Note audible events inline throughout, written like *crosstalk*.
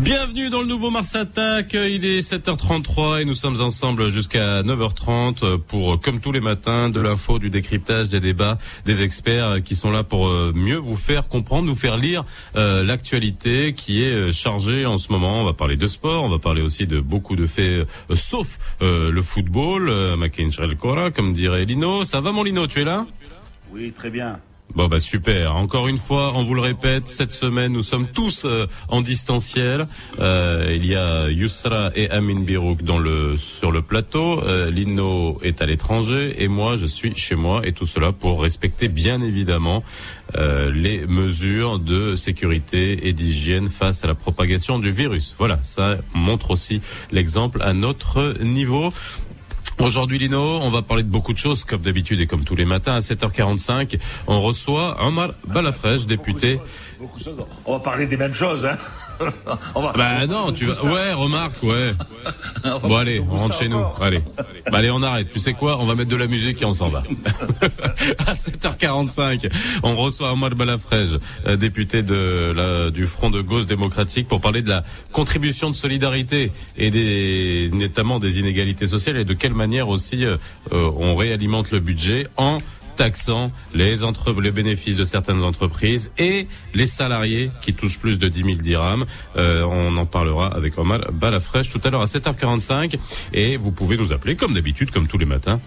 Bienvenue dans le nouveau Mars Attack. Il est 7h33 et nous sommes ensemble jusqu'à 9h30 pour, comme tous les matins, de l'info, du décryptage, des débats, des experts qui sont là pour euh, mieux vous faire comprendre, vous faire lire euh, l'actualité qui est euh, chargée en ce moment. On va parler de sport, on va parler aussi de beaucoup de faits, sauf le football. Euh, Kora, comme dirait Lino. Ça va mon Lino, tu es là? Oui, très bien. Bon bah super. Encore une fois, on vous le répète, cette semaine nous sommes tous euh, en distanciel. Euh, il y a Yusra et Amin Birouk sur le plateau. Euh, Lino est à l'étranger et moi je suis chez moi et tout cela pour respecter bien évidemment euh, les mesures de sécurité et d'hygiène face à la propagation du virus. Voilà, ça montre aussi l'exemple à notre niveau. Aujourd'hui, Lino, on va parler de beaucoup de choses, comme d'habitude et comme tous les matins. À 7h45, on reçoit Omar Balafresh, député. On va parler des mêmes choses, hein *laughs* bah non, tu vas. Ouais, remarque, ouais. *laughs* Bon allez, on rentre chez nous. Allez. Bah, allez, on arrête. Tu sais quoi On va mettre de la musique et on s'en va. *laughs* à 7h45, on reçoit Omar Balafrej, euh, député de la, du Front de gauche démocratique, pour parler de la contribution de solidarité et des notamment des inégalités sociales et de quelle manière aussi euh, euh, on réalimente le budget en taxant les, entre, les bénéfices de certaines entreprises et les salariés qui touchent plus de 10 000 dirhams. Euh, on en parlera avec Omar Balafresh tout à l'heure à 7h45 et vous pouvez nous appeler comme d'habitude, comme tous les matins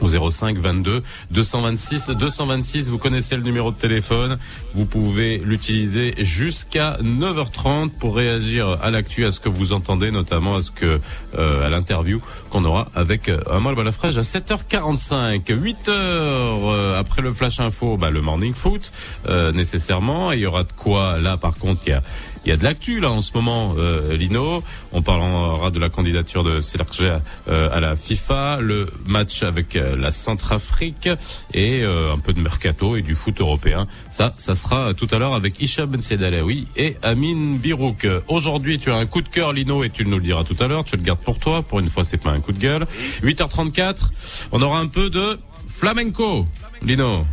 au 05 22 226 226. Vous connaissez le numéro de téléphone. Vous pouvez l'utiliser jusqu'à 9h30 pour réagir à l'actu, à ce que vous entendez, notamment à ce que euh, à l'interview qu'on aura avec euh, Amal Balafrage à 7h45. 8h euh, après le flash info, bah, le morning foot euh, nécessairement. il y aura de quoi là par contre il y a il y a de l'actu là en ce moment, euh, Lino. On parlera de la candidature de Serge euh, à la FIFA, le match avec euh, la Centrafrique et un peu de mercato et du foot européen. Ça, ça sera tout à l'heure avec Isha Ben Sedalawi et Amin Birouk. Aujourd'hui, tu as un coup de cœur, Lino, et tu nous le diras tout à l'heure. Tu le gardes pour toi. Pour une fois, c'est pas un coup de gueule. 8h34, on aura un peu de flamenco, Lino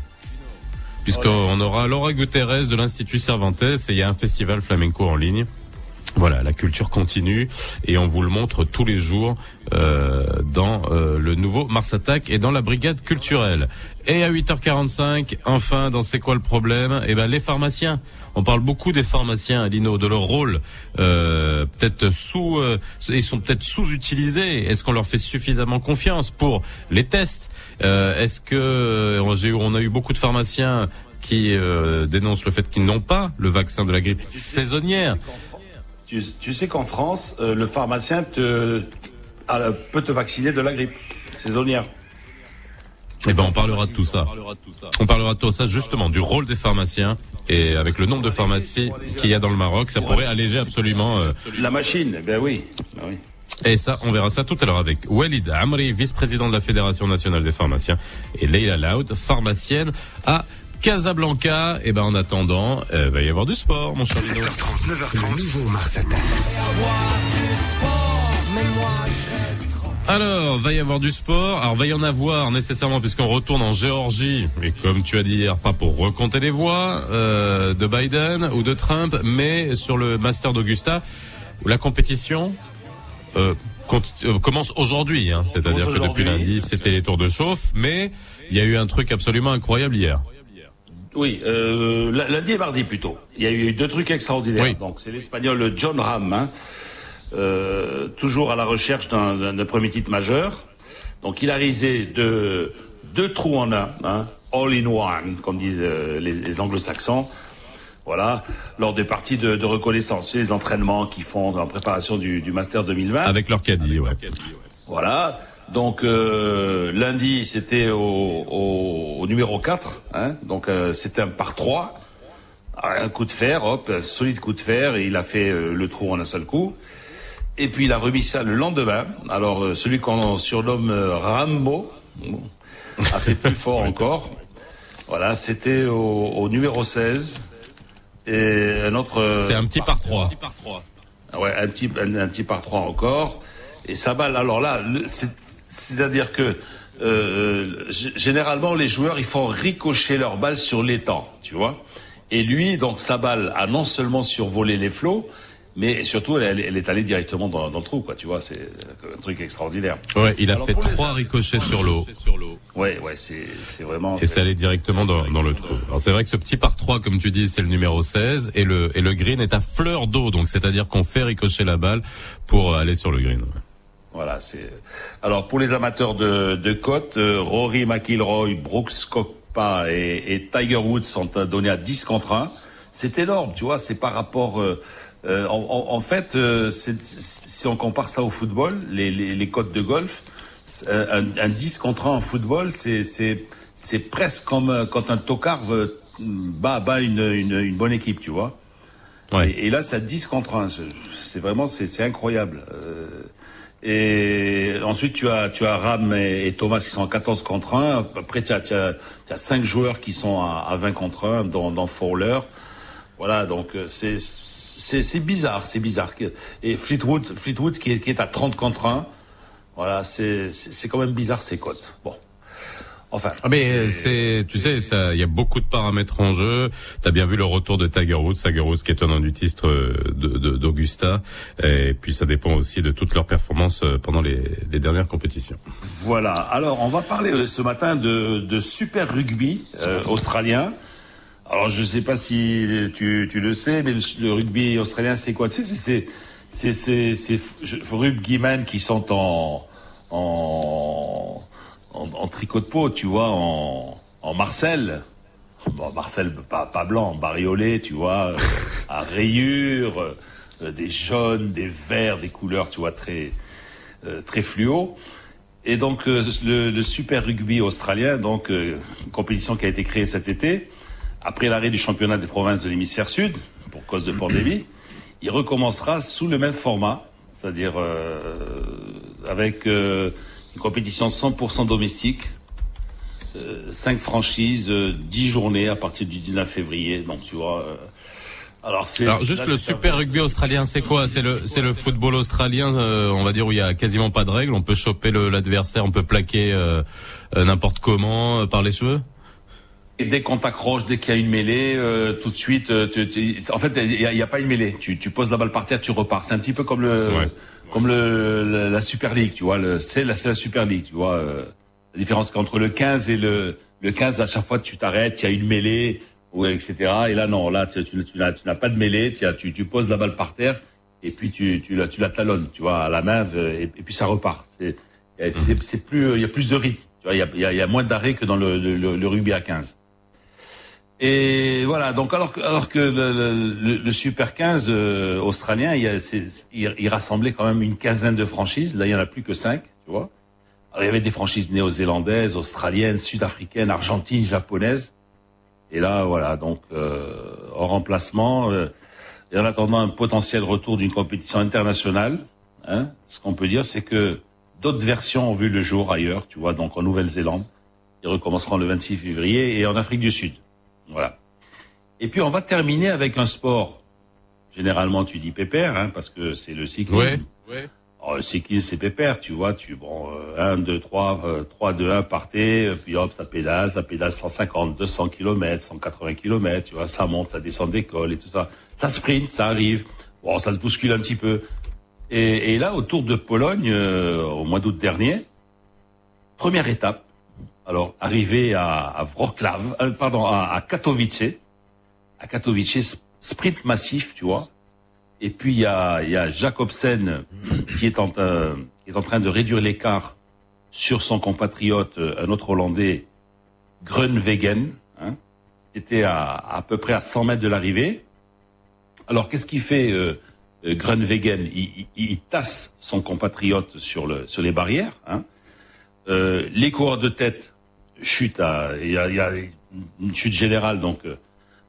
puisqu'on aura Laura Guterres de l'Institut Cervantes et il y a un festival flamenco en ligne. Voilà, la culture continue et on vous le montre tous les jours euh, dans euh, le nouveau Mars Attack et dans la brigade culturelle. Et à 8h45, enfin, dans C'est quoi le problème? Eh ben, les pharmaciens. On parle beaucoup des pharmaciens, Lino, de leur rôle, euh, peut-être sous, ils sont peut-être sous-utilisés. Est-ce qu'on leur fait suffisamment confiance pour les tests? Est-ce que on a eu beaucoup de pharmaciens qui dénoncent le fait qu'ils n'ont pas le vaccin de la grippe saisonnière? Tu, tu sais qu'en France, euh, le pharmacien te, peut te vacciner de la grippe saisonnière. Eh ben, on parlera de tout ça. On parlera de tout ça, justement, du rôle des pharmaciens et avec le nombre de pharmacies qu'il y a dans le Maroc, ça pourrait alléger absolument euh, la machine. Ben oui. Ben oui. Et ça, on verra ça tout à l'heure avec Walid Amri, vice-président de la Fédération nationale des pharmaciens, et Leila Laoud, pharmacienne à Casablanca. Et ben en attendant, il euh, va y avoir du sport, mon cher Lino. 9h30, nouveau Mars Alors, va y avoir du sport. Alors, va y en avoir nécessairement puisqu'on retourne en Géorgie. Et comme tu as dit hier, pas pour recompter les voix euh, de Biden ou de Trump, mais sur le Master d'Augusta, où la compétition euh, euh commence aujourd'hui. Hein. C'est-à-dire que depuis lundi, c'était les tours de chauffe. Mais il y a eu un truc absolument incroyable hier. Oui, euh, lundi et mardi plutôt. Il y a eu deux trucs extraordinaires. Donc c'est l'Espagnol John Ram, hein, euh, toujours à la recherche d'un premier titre majeur. Donc il a risé de deux trous en un, hein, all in one, comme disent euh, les, anglo-saxons. Voilà, lors des parties de, de reconnaissance, les entraînements qu'ils font en préparation du, du Master 2020. Avec leur caddie, ouais. Voilà. Donc euh, lundi, c'était au, au, au, numéro 4, hein, donc euh, c'était un par 3, un coup de fer, hop, un solide coup de fer, et il a fait euh, le trou en un seul coup. Et puis il a remis ça le lendemain. Alors celui qu'on surnomme Rambo a fait plus fort *laughs* encore. Voilà, c'était au, au, numéro 16 et un autre. C'est un petit par, 3. Ouais, un petit, un, un petit par 3 encore. Et ça balle, alors là, c'est c'est-à-dire que euh, généralement les joueurs ils font ricocher leur balle sur l'étang, tu vois. Et lui, donc sa balle a non seulement survolé les flots, mais surtout elle, est allée directement dans, le trou, quoi. Tu vois, c'est un truc extraordinaire. Ouais, il a fait trois ricochets sur l'eau. Ouais, ouais, c'est vraiment. Et c'est allé directement dans, dans le trou. Alors c'est vrai que ce petit par 3 comme tu dis, c'est le numéro 16 et le et le green est à fleur d'eau, donc c'est-à-dire qu'on fait ricocher la balle pour aller sur le green. Voilà, c'est. Alors pour les amateurs de, de côte, euh, Rory McIlroy, Brooks Koepka et, et, Tiger Woods sont donnés à 10 contre 1. C'est énorme, tu vois. C'est par rapport. Euh, euh en, en, fait, euh, si on compare ça au football, les, les, les cotes de golf, un, un, 10 contre 1 en football, c'est c'est presque comme quand un tocard bat, bat une, une, une bonne équipe, tu vois. Ouais. Et, et, là, c'est 10 contre 1. C'est vraiment, c'est incroyable. Euh, et ensuite, tu as, tu as Ram et, Thomas qui sont à 14 contre 1. Après, tu as, tu as, tu as 5 joueurs qui sont à, à 20 contre 1 dans, dans Fowler. Voilà, donc euh, c'est, bizarre, c'est bizarre. Et Fleetwood, Fleetwood qui est, qui est à 30 contre 1. Voilà, c'est, c'est quand même bizarre ces cotes. Bon. Enfin, ah, mais c'est, tu sais, ça, il y a beaucoup de paramètres en jeu. T'as bien vu le retour de Tiger Woods, Tiger Woods qui est tenant du titre euh, d'Augusta, et puis ça dépend aussi de toutes leurs performances euh, pendant les, les, dernières compétitions. Voilà. Alors, on va parler euh, ce matin de, de super rugby australien. Alors, je sais pas si tu, tu le sais, mais le, rugby australien, c'est quoi? Tu sais, c'est c'est c'est c'est rugbymen qui sont en en en, tricot de peau, tu vois, en, en Marcel. Bon, Marcel, pas, pas blanc, bariolé, tu vois, euh, *laughs* à rayures, euh, des jaunes, des verts, des couleurs, tu vois, très, euh, très fluo. Et donc, le, le, Super Rugby australien, donc, une compétition qui a été créée cet été, après l'arrêt du championnat des provinces de l'hémisphère sud, pour cause de *coughs* pandémie, il recommencera sous le même format, c'est-à-dire avec une compétition 100% domestique, euh, 5 franchises, 10 euh, journées à partir du 19 février. Donc tu vois. Euh, alors c'est. Alors juste le Super Rugby australien, c'est quoi? C'est le c'est le football australien, euh, on va dire où il y a quasiment pas de règles. On peut choper l'adversaire, on peut plaquer n'importe comment par les cheveux? Et dès qu'on t'accroche, dès qu'il y a une mêlée, tout de suite, tu, en fait, il n'y a, pas une mêlée. Tu, tu poses la balle par terre, tu repars. C'est un petit peu comme le, comme le, la, Super League, tu vois. C'est la, la Super League, tu vois. Euh, la différence entre le 15 et le, le 15, à chaque fois tu t'arrêtes, il y a une mêlée, ou, etc. Et là, non, là, tu, tu, tu n'as pas de mêlée, tu, tu, poses la balle par terre, et puis tu, tu, la, tu la talonnes, tu vois, à la main, et, et puis ça repart. C'est, c'est, plus, il y a plus de rythme, tu vois, il y a, il y a, moins d'arrêts que dans le, le, le rugby à 15. Et voilà, donc alors, alors que le, le, Super 15 euh, australien, il, a, il, il, rassemblait quand même une quinzaine de franchises. Là, il y en a plus que cinq, tu vois. Alors, il y avait des franchises néo-zélandaises, australiennes, sud-africaines, argentines, japonaises. Et là, voilà, donc euh, en remplacement, euh, et en attendant un potentiel retour d'une compétition internationale, hein, ce qu'on peut dire, c'est que d'autres versions ont vu le jour ailleurs, tu vois, donc en Nouvelle-Zélande. Ils recommenceront le 26 février et en Afrique du Sud. Voilà. Et puis on va terminer avec un sport. Généralement, tu dis pépère, hein, parce que c'est le cyclisme. Ouais, le cyclisme, c'est pépère, tu vois. Tu bon, 1, 2, 3, 3, 2, 1, partez, puis hop, ça pédale, ça pédale 150, 200 km, 180 km, tu vois, ça monte, ça descend d'école et tout ça. Ça sprint, ça arrive. Bon, ça se bouscule un petit peu. Et, et là, autour de Pologne, euh, au mois d'août dernier, première étape, alors, arrivé à, à Wroclaw, euh, pardon, à, Katowice, à Katowice, sprint massif, tu vois. Et puis il y a, Jacobsen qui est en, euh, qui est en train de réduire l'écart sur son compatriote, euh, un autre Hollandais, Grunwegen. Hein, était à, peu près à 100 mètres de l'arrivée. Alors qu'est-ce qu'il fait euh, Grunwegen? Il, tasse son compatriote sur, le, sur les barrières. Hein. Euh, les coureurs de tête chute à, il y a, y a, une chute générale donc euh,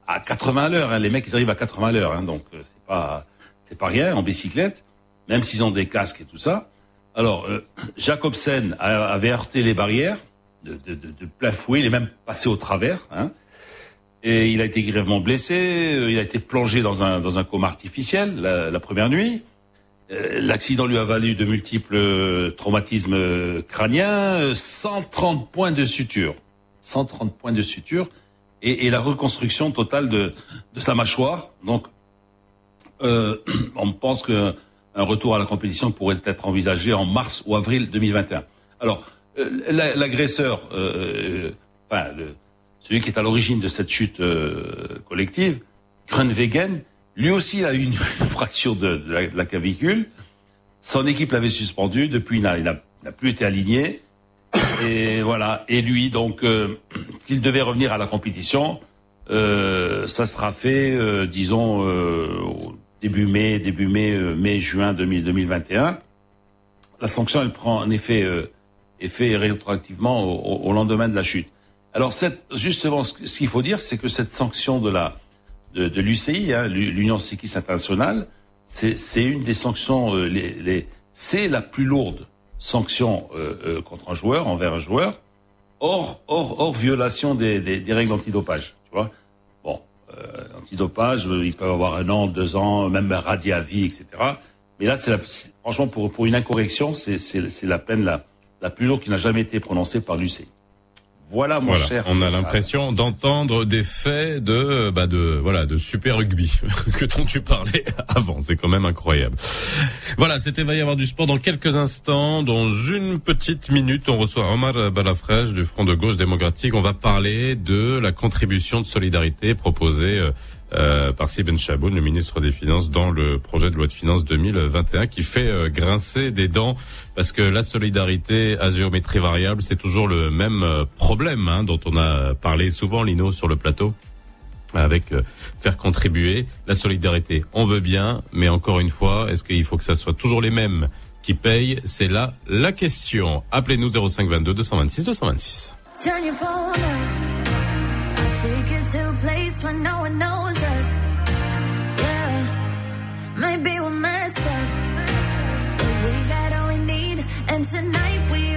à 80 à l'heure. Hein, les mecs ils arrivent à 80 à l'heure, hein, donc euh, c'est pas c'est pas rien en bicyclette, même s'ils ont des casques et tout ça. Alors euh, *clears throat* Jacobsen avait heurté les barrières de, de, de, de, plein fouet, il est même passé au travers, hein, et il a été grièvement blessé. Il a été plongé dans un dans un coma artificiel la, la première nuit. L'accident lui a valu de multiples traumatismes crâniens, 130 points de suture. 130 points de suture et, la reconstruction totale de, sa mâchoire. Donc, euh, *clears throat* on pense qu'un retour à la compétition pourrait être envisagé en mars ou avril 2021. Alors, euh, l'agresseur, euh, enfin, celui qui est à l'origine de cette chute collective, Grunwegen, lui aussi a eu une, *laughs* fracture de, la, clavicule. Son équipe l'avait suspendu. Depuis, il n'a plus été aligné. Et voilà. Et lui, donc, *clears throat* s'il devait revenir à la compétition, ça sera fait, disons, début mai, début mai, euh, mai, juin 2021. La sanction, elle prend en effet euh, rétroactivement au, lendemain de la chute. Alors, justement, ce, qu'il faut dire, c'est que cette sanction de la de, l'UCI, hein, l'Union cycliste internationale, c'est une des sanctions, euh, c'est la plus lourde sanction euh, contre un joueur, envers un joueur, hors, violation des, règles antidopage. Tu vois euh, antidopage, euh, ils peuvent avoir un an, deux ans, même un radis à vie, etc. Mais là, c'est franchement pour, une incorrection, c'est la peine la plus lourde qui n'a jamais été prononcée par l'UCI. Voilà, mon cher. On a l'impression d'entendre des faits de, bah de, voilà, de super rugby *laughs* que dont tu parlais *laughs* avant. C'est quand même incroyable. Voilà, c'était va y avoir du sport dans quelques instants. Dans une petite minute, on reçoit Omar Balafrej du Front de gauche démocratique. On va parler de la contribution de solidarité proposée euh, euh, par Sibin Chaboun, le ministre des Finances, dans le projet de loi de finances 2021, qui fait euh, grincer des dents parce que la solidarité à géométrie variable, c'est toujours le même euh, problème hein, dont on a parlé souvent, Lino, sur le plateau avec faire contribuer la solidarité. On veut bien, mais encore une fois, est-ce qu'il faut que ça soit toujours les mêmes qui payent? C'est là la question. Appelez-nous 0522 226 226. take it to a place where no one knows us. Yeah, maybe we're messed up, but we got all we need, and tonight we.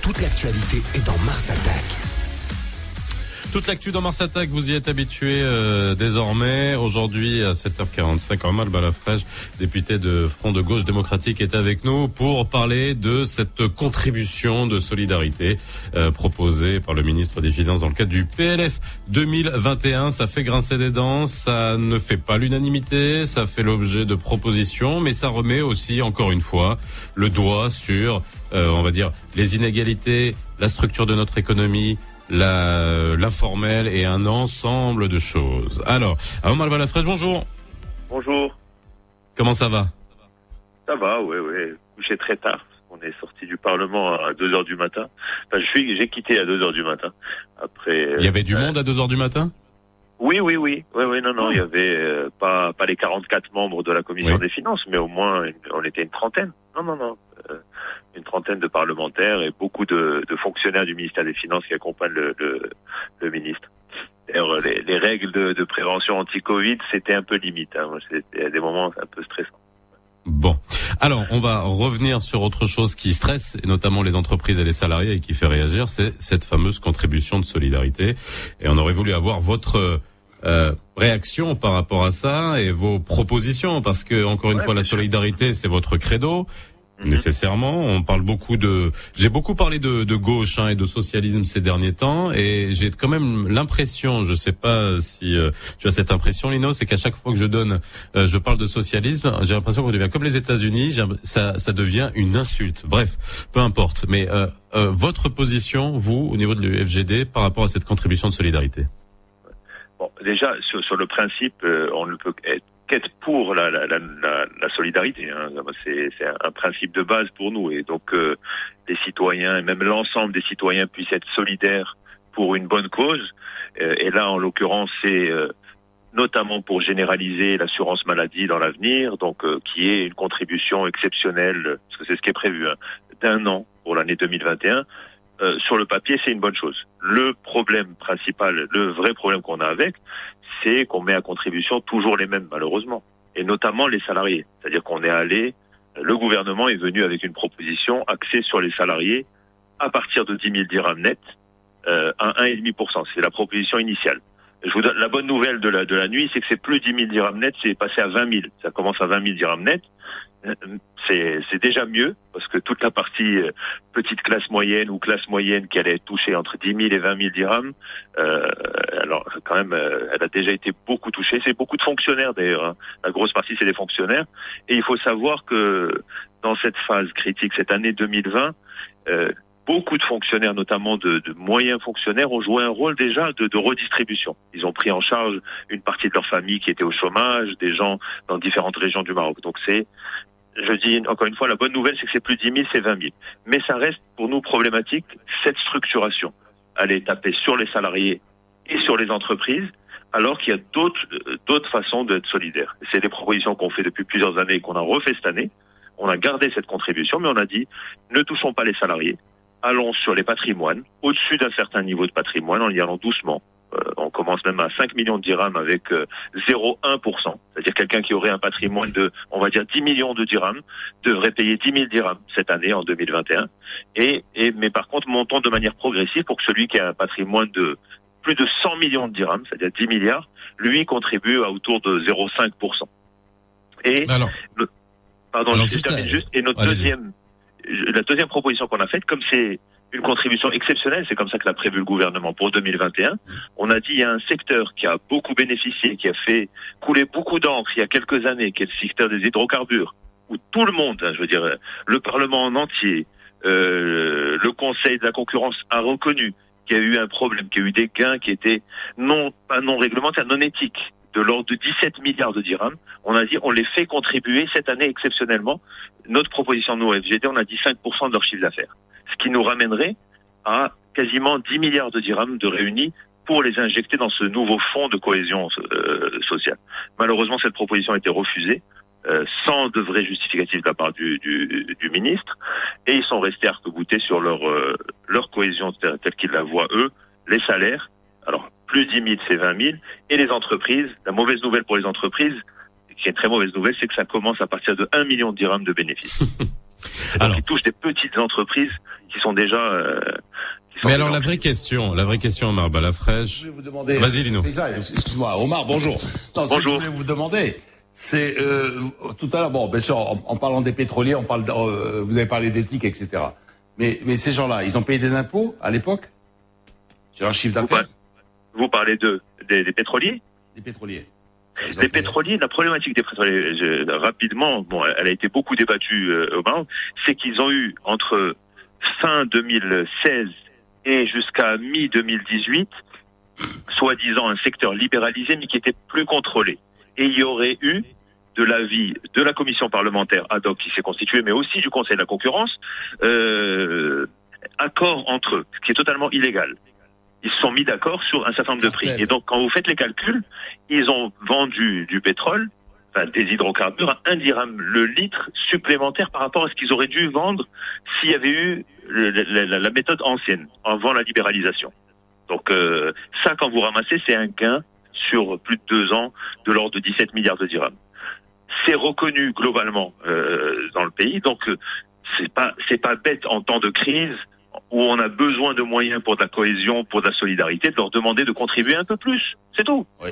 Toute l'actu dans Mars Attack, vous y êtes habitué euh, désormais. Aujourd'hui, à 7h45, Omar Balafrej, député de Front de Gauche Démocratique, est avec nous pour parler de cette contribution de solidarité euh, proposée par le ministre des Finances dans le cadre du PLF 2021. Ça fait grincer des dents, ça ne fait pas l'unanimité, ça fait l'objet de propositions, mais ça remet aussi, encore une fois, le doigt sur, euh, on va dire, les inégalités, la structure de notre économie, l'informel et un ensemble de choses. Alors, Omar Balafrej, bonjour. Bonjour. Comment ça va? Ça va, oui, oui. Couché très tard. On est sorti du Parlement à 2 heures du matin. Enfin, je suis, j'ai quitté à 2 heures du matin. Après. Il y avait du euh, monde à 2 heures du matin? Oui, oui, oui, oui, oui, non, non, il y avait euh, pas pas les 44 membres de la commission des finances, mais au moins on était une trentaine. Non, non, non, une trentaine de parlementaires et beaucoup de, fonctionnaires du ministère des Finances qui accompagnent le, le, ministre. Les, les, règles de, prévention anti-Covid, c'était un peu limite. Hein. C'était à des moments un peu stressants. Bon, alors on va revenir sur autre chose qui stresse, et notamment les entreprises et les salariés, et qui fait réagir, c'est cette fameuse contribution de solidarité. Et on aurait voulu avoir votre euh, réaction par rapport à ça et vos propositions, parce que encore une fois, la solidarité, c'est votre credo. Mhm. nécessairement. On parle beaucoup de, j'ai beaucoup parlé de, de gauche hein, et de socialisme ces derniers temps, et j'ai quand même l'impression, je sais pas si euh, tu as cette impression, Lino, c'est qu'à chaque fois que je donne, euh, je parle de socialisme, j'ai l'impression qu'on devient comme les États-Unis, ça, ça devient une insulte. Bref, peu importe. Mais euh, votre position, vous, au niveau de l'UFGD, par rapport à cette contribution de solidarité? Bon, déjà sur, sur le principe, on ne peut être qu'être pour la, la, la, la solidarité. Hein. C'est un principe de base pour nous. Et donc, euh, les citoyens, et même l'ensemble des citoyens, puissent être solidaires pour une bonne cause. Euh, et là, en l'occurrence, c'est euh, notamment pour généraliser l'assurance maladie dans l'avenir, donc qui est une contribution exceptionnelle, parce que c'est ce qui est prévu, hein, d'un an pour l'année 2021. Sur le papier, c'est une bonne chose. Le problème principal, le vrai problème qu'on a avec, c'est qu'on met à contribution toujours les mêmes, malheureusement, et notamment les salariés. C'est-à-dire qu'on est allé, le gouvernement est venu avec une proposition axée sur les salariés à partir de 10 000 dirhams net euh, à 1,5%. C'est la proposition initiale. Je vous donne la bonne nouvelle de la, de la nuit, c'est que c'est plus 10 000 dirhams net, c'est passé à 20 000. Ça commence à 20 000 dirhams net c'est déjà mieux parce que toute la partie euh, petite classe moyenne ou classe moyenne qui allait toucher entre 10 000 et 20 000 dirhams, euh, alors quand même, euh, elle a déjà été beaucoup touchée. C'est beaucoup de fonctionnaires d'ailleurs. Hein. La grosse partie c'est des fonctionnaires. Et il faut savoir que dans cette phase critique, cette année 2020, euh, beaucoup de fonctionnaires, notamment de, de, moyens fonctionnaires, ont joué un rôle déjà de, de, redistribution. Ils ont pris en charge une partie de leur famille qui était au chômage, des gens dans différentes régions du Maroc. Donc c'est je dis encore une fois, la bonne nouvelle, c'est que c'est plus 10 000, c'est 20 000. Mais ça reste pour nous problématique, cette structuration. Elle est tapée sur les salariés et sur les entreprises, alors qu'il y a d'autres, euh, d'autres façons d'être solidaire. C'est des propositions qu'on fait depuis plusieurs années et qu'on a refait cette année. On a gardé cette contribution, mais on a dit, ne touchons pas les salariés. Allons sur les patrimoines, au-dessus d'un certain niveau de patrimoine, en y allant doucement. Euh, on commence même à 5 millions de dirhams avec 0,1%. Euh, C'est-à-dire quelqu'un qui aurait un patrimoine de, on va dire, 10 millions de dirhams devrait payer 10 000 dirhams cette année, en 2021. Et, et, mais par contre, montons de manière progressive pour que celui qui a un patrimoine de plus de 100 millions de dirhams, c'est-à-dire 10 milliards, lui contribue à autour de 0,5%. Et, alors, pardon, je juste, juste, et notre deuxième, la deuxième proposition qu'on a faite, comme c'est une contribution exceptionnelle, c'est comme ça que l'a prévu le gouvernement pour 2021. On a dit il y a un secteur qui a beaucoup bénéficié, qui a fait couler beaucoup d'encre il y a quelques années, qui est le secteur des hydrocarbures, où tout le monde, hein, je veux dire, le Parlement en entier, euh, le Conseil de la concurrence a reconnu qu'il y a eu un problème, qu'il y a eu des gains qui étaient non pas non réglementaires, non éthiques, de l'ordre de 17 milliards de dirhams. On a dit on les fait contribuer cette année exceptionnellement. Notre proposition nous FGD, on a dit 5% de leur chiffre d'affaires ce qui nous ramènerait à quasiment 10 milliards de dirhams de réunis pour les injecter dans ce nouveau fonds de cohésion euh, sociale. Malheureusement, cette proposition a été refusée. Euh, sans de vrais justificatifs de la part du, du, du ministre, et ils sont restés arc-boutés sur leur euh, leur cohésion telle, qu'ils la voient eux, les salaires. Alors plus 10 000, c'est 20 000, et les entreprises. La mauvaise nouvelle pour les entreprises, qui est une très mauvaise nouvelle, c'est que ça commence à partir de 1 million de dirhams de bénéfices. *laughs* alors, ils touchent des petites entreprises qui sont déjà. Euh, mais alors la vraie question, la vraie question, Omar Balafrèche. Vas-y, Lino. Excuse-moi, Omar, bonjour. bonjour. je voulais vous demander, c'est euh, tout à l'heure, bon, bien sûr, en, parlant des pétroliers, on parle, euh, vous avez parlé d'éthique, etc. Mais, mais ces gens-là, ils ont payé des impôts à l'époque? Sur un chiffre d'affaires? Vous, parlez de des, des pétroliers? Des pétroliers. Les pétroliers, la problématique des pétroliers, rapidement, bon, elle a été beaucoup débattue euh, au Maroc, c'est qu'ils ont eu entre fin 2016 et jusqu'à mi-2018, soi-disant un secteur libéralisé, mais qui était plus contrôlé. Et il y aurait eu, de l'avis de la commission parlementaire ad hoc qui s'est constituée, mais aussi du Conseil de la concurrence, euh, accord entre eux, ce qui est totalement illégal ils se sont mis d'accord sur un certain nombre de prix. Et donc, quand vous faites les calculs, ils ont vendu du pétrole enfin, des hydrocarbures à 1 dirham le litre supplémentaire par rapport à ce qu'ils auraient dû vendre s'il y avait eu la, méthode ancienne, avant la libéralisation. Donc euh, ça, quand vous ramassez, c'est un gain sur plus de deux ans de l'ordre de 17 milliards de dirhams. C'est reconnu globalement euh, dans le pays, donc euh, c'est pas c'est pas bête en temps de crise où on a besoin de moyens pour de la cohésion, pour de la solidarité, de leur demander de contribuer un peu plus. C'est tout. Oui.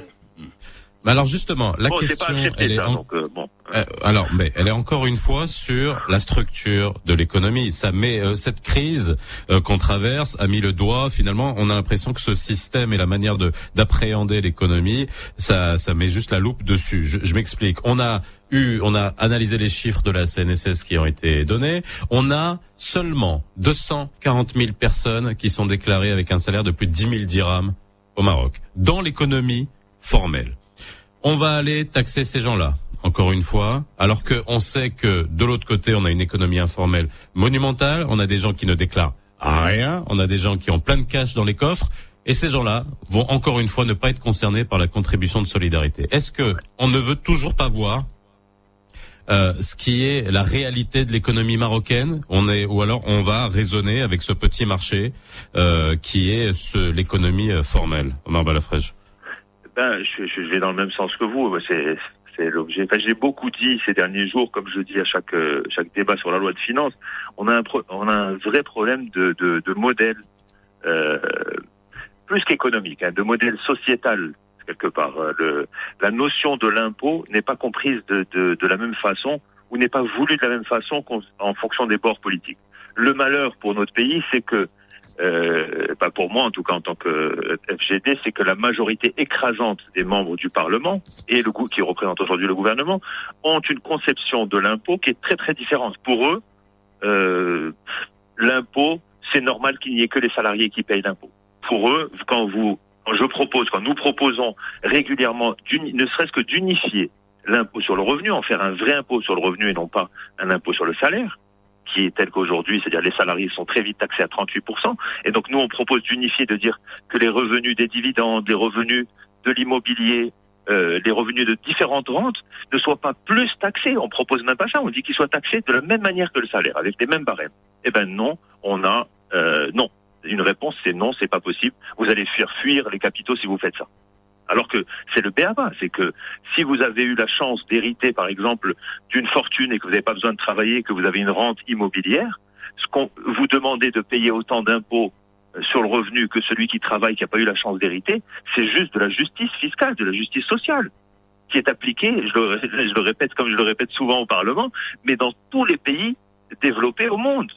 Mais alors justement, la question, elle est euh, euh, alors, mais elle est encore une fois sur la structure de l'économie. Ça met euh, cette crise qu'on traverse a mis le doigt. Finalement, on a l'impression que ce système et la manière de d'appréhender l'économie, ça, ça met juste la loupe dessus. Je, je m'explique. On a on a analysé les chiffres de la CNSS qui ont été donnés. On a seulement 240 000 personnes qui sont déclarées avec un salaire de plus de 10 000 dirhams au Maroc dans l'économie formelle on va aller taxer ces gens-là, encore une fois, alors qu'on sait que de l'autre côté, on a une économie informelle monumentale, on a des gens qui ne déclarent rien, on a des gens qui ont plein de cash dans les coffres, et ces gens-là vont encore une fois ne pas être concernés par la contribution de solidarité. Est-ce que on ne veut toujours pas voir euh, ce qui est la réalité de l'économie marocaine, on est ou alors on va raisonner avec ce petit marché euh, qui est l'économie euh, formelle. Omar Balafrège ben, je, je, vais dans le même sens que vous. C'est c'est l'objet. Enfin, j'ai beaucoup dit ces derniers jours, comme je dis à chaque chaque débat sur la loi de finances, on a un on a un vrai problème de de, de modèle euh, plus qu'économique, hein, de modèle sociétal quelque part. Euh, le, la notion de l'impôt n'est pas comprise de, de, de la même façon ou n'est pas voulue de la même façon en fonction des bords politiques. Le malheur pour notre pays, c'est que euh, pas pour moi en tout cas en tant que FGD, c'est que la majorité écrasante des membres du Parlement et le qui représente aujourd'hui le gouvernement ont une conception de l'impôt qui est très très différente. Pour eux, euh, l'impôt, c'est normal qu'il n'y ait que les salariés qui payent l'impôt. Pour eux, quand vous, je propose, quand nous proposons régulièrement, ne serait-ce que d'unifier l'impôt sur le revenu, en faire un vrai impôt sur le revenu et non pas un impôt sur le salaire, qui est tel qu'aujourd'hui, c'est-à-dire les salariés sont très vite taxés à 38%. Et donc nous, on propose d'unifier, de dire que les revenus des dividendes, les revenus de l'immobilier, euh, les revenus de différentes rentes ne soient pas plus taxés. On propose même pas ça. On dit qu'ils soient taxés de la même manière que le salaire, avec les mêmes barèmes. Eh ben non, on a euh, non. Une réponse, c'est non, c'est pas possible. Vous allez faire fuir les capitaux si vous faites ça. Alors que c'est le BABA, c'est que si vous avez eu la chance d'hériter, par exemple, d'une fortune et que vous n'avez pas besoin de travailler, que vous avez une rente immobilière, ce qu'on vous demandez de payer autant d'impôts euh, sur le revenu que celui qui travaille, qui n'a pas eu la chance d'hériter, c'est juste de la justice fiscale, de la justice sociale, qui est appliquée, je le, je le répète comme je le répète souvent au Parlement, mais dans tous les pays développés au monde.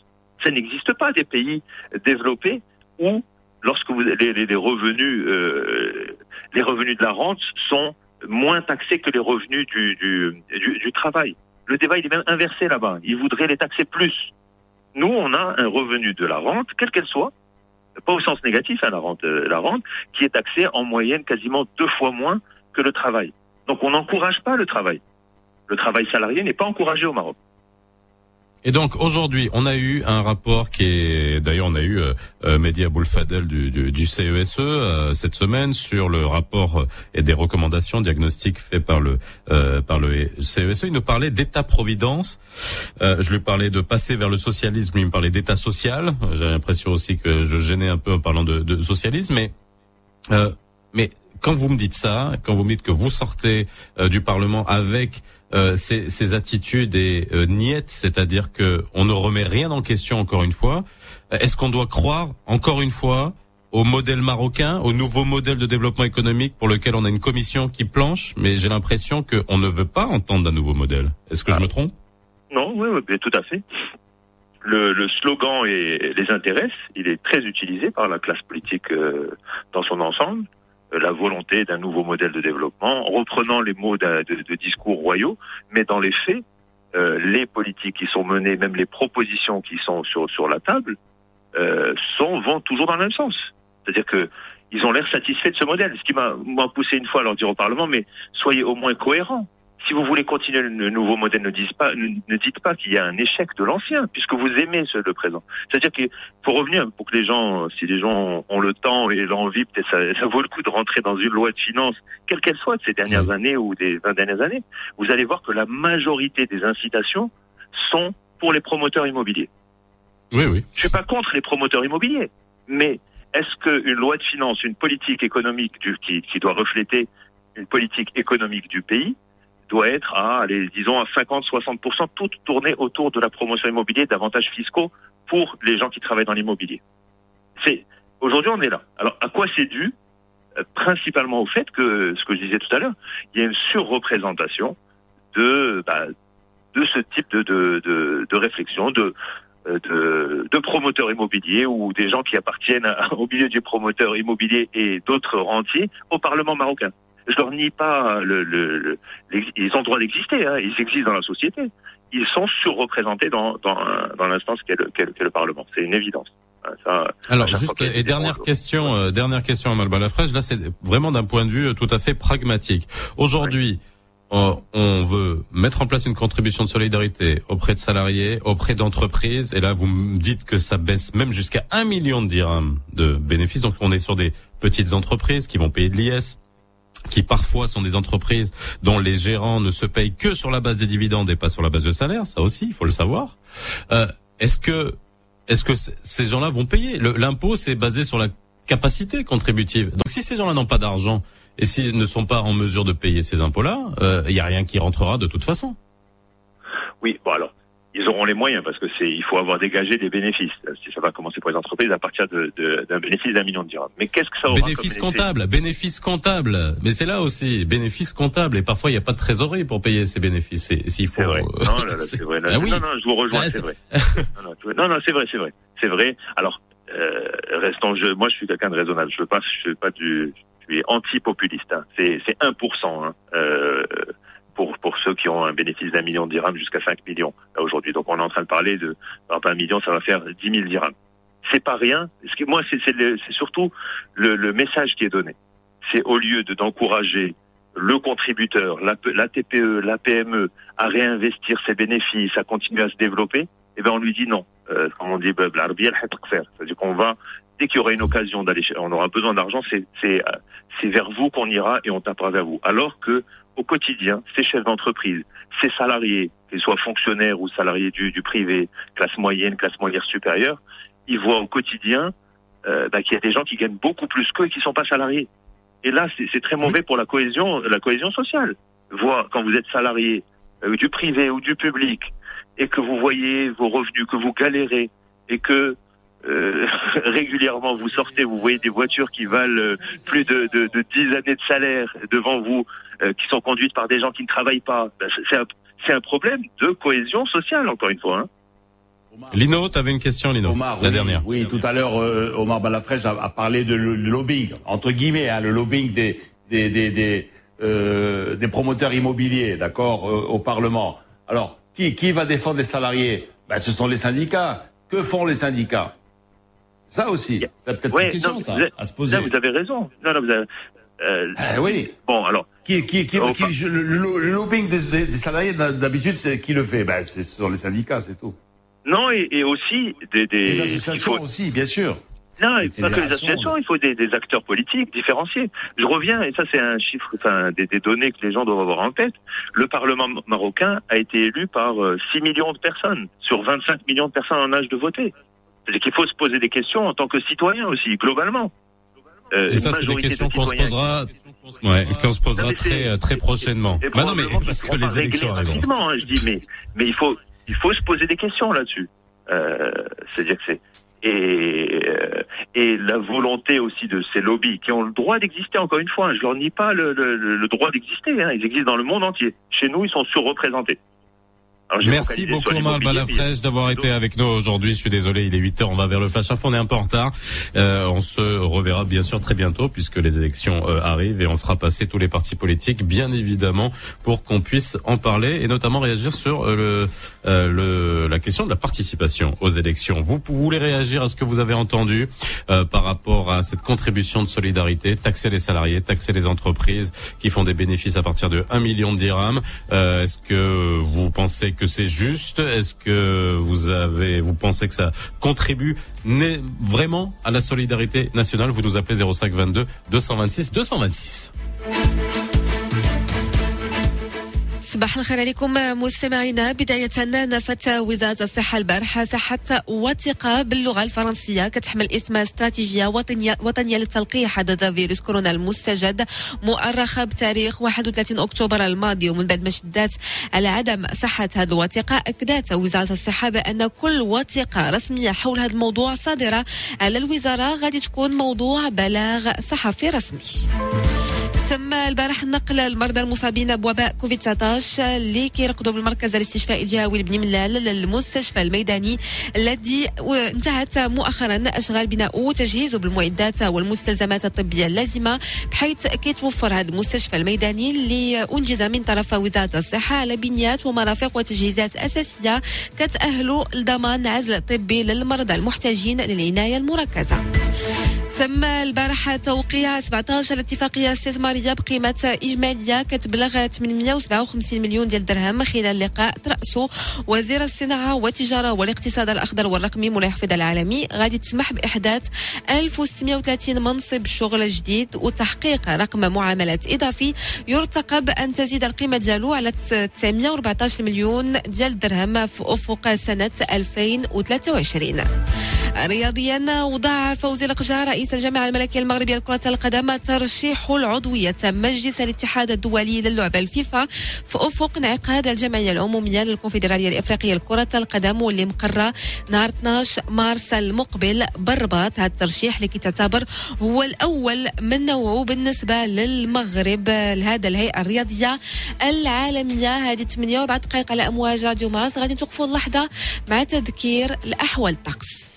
Ça n'existe pas des pays développés où lorsque vous les, revenus euh, les revenus de la rente sont moins taxés que les revenus du, travail. Le débat il est même inversé là-bas. Ils voudraient les taxer plus. Nous, on a un revenu de la rente, quelle qu'elle soit, pas au sens négatif, hein, la rente, euh, la rente, qui est taxée en moyenne quasiment deux fois moins que le travail. Donc on n'encourage pas le travail. Le travail salarié n'est pas encouragé au Maroc. Et donc aujourd'hui, on a eu un rapport qui est, d'ailleurs, on a eu euh, euh Mehdi Aboulfadel du, du, du CESE e, euh, cette semaine sur le rapport euh, et des recommandations diagnostiques faits par le par le CESE. E. Il nous parlait d'État-providence. je lui parlais de passer vers le socialisme. Il me parlait d'État social. J'ai l'impression aussi que je gênais un peu en parlant de, de socialisme, mais mais quand vous me dites ça, quand vous me dites que vous sortez du Parlement avec euh, ces, ces, attitudes et euh, niettes, c'est-à-dire que on ne remet rien en question encore une fois. Est-ce qu'on doit croire encore une fois au modèle marocain, au nouveau modèle de développement économique pour lequel on a une commission qui planche, mais j'ai l'impression qu'on ne veut pas entendre d'un nouveau modèle. Est-ce que je me trompe? Non, oui, oui, tout à fait. Le, le, slogan est, les intéresse, il est très utilisé par la classe politique euh, dans son ensemble. Euh, la volonté d'un nouveau modèle de développement, en reprenant les mots de, de, discours royaux, mais dans les faits, euh, les politiques qui sont menées, même les propositions qui sont sur, sur la table, euh, sont, vont toujours dans le même sens. C'est-à-dire que ils ont l'air satisfaits de ce modèle. Ce qui m'a poussé une fois à leur dire au Parlement, mais soyez au moins cohérents. Si vous voulez continuer le nouveau modèle, ne dites pas, ne, dites pas qu'il y a un échec de l'ancien, puisque vous aimez ce, le présent. C'est-à-dire qu'il faut revenir pour que les gens, si les gens ont le temps et l'envie, peut-être ça, ça, vaut le coup de rentrer dans une loi de finances, quelle qu'elle soit de ces dernières années ou des vingt dernières années. Vous allez voir que la majorité des incitations sont pour les promoteurs immobiliers. Oui, oui. Je suis pas contre les promoteurs immobiliers, mais est-ce qu'une loi de finances, une politique économique du, qui, qui doit refléter une politique économique du pays doit être à, allez, disons, à 50-60%, tout tourné autour de la promotion immobilière, d'avantages fiscaux pour les gens qui travaillent dans l'immobilier. C'est aujourd'hui on est là. Alors à quoi c'est dû? Euh, Principalement au fait que ce que je disais tout à l'heure, il y a une surreprésentation de bah, de ce type de de, de, de réflexion, de, de, de promoteurs immobiliers ou des gens qui appartiennent *laughs* au milieu du promoteur immobilier et d'autres rentiers au Parlement marocain je leur nie pas le, le, ils ont le droit d'exister, hein, ils existent dans la société. Ils sont surreprésentés dans, dans, dans l'instance qu'est le, qu'est le, Parlement. C'est une évidence. Hein, ça, Alors juste et dernière question, euh, dernière question à Malbalafrèche. Là, c'est vraiment d'un point de vue tout à fait pragmatique. Aujourd'hui, on, on veut mettre en place une contribution de solidarité auprès de salariés, auprès d'entreprises. Et là, vous me dites que ça baisse même jusqu'à un million de dirhams de bénéfices. Donc, on est sur des petites entreprises qui vont payer de l'IS, qui parfois sont des entreprises dont les gérants ne se payent que sur la base des dividendes et pas sur la base de salaire, ça aussi, il faut le savoir. Euh, est-ce que est-ce que ces gens-là vont payer? L'impôt, c'est basé sur la capacité contributive. Donc si ces gens-là n'ont pas d'argent et s'ils ne sont pas en mesure de payer ces impôts-là, il euh, n'y a rien qui rentrera de toute façon. Oui, bon alors, ils auront les moyens parce que c'est il faut avoir dégagé des bénéfices. Ça va commencer pour les entreprises à partir de, d'un bénéfice d'un million de dirhams. Mais qu'est-ce que ça aura Bénéfice comptable, bénéfice comptable. Mais c'est là aussi bénéfice comptable et parfois il n'y a pas de trésorerie pour payer ces bénéfices. S'il faut. Vrai. Non, là, c'est vrai. *laughs* Ah oui. Non, non, je vous rejoins, *laughs* c'est vrai. non, non, c'est vrai, c'est vrai, c'est vrai. Alors, euh, restons. Je, moi, je suis quelqu'un de raisonnable. Je veux pas, je veux pas du, je suis anti-populiste. Hein. C'est, c'est 1%. Hein. Euh, pour, pour ceux qui ont un bénéfice d'un million de dirhams jusqu'à 5 millions aujourd'hui. Donc on est en train de parler de par un million, ça va faire 10 000 dirhams. C'est pas rien. Ce moi, c'est surtout le, le, message qui est donné. C'est au lieu de d'encourager le contributeur, la, la, TPE, la PME à réinvestir ses bénéfices, à continuer à se développer, eh ben on lui dit non. Euh, comme on dit, c'est-à-dire qu'on va dès qu'il y aura une occasion d'aller, on aura besoin d'argent, c'est c'est vers vous qu'on ira et on tapera vers vous. Alors que au quotidien, ces chefs d'entreprise, ces salariés, qu'ils soient fonctionnaires ou salariés du, du privé, classe moyenne, classe moyenne supérieure, ils voient au quotidien euh, bah, qu'il y a des gens qui gagnent beaucoup plus qu'eux et qui sont pas salariés. Et là, c'est très mauvais pour la cohésion, la cohésion sociale. Voir quand vous êtes salarié euh, du privé ou du public et que vous voyez vos revenus, que vous galérez et que euh, *laughs* régulièrement vous sortez, vous voyez des voitures qui valent euh, plus de, de, de 10 années de salaire devant vous, euh, qui sont conduites par des gens qui ne travaillent pas. Ben, c'est un, un, problème de cohésion sociale, encore une fois. Hein. Lino, tu avais une question, Lino, Omar, la oui, dernière. Oui, tout à l'heure, Omar Balafrèche a, a, parlé de le, lobbying, entre guillemets, hein, le lobbying des, des, des, des, des promoteurs immobiliers, d'accord, au Parlement. Alors, qui, qui va défendre les salariés? Ben, Ce sont les syndicats. Que font les syndicats? Ça aussi, c'est peut-être une question, ça, à se poser. vous avez raison. Non, non, vous avez, euh, ah oui. Bon, alors. Qui, qui, qui, qui le, le, lobbying des, des, salariés, d'habitude, c'est qui le fait? Ben, C'est sur les syndicats, c'est tout. Non, et, et aussi des, des... Les associations aussi, bien sûr. Non, faut que les associations, il faut des, des, acteurs politiques différenciés. Je reviens, et ça c'est un chiffre, enfin des, des, données que les gens doivent avoir en tête. Le Parlement marocain a été élu par 6 euh, millions de personnes, sur 25 millions de personnes en âge de voter. C'est qu'il faut se poser des questions en tant que citoyen aussi, globalement. Euh, et ça, c'est des questions qu'on se posera, ouais, qu'on se posera très, euh, très prochainement. Bah non, mais parce que les élections arrivent. Hein, je dis, mais, mais il faut, il faut se poser des questions là-dessus. Euh, C'est-à-dire que c'est, et, euh, et la volonté aussi de ces lobbies qui ont le droit d'exister, encore une fois, hein, je leur nie pas le, le, le droit d'exister, hein, ils existent dans le monde entier. Chez nous, ils sont surreprésentés. Merci beaucoup Omar Balafrèche d'avoir été avec nous aujourd'hui. Je suis désolé, il est 8 heures, on va vers le flash on est un peu en retard. Euh, on se reverra bien sûr très bientôt puisque les élections euh, arrivent et on fera passer tous les partis politiques bien évidemment pour qu'on puisse en parler et notamment réagir sur euh, le, le, la question de la participation aux élections. Vous, vous voulez réagir à ce que vous avez entendu par rapport à cette contribution de solidarité, taxer les salariés, taxer les entreprises qui font des bénéfices à partir de 1 million de dirhams. Est-ce que vous pensez que c'est juste? Est-ce que vous avez, vous pensez que ça contribue vraiment à la solidarité nationale? Vous nous appelez 05 22 226 226. صباح الخير عليكم مستمعينا. بداية نفت وزارة الصحة البارحة ساحة وثيقة باللغة الفرنسية. كتحمل اسم استراتيجية وطنية, وطنية للتلقيح ضد فيروس كورونا المستجد مؤرخة بتاريخ 31 أكتوبر الماضي. ومن بعد ما شدات على عدم صحة هذه الوثيقة أكدت وزارة الصحة بأن كل وثيقة رسمية حول هذا الموضوع صادرة على الوزارة غادي تكون موضوع بلاغ صحفي رسمي. تم البارح نقل المرضى المصابين بوباء كوفيد 19 اللي كيرقدوا بالمركز الاستشفائي الجهوي لبني ملال للمستشفى الميداني الذي انتهت مؤخرا أشغال بناء وتجهيزه بالمعدات والمستلزمات الطبية اللازمة بحيث كيتوفر هذا المستشفى الميداني اللي أنجز من طرف وزارة الصحة على بنيات ومرافق وتجهيزات أساسية كتاهلوا لضمان عزل طبي للمرضى المحتاجين للعناية المركزة. تم البارحة توقيع 17 اتفاقية استثمارية بقيمة إجمالية كتبلغ 857 مليون ديال الدرهم خلال لقاء ترأسه وزير الصناعة والتجارة والاقتصاد الأخضر والرقمي مولاي حفيظ العالمي. غادي تسمح بإحداث 1630 منصب شغل جديد وتحقيق رقم معاملات إضافي يرتقب أن تزيد القيمة ديالو على 914 مليون ديال الدرهم في أفق سنة 2023 رياضيا وضع فوزي القجار رئيس الجامعة الملكية المغربية لكرة القدم ترشيح العضوية مجلس الاتحاد الدولي للعبة الفيفا في أفق انعقاد الجمعية العمومية للكونفدرالية الإفريقية لكرة القدم واللي مقرة نهار 12 مارس المقبل بالرباط هذا الترشيح اللي كتعتبر هو الأول من نوعه بالنسبة للمغرب. لهذا الهيئة الرياضية العالمية هذه 48 دقائق على أمواج راديو مارس غادي توقفوا اللحظة مع تذكير الأحوال. الطقس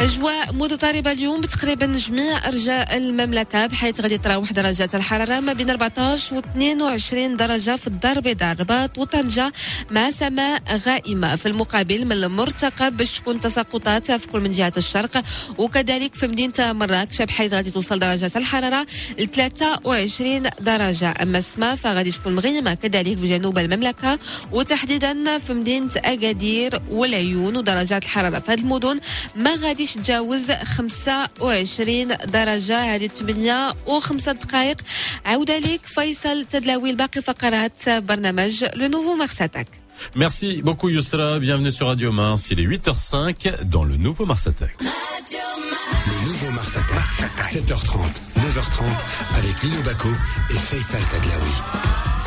أجواء متضاربه اليوم بتقريبا جميع أرجاء المملكة بحيث غادي تراوح درجات الحرارة ما بين 14 و 22 درجة في الدار البيضاء الرباط وطنجة مع سماء غائمة. في المقابل من المرتقب باش تكون تساقطات في كل من جهة الشرق وكذلك في مدينة مراكش بحيث غادي توصل درجات الحرارة ل 23 درجة. أما السماء فغادي تكون مغيمة كذلك في جنوب المملكة وتحديدا في مدينة أكادير والعيون ودرجات الحرارة في هذه المدن ما غاديش تقدريش تجاوز 25 درجة هذه 8 و5 دقائق عودة لك فيصل تدلاوي باقي فقرات برنامج لو نوفو مارساتاك Merci beaucoup Yousra, bienvenue sur Radio Mars. Il est 8h05 dans le nouveau Mars Attack. Le nouveau Mars Attack, 7h30, 9h30 avec Lino Baco et Faisal Tadlaoui.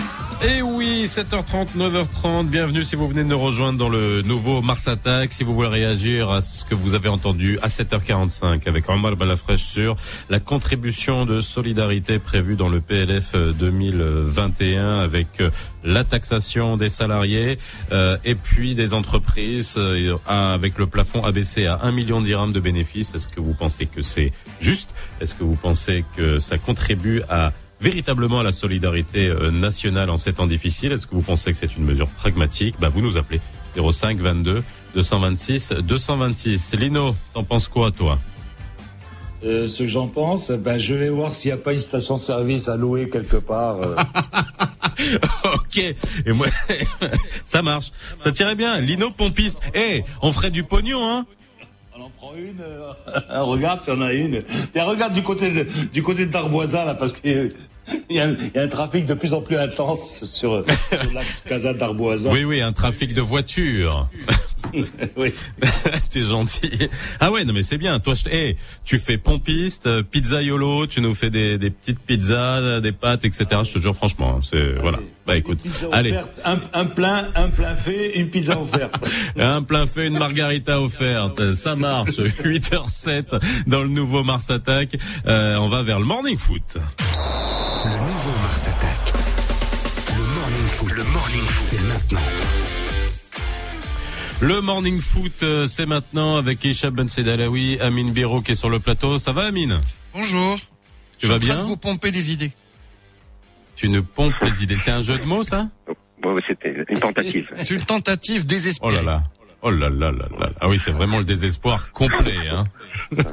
Et oui, 7h30, 9h30. Bienvenue si vous venez de nous rejoindre dans le nouveau Mars Attack. Si vous voulez réagir à ce que vous avez entendu à 7h45 avec Omar Balafresh sur la contribution de solidarité prévue dans le PLF 2021 avec euh, la taxation des salariés euh, et puis des entreprises euh, avec le plafond abaissé à 1 million de dirhams de bénéfices. Est-ce que vous pensez que c'est juste? Est-ce que vous pensez que ça contribue à véritablement à la solidarité euh, nationale en ces temps difficiles Est-ce que vous pensez que c'est une mesure pragmatique? Bah, Vous nous appelez 05 22 226 226. Lino, t'en penses quoi toi? Euh, ce que j'en pense, ben je vais voir s'il n'y a pas une station de service à louer quelque part. Euh. *laughs* ok, et moi *laughs* ça marche, ça tirait bien. Lino pompiste. Eh, on ferait du pognon, hein? On en prend une. *laughs* regarde si on a une. regarde du côté de, du côté de Darboisa là, parce que il y, a, un trafic de plus en plus intense sur, l'axe Casa d'Arboisa. Oui, oui, un trafic de voitures. *laughs* oui. *laughs* T'es gentil. Ah ouais, non mais c'est bien. Toi, je, tu fais pompiste, euh, pizzaiolo, tu nous fais des, des petites pizzas, des pâtes, etc. Je te jure franchement, hein, c'est voilà. Bah écoute, allez. Un, un, plein, un plein fait, une pizza offerte. *laughs* un plein fait, une margarita offerte. Ça marche. *laughs* 8h07 dans le nouveau Mars Attack. Euh, on va vers le morning foot. Le nouveau Mars Attack. Le morning foot. Le morning maintenant. Le morning foot, euh, c'est maintenant avec Ishab Ben Sedalawi, Amine Biro qui est sur le plateau. Ça va, Amine? Bonjour. Tu vas Je bien? de vous pomper des idées. Tu ne pompes les idées. C'est un jeu de mots, ça Ouais, ouais, c'était une tentative. *laughs* C'est une tentative Oh désespérée. là là. Oh là là là là. Ah oui, c'est vraiment le désespoir complet. Hein. *laughs*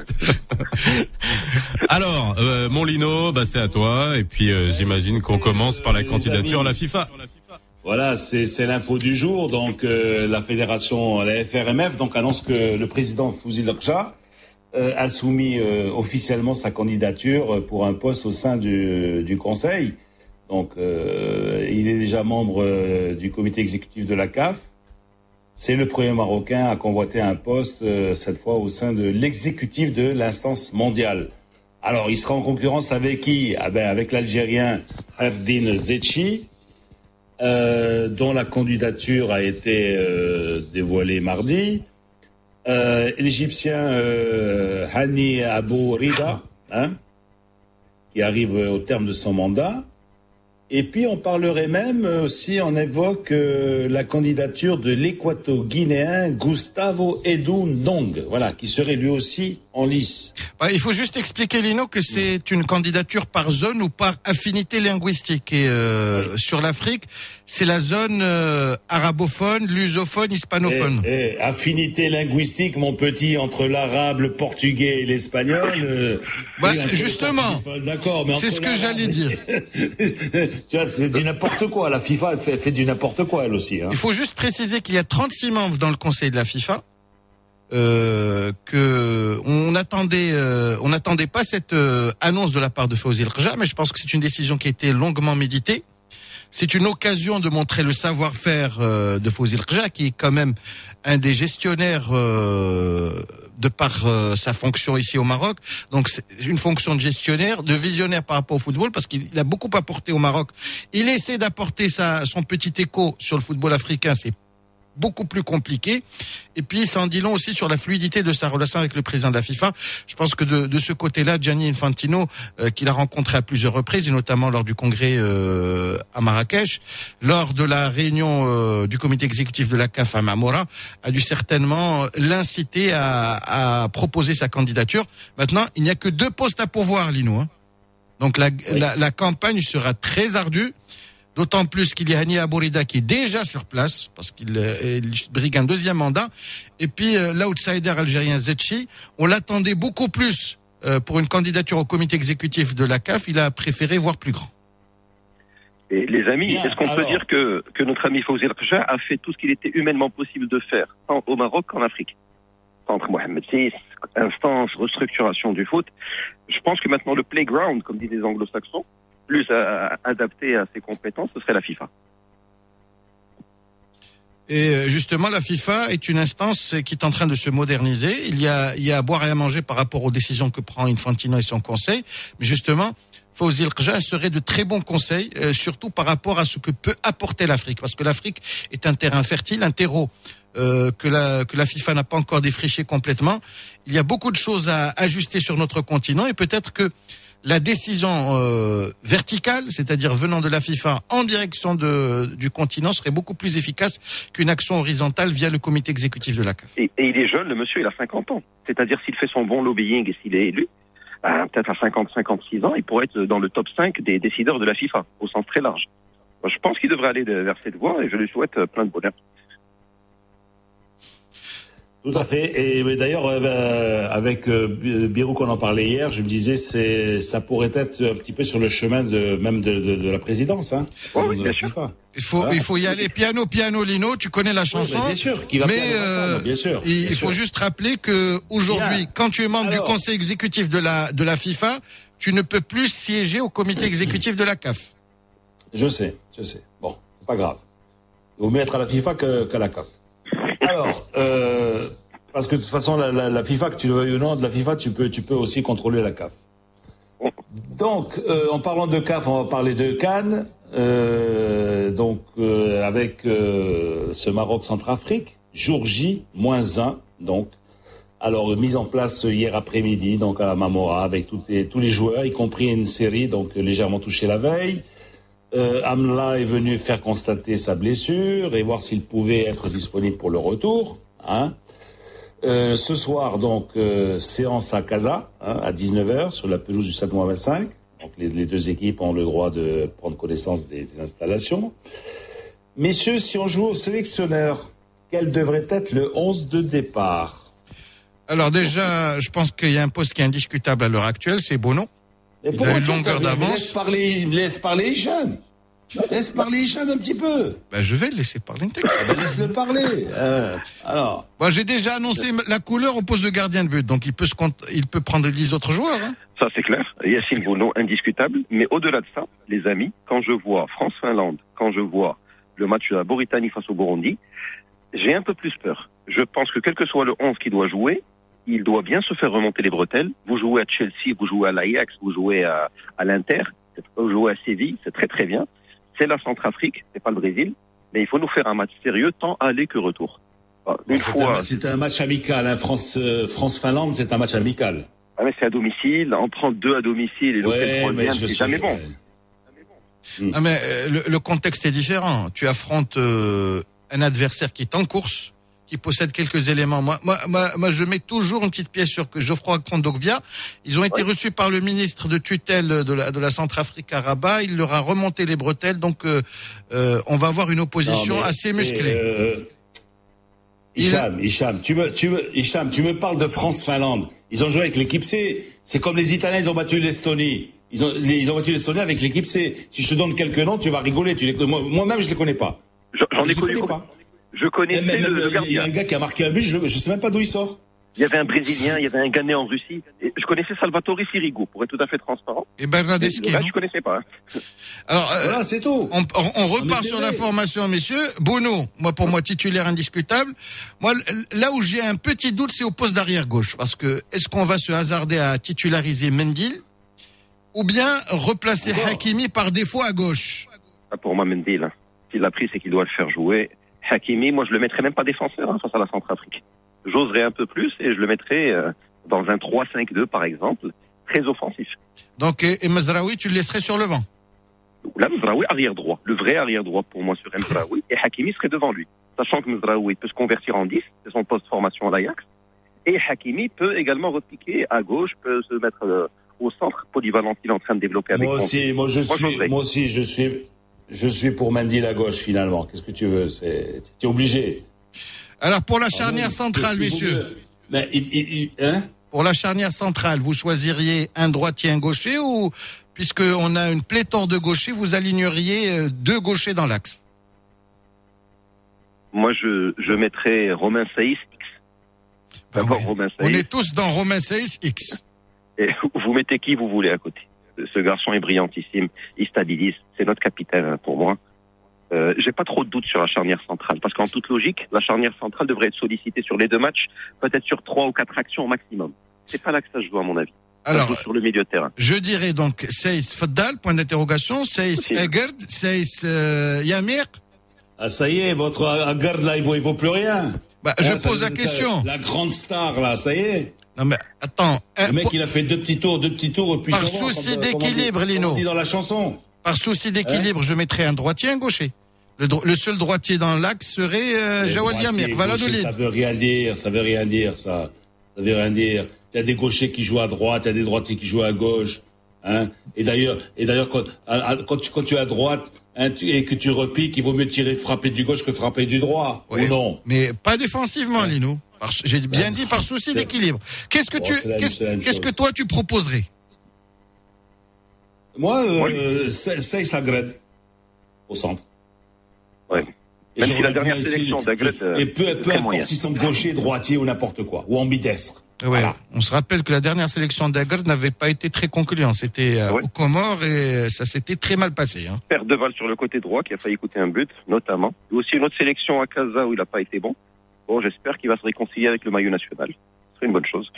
Alors, euh, mon Lino, bah, c'est à toi. Et puis, euh, j'imagine qu'on commence par la candidature à la. FIFA. Voilà, c'est c'est l'info du jour. Donc euh, la fédération, la FRMF, donc annonce que le président Fouzi Lakja euh, a soumis euh, officiellement sa candidature euh, pour un poste au sein du, du Conseil. Donc euh, il est déjà membre euh, du comité exécutif de la CAF. C'est le premier Marocain à convoiter un poste, euh, cette fois au sein de l'exécutif de l'instance mondiale. Alors, il sera en concurrence avec qui? Ah ben, Avec l'Algérien Hardin Zetchi, dont la candidature a été dévoilée mardi. L'Égyptien Hani Abou Rida, hein, qui arrive au terme de son mandat. Et puis on parlerait même euh, aussi, on évoque euh, la candidature de l'équato-guinéen Gustavo Edu Ndong, voilà, qui serait lui aussi en lice. Bah, il faut juste expliquer, Lino, que c'est une candidature par zone ou par affinité linguistique. Et euh, sur l'Afrique, c'est la zone euh, arabophone, lusophone, hispanophone. Affinité linguistique, mon petit, entre l'arabe, le portugais et l'espagnol. euh, Bah, justement, d'accord, mais c'est ce que j'allais dire. *laughs* tu vois, c'est du n'importe quoi. La FIFA, elle fait, elle fait du n'importe quoi, elle aussi. Hein. Il faut juste préciser qu'il y a 36 membres dans le conseil de la FIFA. Euh, que on attendait, euh, on n'attendait pas cette euh, annonce de la part de Fawzi Rja, mais je pense que c'est une décision qui a été longuement méditée. C'est une occasion de montrer le savoir-faire euh, de Fawzi Rja, qui est quand même un des gestionnaires euh, de par euh, sa fonction ici au Maroc. Donc c'est une fonction de gestionnaire, de visionnaire par rapport au football, parce qu'il a beaucoup apporté au Maroc. Il essaie d'apporter sa, son petit écho sur le football africain. C'est beaucoup plus compliqué. Et puis, ça en dit long aussi sur la fluidité de sa relation avec le président de la FIFA. Je pense que de, de ce côté-là, Gianni Infantino, euh, qu'il a rencontré à plusieurs reprises, et notamment lors du congrès euh, à Marrakech, lors de la réunion euh, du comité exécutif de la CAF à Mamora, a dû certainement l'inciter à, à proposer sa candidature. Maintenant, il n'y a que deux postes à pourvoir, Lino. hein. Donc la, la, la campagne sera très ardue. D'autant plus qu'il y a Hani Abourida qui est déjà sur place, parce qu'il euh, brigue un deuxième mandat. Et puis euh, l'outsider algérien Zetchi, on l'attendait beaucoup plus euh, pour une candidature au comité exécutif de la CAF. Il a préféré voir plus grand. Et les amis, est-ce qu'on peut dire que, que notre ami Fawzi Rja a fait tout ce qu'il était humainement possible de faire, tant au Maroc qu'en Afrique? Centre Mohamed VI, instance, restructuration du foot. Je pense que maintenant le playground, comme disent les anglo-saxons, plus adapté à ses compétences, ce serait la FIFA. Et euh, justement, la FIFA est une instance qui est en train de se moderniser. Il y a, à boire et à manger par rapport aux décisions que prend Infantino et son conseil. Mais justement, Fawzi Rja serait de très bons conseils, euh, surtout par rapport à ce que peut apporter l'Afrique. Parce que l'Afrique est un terrain fertile, un terreau euh, que, la, que la FIFA n'a pas encore défriché complètement. Il y a beaucoup de choses à ajuster sur notre continent et peut-être que la décision euh, verticale, c'est-à-dire venant de la FIFA en direction de, du continent, serait beaucoup plus efficace qu'une action horizontale via le comité exécutif de la CAF. Et, il est jeune, le monsieur, il a 50 ans. C'est-à-dire s'il fait son bon lobbying et s'il est élu, peut-être à 50-56 ans, il pourrait être dans le top 5 des décideurs de la FIFA, au sens très large. Je pense qu'il devrait aller vers cette voie et je lui souhaite euh, plein de bonheur. Tout à fait. Et d'ailleurs, euh, avec euh, Bi- Birou qu'on en parlait hier, je me disais, c'est, ça pourrait être un petit peu sur le chemin de même de, de, de la présidence, hein. Oui, oui, bien sûr. Il faut, Voilà. il faut y aller piano, piano, Lino. Tu connais la Oui, chanson. mais bien sûr, qui va mais euh, ensemble, bien sûr. il, bien il faut sûr. juste rappeler que aujourd'hui, quand tu es membre Alors. du conseil exécutif de la de la FIFA, tu ne peux plus siéger au comité exécutif de la CAF. Je sais, je sais. Bon, c'est pas grave. Il vaut mieux être à la FIFA que- qu'à la CAF. Alors, euh, parce que de toute façon, la, FIFA, que tu le veuilles ou non, de la FIFA, tu peux, tu peux aussi contrôler la CAF. Donc, euh, en parlant de CAF, on va parler de Cannes. Euh, donc, avec ce Maroc-Centrafrique, jour J, moins 1, donc. Alors, mise en place hier après-midi, donc à Mamora, avec les- tous les joueurs, y compris une série, donc légèrement touchée la veille. Euh, est venu faire constater sa blessure et voir s'il pouvait être disponible pour le retour. Hein. Euh, ce soir, donc, euh, séance à Casa, hein, à 19h, sur la pelouse du 7 25. Donc, les, les, deux équipes ont le droit de prendre connaissance des, des, installations. Messieurs, si on joue au sélectionneur, quel devrait être le 11 de départ? Alors déjà, je pense qu'il y a un poste qui est indiscutable à l'heure actuelle, c'est Bono. Et Il a une longueur d'avance. Laisse parler, laisse parler Hicham. Laisse parler Hicham un petit peu. Ben, je vais le laisser parler. Ah ben, Laisse-le parler. Euh, alors. Moi, j'ai déjà annoncé la couleur au poste de gardien de but, donc il peut, se compte, il peut prendre 10 autres joueurs. Hein. Ça, c'est clair. Yacine Bono, indiscutable. Mais au-delà de ça, les amis, quand je vois France-Finlande, quand je vois le match de la Mauritanie face au Burundi, j'ai un peu plus peur. Je pense que quel que soit le 11 qui doit jouer, il doit bien se faire remonter les bretelles. Vous jouez à Chelsea, vous jouez à l'Ajax, vous jouez à, à l'Inter, vous jouez à Séville, c'est très très bien. C'est la Centrafrique, c'est pas le Brésil, mais il faut nous faire un match sérieux, tant aller que retour. Une fois. C'est un, match amical, hein. France, euh, France-Finlande, c'est un match amical. Ah mais c'est à domicile, on prend deux à domicile et ouais, le mais c'est jamais bon. Ah mais euh, le, le, contexte est différent. Tu affrontes euh, un adversaire qui est en course, qui possède quelques éléments. Moi, moi, moi, moi, je mets toujours une petite pièce sur que Geoffroy Kondogbia. Ils ont été reçus par le ministre de tutelle de la, de la Centrafrique à Rabat. Il leur a remonté les bretelles. Donc, euh, euh, on va avoir une opposition non, mais, assez musclée. Euh, Hicham. Hicham, tu me, tu me, Hicham, tu me parles de France-Finlande. Ils ont joué avec l'équipe C. C'est comme les Italiens, ils ont battu l'Estonie. Ils ont, les, ils ont battu l'Estonie avec l'équipe C. Si je te donne quelques noms, tu vas rigoler. Tu les, moi-même, je les connais pas. J'en ai connu pas. Je connais même, le, le, gardien. Il y a un gars qui a marqué un but, je, je sais même pas d'où il sort. Il y avait un Brésilien, il y avait un Ghanéen en Russie. Et je connaissais Salvatore Sirigu, pour être tout à fait transparent. Et Bernadeschi. Là, je connaissais pas. *laughs* Alors, euh, voilà, c'est tout. On, on repart sur la formation, messieurs. Bono, moi pour moi titulaire indiscutable. Moi, là où j'ai un petit doute, c'est au poste d'arrière gauche, parce que est-ce qu'on va se hasarder à titulariser Mendil ou bien replacer Encore. Hakimi par défaut à gauche? Ah, Pour moi, Mendil, hein. s'il l'a pris, c'est qu'il doit le faire jouer. Hakimi, moi je le mettrais même pas défenseur hein, face à la Centrafrique. J'oserais un peu plus et je le mettrais euh, dans un 3-5-2 par exemple, très offensif. Donc et, et Mazraoui, tu le laisserais sur le banc? Là, Mazraoui arrière droit, le vrai arrière droit pour moi sur Mazraoui *laughs* et Hakimi serait devant lui, sachant que Mazraoui peut se convertir en 10, c'est son poste formation à l'Ajax, et Hakimi peut également repiquer à gauche, peut se mettre euh, au centre, polyvalent il est en train de développer avec moi aussi, moi je moi, suis, moi aussi je suis je suis pour Mendy la gauche finalement. Qu'est-ce que tu veux? C'est tu es obligé. Alors pour la charnière ah, centrale, messieurs. Mais, il, il, hein? Pour la charnière centrale, vous choisiriez un droitier, un gaucher ou puisque on a une pléthore de gauchers, vous aligneriez deux gauchers dans l'axe? Moi, je, je mettrais Romain Saïs X. Ben oui. Romain Saïs. On est tous dans Romain Saïs X. Et *laughs* vous mettez qui vous voulez à côté ce garçon est brillantissime, il stabilise, c'est notre capitaine pour moi. Euh, j'ai pas trop de doutes sur la charnière centrale, parce qu'en toute logique, la charnière centrale devrait être sollicitée sur les deux matchs, peut-être sur trois ou quatre actions au maximum. C'est pas là que ça se joue à mon avis. Alors, sur le milieu de terrain. Je dirais donc Seis Faddal, point d'interrogation, Seis Egerd, Seis euh, Yamir. Ah ça y est, votre Egerd là, il vaut, il vaut plus rien. Bah, ah, je pose la question. La grande star là, ça y est. Non mais attends. Le mec, il a fait deux petits tours, deux petits tours. Puis Par souci d'équilibre, Lino. dit dans la chanson. Par souci d'équilibre, hein je mettrais un droitier, un gaucher. Le, le seul droitier dans l'axe serait euh, Jawad Yamir, Valladolid. Ça veut rien dire, ça veut rien dire, ça. Ça veut rien dire. Il y a des gauchers qui jouent à droite, il y a des droitiers qui jouent à gauche. Hein et d'ailleurs, et d'ailleurs, quand, quand, tu, quand tu es à droite hein, tu, et que tu repiques, il vaut mieux tirer frapper du gauche que frapper du droit, oui, ou non? Mais pas défensivement, Lino. J'ai bien dit par souci d'équilibre. Qu'est-ce que bon, tu, qu'est-ce que toi tu proposerais? Moi, euh, oui. c'est Sagred au centre. Ouais. Même si la dernière sélection d'Agret. Et peu, peu importe s'ils sont gauchers, droitiers ou n'importe quoi, ou ambidestres. Ouais. Voilà. On se rappelle que la dernière sélection d'Agret n'avait pas été très concluante. C'était euh, ouais. au Comores et ça s'était très mal passé. Hein. Perte de balle sur le côté droit qui a failli coûter un but, notamment. Et aussi une autre sélection à Casa où il n'a pas été bon. Bon, j'espère qu'il va se réconcilier avec le maillot national. Ce serait une bonne chose.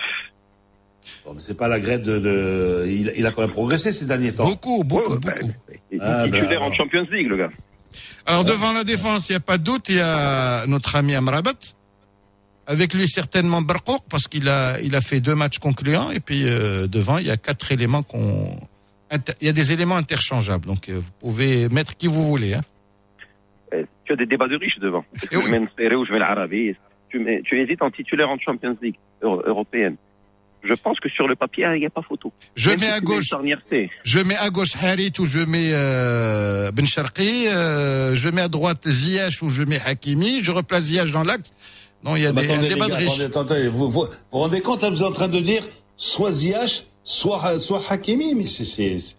Bon, mais c'est pas la grève de, de... Il, il, a quand même progressé ces derniers temps. Beaucoup, beaucoup, ouais, beaucoup. Ben, il, ah, ben, titulaire en Champions League, le gars. Alors, devant la défense, il n'y a pas de doute, il y a notre ami Amrabat. Avec lui, certainement Barkouk, parce qu'il a, il a fait deux matchs concluants. Et puis, euh, devant, il y a quatre éléments qu'on il y a des éléments interchangeables. Donc, euh, vous pouvez mettre qui vous voulez. Hein. Tu as des débats de riches devant. Oui. mets Nséré ou je mets l'Arabie tu, mets- tu hésites en titulaire en Champions League euro- européenne. Je pense que sur le papier, il n'y a pas photo. Je Même mets si à tu gauche, je mets à gauche Harit ou je mets euh, Ben Sharqi. euh, je mets à droite Ziyech ou je mets Hakimi. Je replace Ziyech dans l'axe. Non, il y a Mais des, un attendez, débat de riches. attendez, attendez, vous, vous, rendez compte, là, vous êtes en train de dire soit Ziyech, soit, soit Hakimi, mais c'est-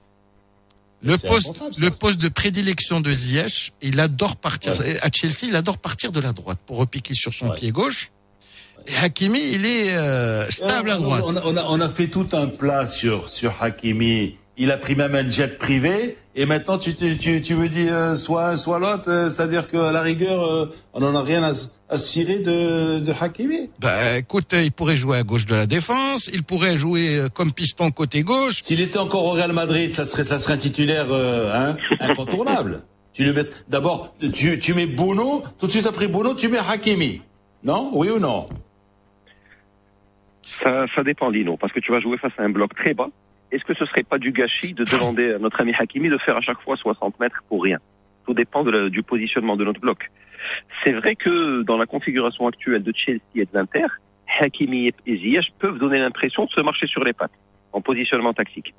Le poste, le poste de prédilection de Ziyech, il adore partir à Chelsea, il adore partir de la droite pour repiquer sur son Ouais. pied gauche. Et Hakimi, il est euh, stable à droite. On, a- on a, on a fait tout un plat sur, sur Hakimi. Il a pris même un jet privé. Et maintenant, tu, tu, tu, tu me dis euh, soit un, soit l'autre. euh, C'est-à-dire qu'à la rigueur, euh, on n'en a rien à, à cirer de, de Hakimi. Bah, écoute, il pourrait jouer à gauche de la défense, il pourrait jouer euh, comme piston côté gauche. S'il était encore au Real Madrid, ça serait, ça serait un titulaire euh, hein, incontournable. tu le mets d'abord, tu, tu mets Bono. Tout de suite après Bono, tu mets Hakimi. Non? Oui ou non? Ça, ça dépend, Lino, parce que tu vas jouer face à un bloc très bas. Est-ce que ce serait pas du gâchis de demander à notre ami Hakimi de faire à chaque fois 60 mètres pour rien? Tout dépend de la- du positionnement de notre bloc. C'est vrai que dans la configuration actuelle de Chelsea et de l'Inter, Hakimi et Ziyech peuvent donner l'impression de se marcher sur les pattes en positionnement tactique.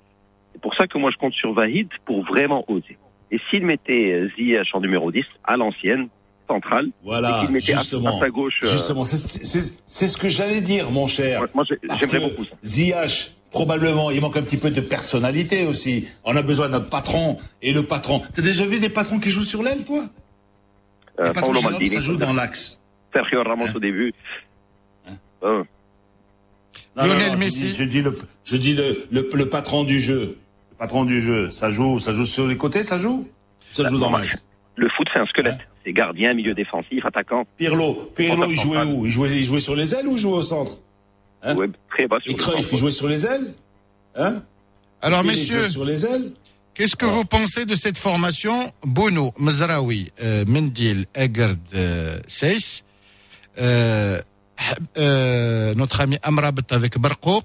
C'est pour ça que moi je compte sur Vahid pour vraiment oser. Et s'il mettait euh, Ziyech en numéro 10 à l'ancienne, centrale, Voilà, et qu'il mettait à- justement. à, sa gauche... euh, Justement, c'est- ce que j'allais dire, mon cher. moi, j'aimerais beaucoup ça. Probablement, il manque un petit peu de personnalité aussi. On a besoin d'un patron. Et le patron. T'as déjà vu des patrons qui jouent sur l'aile, toi? Euh, Paolo Maldini, ça joue dans l'axe. Sergio Ramos Hein au début. Hein Euh, Non, Lionel non, non, Messi. Je dis, je dis le, je dis le, le, le patron du jeu. Le patron du jeu. Ça joue, ça joue sur les côtés, ça joue? Ça joue dans l'axe. Le foot, c'est un squelette. C'est gardien, milieu défensif, attaquant. Pirlo, Pirlo, il jouait où? Il jouait, il jouait sur les ailes ou il jouait au centre? Hein? Ouais, très bas sur Et Cruyff, il jouait sur les ailes? Hein? Alors, Pelé, il messieurs, jouait sur les ailes? Qu'est-ce que vous pensez de cette formation Bono, Mazraoui, euh, Mendil, Egerd, euh, Seyss, euh, euh, notre ami Amrabat avec Barkouk,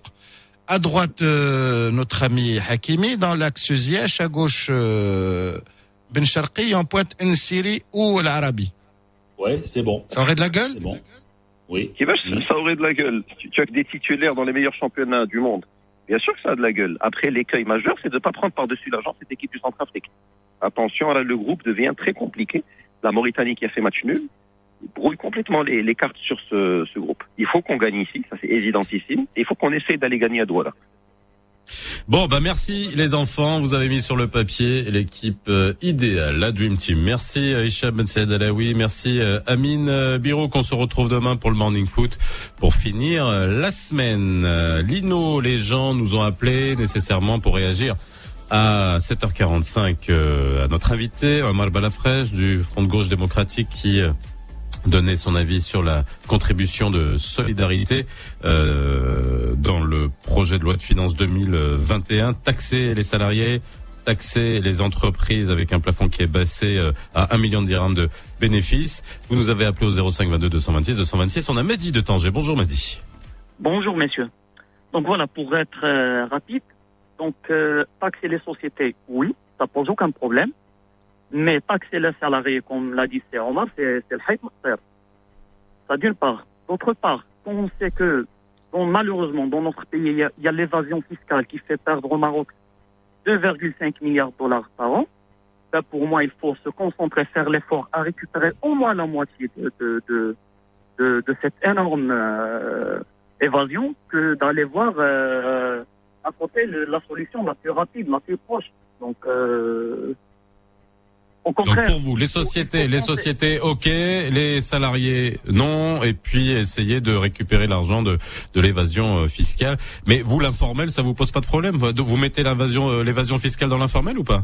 à droite euh, notre ami Hakimi, dans l'axe Ziyech, à gauche euh, Ben Sharqi, en pointe Nsiri ou l'Arabie. Ouais, c'est bon. Ça aurait de la gueule? C'est bon. Oui. Qui va, Oui. ça aurait de la gueule. Tu, tu as que des titulaires dans les meilleurs championnats du monde. Bien sûr que ça a de la gueule. Après, l'écueil majeur, c'est de ne pas prendre par-dessus l'argent cette équipe du Centrafrique. Attention, là, le groupe devient très compliqué. La Mauritanie qui a fait match nul brouille complètement les, cartes sur ce, ce groupe. Il faut qu'on gagne ici, ça c'est évidentissime. Et il faut qu'on essaye d'aller gagner à Douala. Bon, bah merci les enfants. Vous avez mis sur le papier l'équipe euh, idéale, la Dream Team. Merci euh, Hicham Ben. Merci euh, Amine Biro qu'on se retrouve demain pour le Morning Foot pour finir la semaine. Lino, les gens nous ont appelés nécessairement pour réagir à 7h45 euh, à notre invité Omar Balafrèche du Front de gauche démocratique qui donner son avis sur la contribution de solidarité euh, dans le projet de loi de finances 2021, taxer les salariés, taxer les entreprises avec un plafond qui est baissé euh, à 1 million de de bénéfices. Vous nous avez appelé au 05 22 226 226. On a Mehdi de Tanger. Bonjour Mehdi. Bonjour messieurs. Donc voilà, pour être euh, rapide, donc taxer les sociétés, oui, ça pose aucun problème. Mais taxer les salariés, comme l'a dit c'est Omar, c'est c'est le master. Ça d'une part. D'autre part, quand on sait que bon, malheureusement dans notre pays, il y a, a l'évasion fiscale qui fait perdre au Maroc 2,5 milliards de dollars par an. Ben, pour moi, il faut se concentrer, faire l'effort à récupérer au moins la moitié de, de, de, de, de cette énorme euh, évasion que d'aller voir euh, à côté la solution la plus rapide, la plus proche. Donc, euh, au Donc pour vous, les sociétés, les sociétés, ok, les salariés, non, et puis essayer de récupérer l'argent de, de l'évasion euh, fiscale. Mais vous, l'informel, ça vous pose pas de problème? Vous mettez l'invasion, euh, l'évasion fiscale dans l'informel ou pas?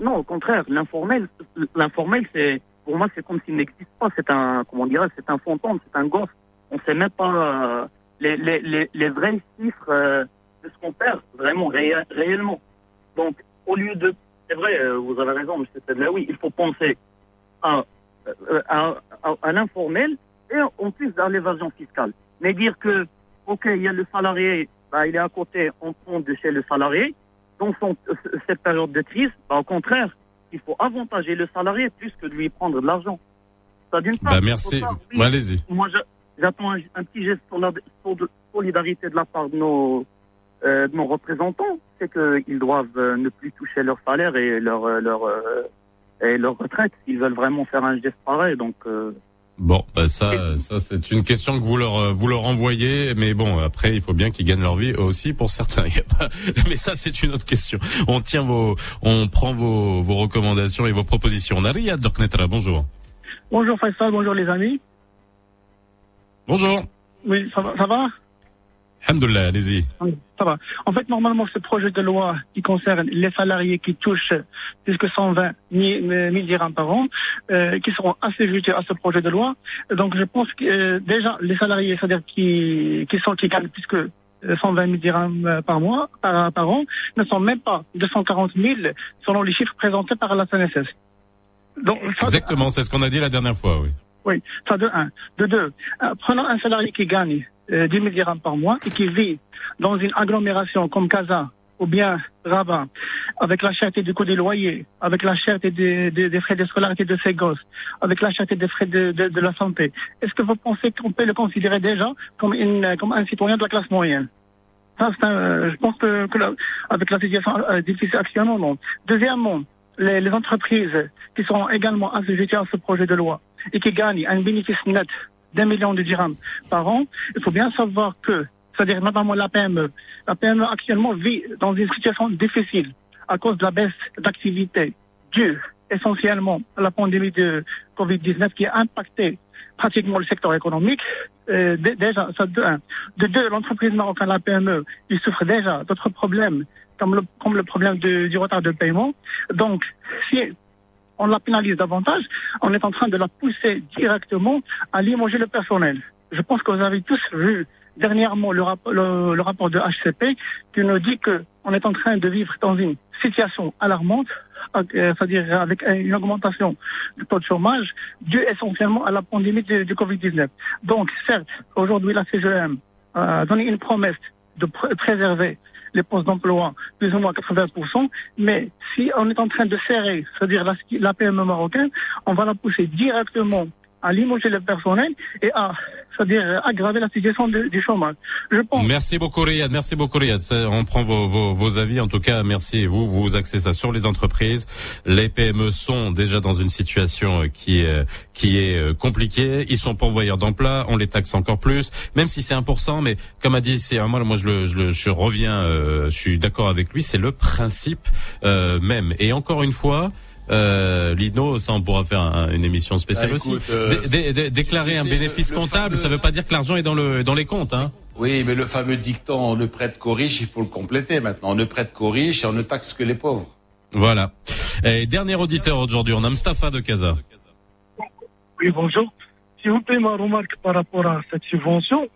Non, au contraire, l'informel, l'informel, c'est pour moi, c'est comme s'il n'existe pas. C'est un, comment c'est un fantôme, c'est un ghost. On sait même pas euh, les, les, les, les vrais chiffres euh, de ce qu'on perd vraiment réel- réellement. Donc, au lieu de, c'est vrai, euh, vous avez raison, Monsieur Tedlaoui, il faut penser à, euh, à, à, à l'informel et en plus à l'évasion fiscale. Mais dire que, ok, il y a le salarié, bah, il est à côté, on prend de chez le salarié, dans son, cette période de crise, bah, au contraire, il faut avantager le salarié plus que de lui prendre de l'argent. Ça d'une part. Bah, merci. Allez-y. Moi, j'attends un, un, petit geste de solidarité de la part de nos, euh, de nos représentants. C'est qu'ils doivent euh, ne plus toucher leur salaire et leur, euh, leur, euh, et leur retraite s'ils veulent vraiment faire un geste pareil. Donc, euh, Bon, bah ça, ça c'est une question que vous leur euh, vous leur envoyez, mais bon, après il faut bien qu'ils gagnent leur vie aussi pour certains. *laughs* Mais ça c'est une autre question. On tient vos, on prend vos, vos recommandations et vos propositions. Naria Dorknetra, bonjour. Bonjour Faisal, bonjour les amis. Bonjour. Oui, ça va, ça va? Alhamdulillah, allez-y. Ça va. En fait, normalement, ce projet de loi qui concerne les salariés qui touchent plus que 120 000 dirhams par an, euh, qui seront assujettis à ce projet de loi. Donc, je pense que euh, déjà, les salariés, c'est-à-dire qui, qui sont qui gagnent plus que 120 000 dirhams par mois, par, par an, ne sont même pas 240 000 selon les chiffres présentés par la CNSS. Donc, Exactement, c'est ce qu'on a dit la dernière fois, oui. Oui, ça de un. De deux, euh, prenons un salarié qui gagne euh, 10 000 dirhams par mois et qui vit dans une agglomération comme Casa ou bien Rabat, avec la cherté du coût des loyers, avec la cherté des, frais de scolarité de ses gosses, avec la cherté des frais de, la santé, est-ce que vous pensez qu'on peut le considérer déjà comme, une, comme un citoyen de la classe moyenne? Ça, un, je pense que, que avec la situation euh, difficile non. Deuxièmement, les, les, entreprises qui seront également assujetties à ce projet de loi et qui gagnent un bénéfice net d'un million de dirhams par an, il faut bien savoir que, c'est-à-dire notamment la PME, la PME actuellement vit dans une situation difficile à cause de la baisse d'activité due essentiellement à la pandémie de Covid-19 qui a impacté pratiquement le secteur économique. Euh, déjà, ça de un. De deux, l'entreprise marocaine, la PME, il souffre déjà d'autres problèmes comme le, problème du retard de paiement. Donc, si on la pénalise davantage, on est en train de la pousser directement à limoger le personnel. Je pense que vous avez tous vu dernièrement le, rap le, le rapport de HCP qui nous dit que on est en train de vivre dans une situation alarmante, euh, c'est-à-dire avec une augmentation du taux de chômage dû essentiellement à la pandémie du, du Covid-19. Donc, certes, aujourd'hui, la CGM a donné une promesse de pr préserver les postes d'emploi plus ou moins 80%, mais si on est en train de serrer, c'est-à-dire la, la PME marocaine, on va la pousser directement à limoger le personnel et à, c'est-à-dire aggraver la situation de, du chômage. Je pense. Merci beaucoup Riyad, merci beaucoup Riyad. On prend vos, vos, vos, avis. En tout cas, merci. Vous, vous axez ça sur les entreprises. Les PME sont déjà dans une situation qui est, qui est compliquée. Ils sont pourvoyeurs d'emploi. On les taxe encore plus, même si c'est 1%. Mais comme a dit, c'est moi, moi je, le, je, le, je reviens, euh, je suis d'accord avec lui. C'est le principe euh, même. Et encore une fois. Euh, Lino, ça on pourra faire un, une émission spéciale écoute, aussi. Euh, dé dé déclarer un bénéfice comptable, fameux... ça veut pas dire que l'argent est dans le dans les comptes, hein. Oui, mais le fameux dicton on ne prête qu'aux riches, il faut le compléter maintenant. On ne prête qu'aux riches et on ne taxe que les pauvres. Voilà. Et dernier auditeur aujourd'hui, on a Mustafa de Casa. Oui, bonjour. S'il vous plaît, ma remarque par rapport à cette subvention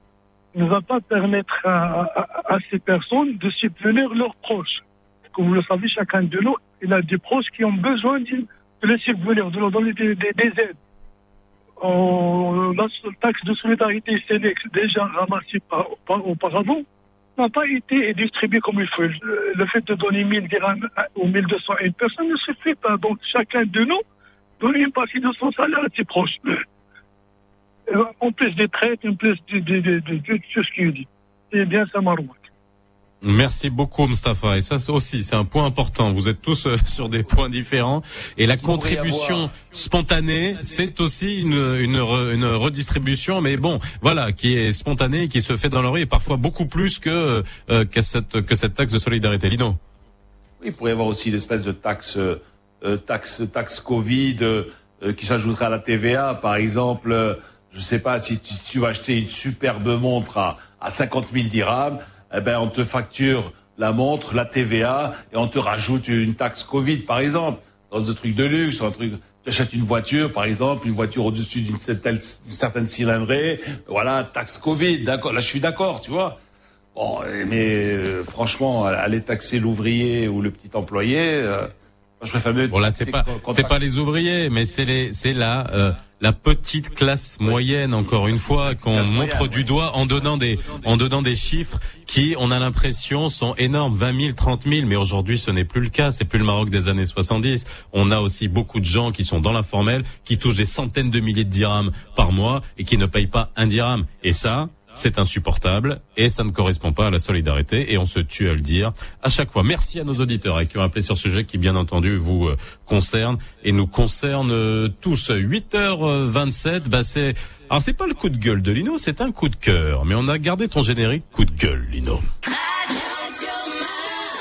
ne va pas permettre à, à, à ces personnes de subvenir leurs proches. Comme vous le savez, chacun de nous, il a des proches qui ont besoin de les subvenir, de leur donner des, des, des aides. Euh, la taxe de solidarité Sélex, déjà ramassée par, par, auparavant, n'a pas été distribuée comme il faut. Le fait de donner 1000 dirhams ou 1200 à une personne ne suffit pas. Donc chacun de nous donne une partie de son salaire à ses proches. En plus des traites, en plus de, tout ce qu'il dit. C'est bien ça ma remarque. Merci beaucoup, Mustafa. Et ça aussi, c'est un point important. Vous êtes tous euh, sur des points différents. Et la contribution spontanée, c'est aussi une, une, re, une, redistribution, mais bon, voilà, qui est spontanée, qui se fait dans l'oreille, et parfois beaucoup plus que euh, que cette que cette taxe de solidarité. Lino. Oui, il pourrait y avoir aussi l'espèce de taxe euh, taxe taxe Covid euh, qui s'ajouterait à la TVA, par exemple. Euh, je sais pas si tu, si tu vas acheter une superbe montre à, à 50 000 dirhams eh ben, on te facture la montre, la TVA, et on te rajoute une taxe Covid, par exemple, dans un truc de luxe, un truc. Tu achètes une voiture, par exemple, une voiture au-dessus d'une certaine, cylindrée, voilà, taxe Covid, d'accord. Là, je suis d'accord, tu vois. Bon, mais euh, franchement, aller taxer l'ouvrier ou le petit employé, euh, je préfère Bon là c'est pas c'est pas les ouvriers, mais c'est les c'est la euh, la petite classe moyenne encore une fois qu'on montre du doigt en donnant des en donnant des chiffres qui on a l'impression sont énormes. 20 000 30 000 mais aujourd'hui ce n'est plus le cas. C'est plus le Maroc des années 70 on a aussi beaucoup de gens qui sont dans l'informel qui touchent des centaines de milliers de dirhams par mois et qui ne payent pas un dirham. Et ça c'est insupportable et ça ne correspond pas à la solidarité et on se tue à le dire à chaque fois. Merci à nos auditeurs qui ont appelé sur ce sujet qui bien entendu vous euh, concerne et nous concerne euh, tous. 8h27, bah c'est alors c'est pas le coup de gueule de Lino, c'est un coup de cœur, mais on a gardé ton générique coup de gueule Lino.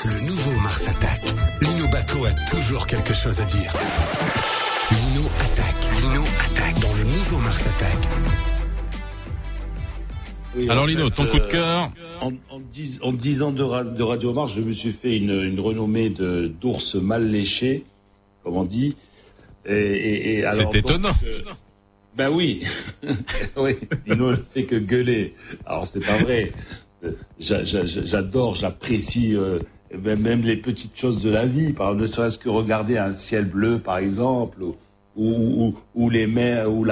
Le nouveau Mars attaque. Lino Baco a toujours quelque chose à dire. Lino attaque. Lino attaque. Dans le nouveau Mars attaque. Oui, Alors Lino, fait, ton coup de euh, cœur En, en, dix, en dix ans de, ra- de Radio Mars, je me suis fait une, une renommée d'ours mal léché, comme on dit. Et, et, et alors, C'est étonnant. euh, ben oui, *laughs* oui. Lino ne fait que gueuler. Alors c'est pas vrai. Euh, j'a- j'a- j'a- J'adore, j'apprécie euh, même les petites choses de la vie. Par ne serait-ce que regarder un ciel bleu, par exemple, ou, ou, ou, ou les mers, ou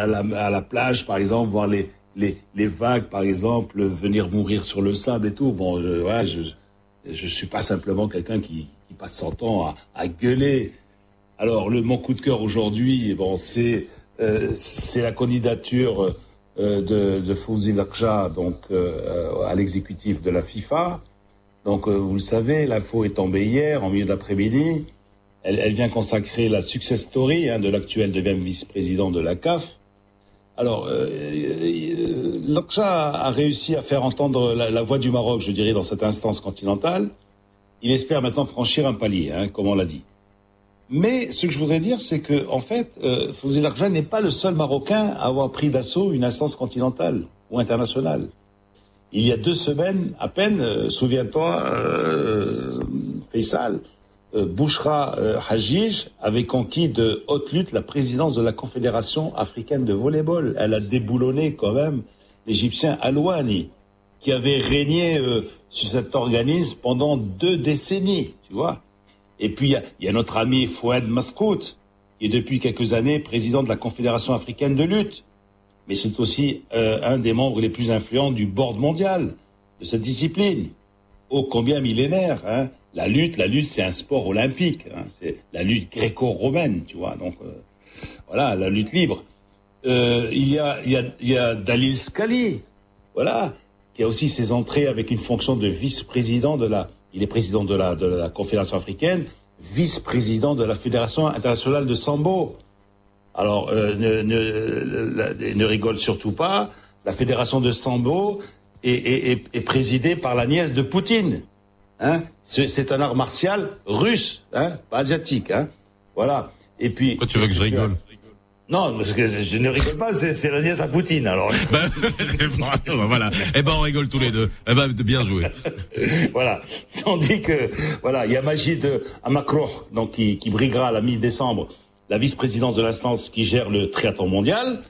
à, la- à la plage, par exemple, voir les, les, vagues, par exemple, venir mourir sur le sable et tout. Bon, je, voilà, je, je suis pas simplement quelqu'un qui, passe son temps à, à gueuler. Alors, le, mon coup de cœur aujourd'hui, bon, c'est euh, la candidature euh, de, Fouzi Lakja, donc euh, à l'exécutif de la FIFA. Donc, vous le savez, l'info est tombée hier, en milieu d'après-midi. Elle, elle vient consacrer la success story hein, de l'actuel deuxième vice-président de la CAF. Alors, euh, euh, a réussi à faire entendre la, voix du Maroc, je dirais, dans cette instance continentale. Il espère maintenant franchir un palier, hein, comme on l'a dit. Mais ce que je voudrais dire, c'est que en fait, euh, Fouzi n'est pas le seul Marocain à avoir pris d'assaut une instance continentale ou internationale. Il y a deux semaines, à peine, euh, souviens-toi, euh, Faisal, Bouchra euh, Hajij avait conquis de haute lutte la présidence de la Confédération africaine de volleyball. Elle a déboulonné quand même l'Égyptien Alouani, qui avait régné euh, sur cet organisme pendant deux décennies, tu vois. Et puis, il y a, notre ami Fouad Maskout, qui est depuis quelques années président de la Confédération africaine de lutte. Mais c'est aussi euh, un des membres les plus influents du board mondial de cette discipline. Ô combien millénaire, hein La lutte, la lutte, c'est un sport olympique. Hein c'est la lutte gréco-romaine, tu vois. Donc, euh, voilà, la lutte libre. Euh, il, y a, il, y a, il y a Dalil Scali, voilà, qui a aussi ses entrées avec une fonction de vice-président de la il est président de la, Confédération africaine, vice-président de la Fédération internationale de Sambo. Alors, euh, ne, rigole surtout pas. La Fédération de Sambo est présidée par la nièce de Poutine. Hein C'est un art martial russe, hein pas asiatique. Hein voilà. Et puis. Pourquoi tu veux que je rigole non, parce que je ne rigole pas, c'est la nièce à Poutine, alors. *laughs* Ben, voilà. Eh ben, on rigole tous les deux. Eh ben, bien joué. *laughs* voilà. Tandis que, voilà, il y a Magid Amakroh, donc, qui, qui briguera à la mi-décembre la vice-présidence de l'instance qui gère le triathlon mondial.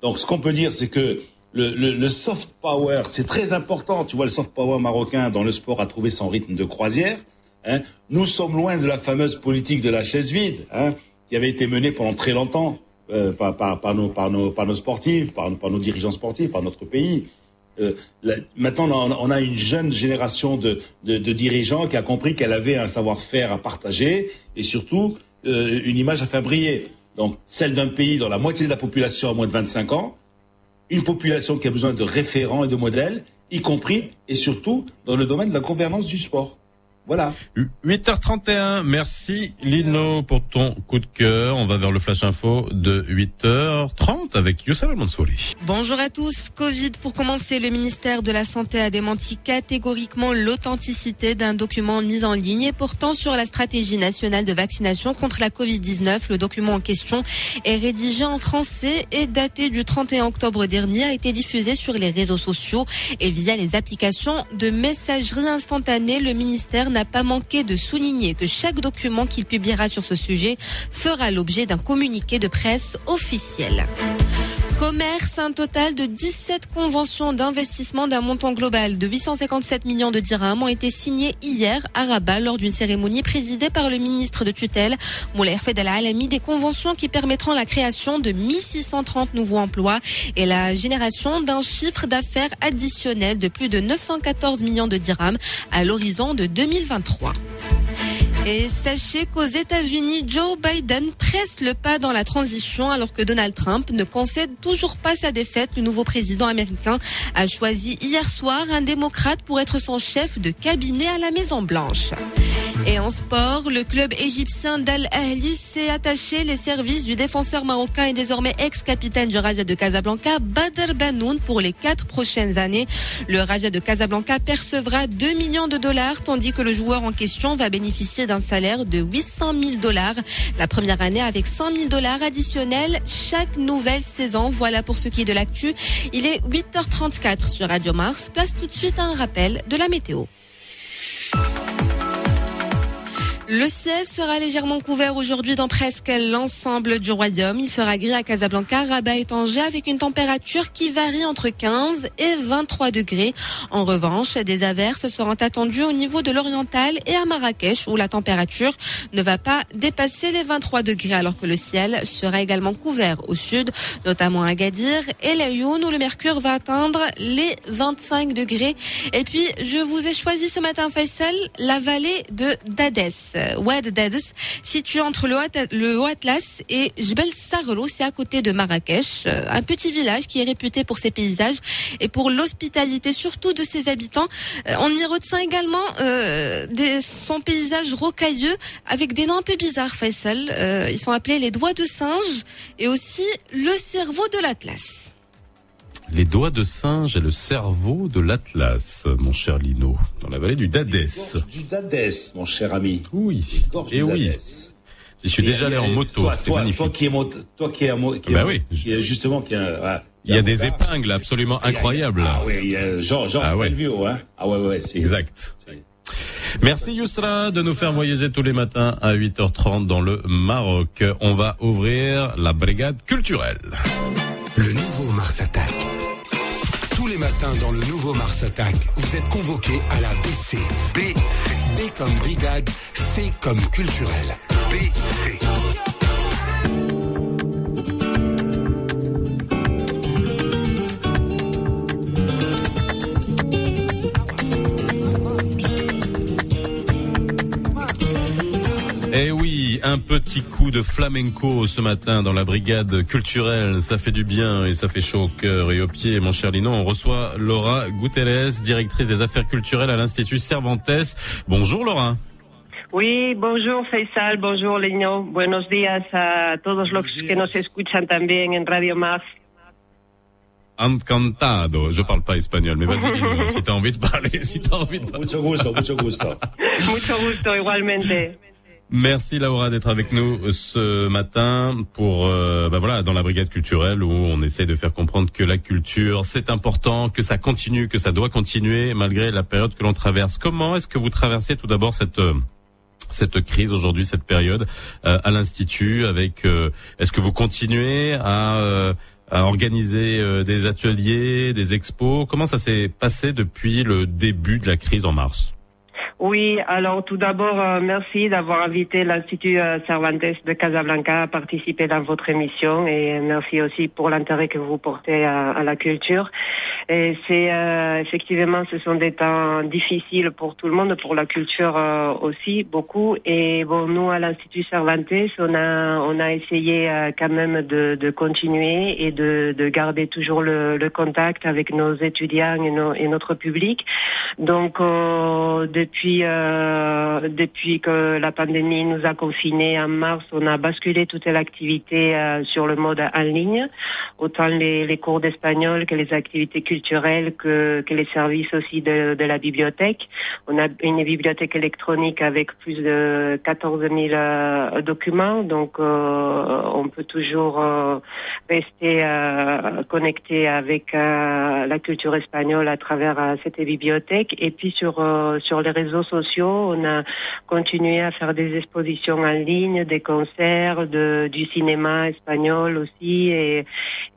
Donc, ce qu'on peut dire, c'est que le, soft power, c'est très important. Tu vois, le soft power marocain dans le sport a trouvé son rythme de croisière. Hein. Nous sommes loin de la fameuse politique de la chaise vide, hein, qui avait été menée pendant très longtemps euh, par, nos, par, nos, par nos sportifs, par, par nos dirigeants sportifs, par notre pays. Euh, maintenant, on a, une jeune génération de, de, de dirigeants qui a compris qu'elle avait un savoir-faire à partager et surtout euh, une image à faire briller. Donc, celle d'un pays dont la moitié de la population a moins de 25 ans, une population qui a besoin de référents et de modèles, y compris et surtout dans le domaine de la gouvernance du sport. Voilà. 8h31, merci Lino pour ton coup de cœur. On va vers le flash info de 8h30 avec Youssef Mansouri. Bonjour à tous. Covid pour commencer, le ministère de la Santé a démenti catégoriquement l'authenticité d'un document mis en ligne et portant sur la stratégie nationale de vaccination contre la Covid-19. Le document en question est rédigé en français et daté du 31 octobre dernier, a été diffusé sur les réseaux sociaux et via les applications de messagerie instantanée. Le ministère n'a pas manqué de souligner que chaque document qu'il publiera sur ce sujet fera l'objet d'un communiqué de presse officiel. Commerce, un total de 17 conventions d'investissement d'un montant global de 857 millions de dirhams ont été signées hier à Rabat lors d'une cérémonie présidée par le ministre de tutelle Moulay Fedel Alami des conventions qui permettront la création de 1630 nouveaux emplois et la génération d'un chiffre d'affaires additionnel de plus de 914 millions de dirhams à l'horizon de 2023. Et sachez qu'aux États-Unis, Joe Biden presse le pas dans la transition alors que Donald Trump ne concède toujours pas sa défaite. Le nouveau président américain a choisi hier soir un démocrate pour être son chef de cabinet à la Maison Blanche. Et en sport, le club égyptien d'Al Ahly s'est attaché les services du défenseur marocain et désormais ex-capitaine du Raja de Casablanca, Badr Banoun, pour les quatre prochaines années. Le Raja de Casablanca percevra 2 millions de dollars, tandis que le joueur en question va bénéficier d'un salaire de 800 000 dollars la première année avec 100 000 dollars additionnels chaque nouvelle saison. Voilà pour ce qui est de l'actu. Il est 8h34 sur Radio Mars. Place tout de suite un rappel de la météo. Le ciel sera légèrement couvert aujourd'hui dans presque l'ensemble du royaume. Il fera gris à Casablanca, Rabat et Tanger avec une température qui varie entre 15 et 23 degrés. En revanche, des averses seront attendues au niveau de l'oriental et à Marrakech où la température ne va pas dépasser les 23 degrés alors que le ciel sera également couvert au sud, notamment à Gadir et Laayoune où le mercure va atteindre les 25 degrés. Et puis, je vous ai choisi ce matin, Faisal, la vallée de Dadès. Oued Dadès, situé entre le Haut, Atlas et Jbel Sarlo, c'est à côté de Marrakech, euh, un petit village qui est réputé pour ses paysages et pour l'hospitalité surtout de ses habitants. Euh, on y retient également euh, des, son paysage rocailleux avec des noms un peu bizarres, Faisal. Euh, ils sont appelés les doigts de singe et aussi le cerveau de l'Atlas. Les doigts de singe et le cerveau de l'Atlas, mon cher Lino, dans la vallée du Dadès. Du Dadès, mon cher ami. Oui. Et oui. Je suis déjà allé en moto, c'est magnifique. Toi qui es moto, toi qui es, qui bah oui. qui est justement qui est, ouais, il y a des épingles absolument incroyables. Ah oui, il y a genre genre Ah ouais. Stelvio, hein. Ah ouais ouais, c'est Exact. Merci Yousra de nous faire voyager tous les matins à 8h30 dans le Maroc. On va ouvrir la brigade culturelle. Le nouveau Mars Attack. Dans le nouveau Mars Attack, vous êtes convoqués à la BC. B. B comme brigade, C comme culturel. BC. Eh oui, un petit coup de flamenco ce matin dans la brigade culturelle, ça fait du bien et ça fait chaud au cœur et aux pieds. Mon cher Lino, on reçoit Laura Guterres, directrice des affaires culturelles à l'Institut Cervantes. Bonjour Laura. Oui, bonjour Faisal, bonjour Leño. Buenos días a todos los que nos escuchan también en Radio Más. Encantado. Je parle pas espagnol, mais vas-y, Lino, si t'as envie de parler, si t'as envie de parler. Mucho gusto, mucho gusto. *laughs* Mucho gusto, igualmente. Merci Laura d'être avec nous ce matin pour euh, bah voilà dans la brigade culturelle où on essaie de faire comprendre que la culture c'est important, que ça continue, que ça doit continuer malgré la période que l'on traverse. Comment est-ce que vous traversez tout d'abord cette euh, cette crise aujourd'hui, cette période euh, à l'institut avec euh, est-ce que vous continuez à euh, à organiser des ateliers, des expos? Comment ça s'est passé depuis le début de la crise en mars? Oui, alors tout d'abord, euh, merci d'avoir invité l'Institut euh, Cervantes de Casablanca à participer dans votre émission et merci aussi pour l'intérêt que vous portez à, la culture. Et c'est euh, effectivement, ce sont des temps difficiles pour tout le monde, pour la culture euh, aussi beaucoup. Et bon, nous à l'Institut Cervantes, on a on a essayé quand même de, de continuer et de, de garder toujours le, le contact avec nos étudiants et, nos, et notre public. Donc euh, depuis euh, depuis que la pandémie nous a confinés en mars, on a basculé toute l'activité euh, sur le mode en ligne, autant les, cours d'espagnol que les activités culturelles que, les services aussi de, la bibliothèque. On a une bibliothèque électronique avec plus de 14 000 euh, documents, donc on peut toujours rester connecté avec la culture espagnole à travers cette bibliothèque. Et puis sur les réseaux réseaux sociaux. On a continué à faire des expositions en ligne, des concerts, de, du cinéma espagnol aussi, et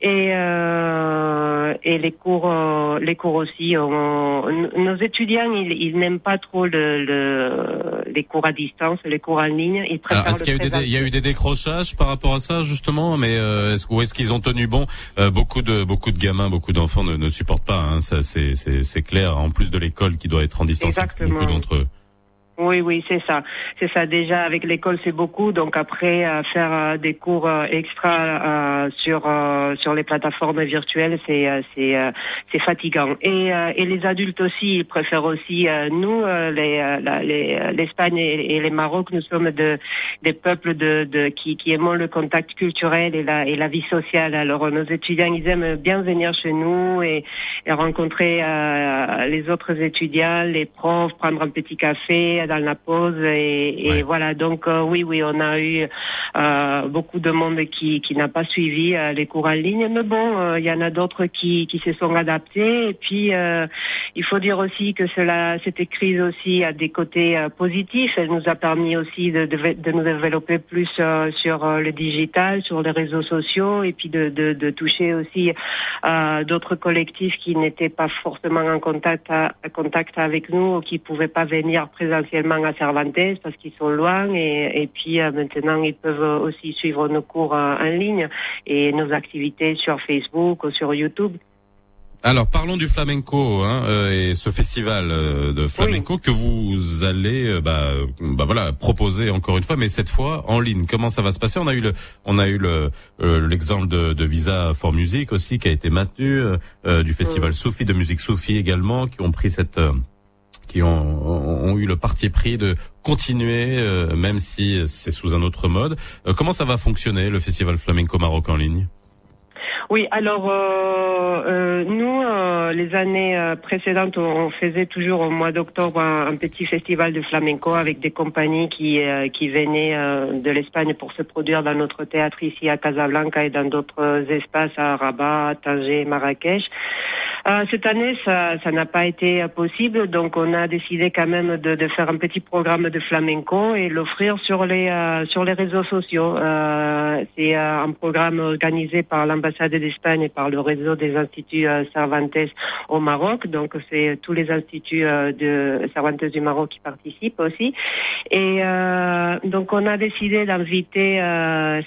et, euh, et les cours, euh, les cours aussi. nos étudiants, ils, ils n'aiment pas trop le, le, les cours à distance, les cours en ligne. Ils préfèrent est-ce qu'il y a eu des, il y a eu des décrochages par rapport à ça justement, mais euh, est-ce, est-ce qu'ils ont tenu bon? Euh, Beaucoup de beaucoup de gamins, beaucoup d'enfants ne, ne supportent pas. Hein, ça, c'est, c'est, c'est clair. En plus de l'école qui doit être en distance, beaucoup d'entre eux. Oui, oui, c'est ça. C'est ça. Déjà, avec l'école, c'est beaucoup. Donc après, euh, faire euh, des cours euh, extra sur sur les plateformes virtuelles, c'est c'est c'est fatigant. Et et les adultes aussi, ils préfèrent aussi nous, les l'Espagne et, les Maroc, nous sommes de des peuples de, de qui qui aimons le contact culturel et la et la vie sociale. Alors nos étudiants, ils aiment bien venir chez nous et, et rencontrer les autres étudiants, les profs, prendre un petit café dans la pause et, voilà. Donc euh, oui oui on a eu euh, beaucoup de monde qui qui n'a pas suivi euh, les cours en ligne. Mais bon il y en a d'autres qui qui se sont adaptés. Et puis il faut dire aussi que cela cette crise aussi a des côtés positifs. Elle nous a permis aussi de de, nous développer plus sur le digital sur les réseaux sociaux et puis de de, de toucher aussi d'autres collectifs qui n'étaient pas forcément en contact contact avec nous ou qui pouvaient pas venir présentiellement à Cervantes parce qu'ils sont loin et, et puis euh, maintenant ils peuvent aussi suivre nos cours euh, en ligne et nos activités sur Facebook ou sur YouTube. Alors parlons du flamenco hein, euh, et ce festival de flamenco que vous allez bah, bah, voilà proposer encore une fois, mais cette fois en ligne. Comment ça va se passer? On a eu le on a eu le l'exemple de, de, Visa for Music aussi qui a été maintenu, du festival Soufi de musique Soufi également qui ont pris cette qui ont, eu le parti pris de continuer, euh, même si c'est sous un autre mode. Euh, comment ça va fonctionner le festival flamenco Maroc en ligne? Oui, alors euh, nous, les années précédentes, on faisait toujours au mois d'octobre un, petit festival de flamenco avec des compagnies qui qui venaient de l'Espagne pour se produire dans notre théâtre ici à Casablanca et dans d'autres espaces à Rabat, Tanger, Marrakech. Euh, cette année, ça, n'a pas été possible, donc on a décidé quand même de, de faire un petit programme de flamenco et l'offrir sur les euh, sur les réseaux sociaux. Euh, c'est euh, un programme organisé par l'ambassade d'Espagne et par le réseau des instituts Cervantes au Maroc. Donc c'est tous les instituts de Cervantes du Maroc qui participent aussi. Et donc on a décidé d'inviter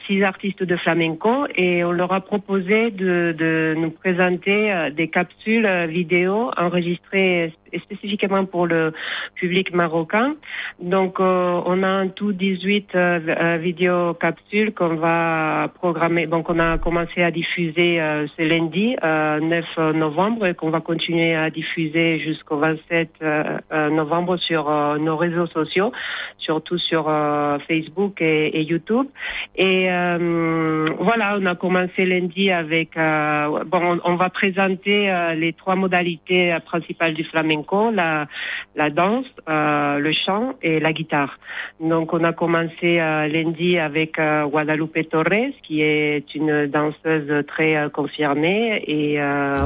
six artistes de flamenco et on leur a proposé de, de nous présenter des capsules euh, vidéo enregistrée spécifiquement pour le public marocain. Donc, euh, on a en tout 18 euh, euh, vidéos capsules qu'on va programmer. Donc, on a commencé à diffuser ce lundi, 9 novembre, et qu'on va continuer à diffuser jusqu'au 27 novembre sur nos réseaux sociaux, surtout sur Facebook et, YouTube. Et voilà, on a commencé lundi avec. bon, on, va présenter les trois modalités principales du flamenco la, danse, euh, le chant et la guitare. Donc on a commencé euh, lundi avec euh, Guadalupe Torres, qui est une danseuse très confirmée, et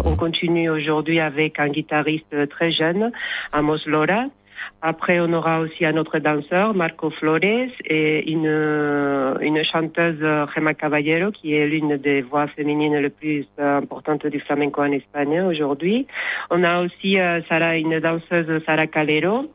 on continue aujourd'hui avec un guitariste très jeune, Amos Lora. Après, on aura aussi un autre danseur, Marco Flores, et une, une chanteuse, Gemma Caballero, qui est l'une des voix féminines les plus importantes du flamenco en Espagne aujourd'hui. On a aussi euh, Sarah, une danseuse, Sara Calero,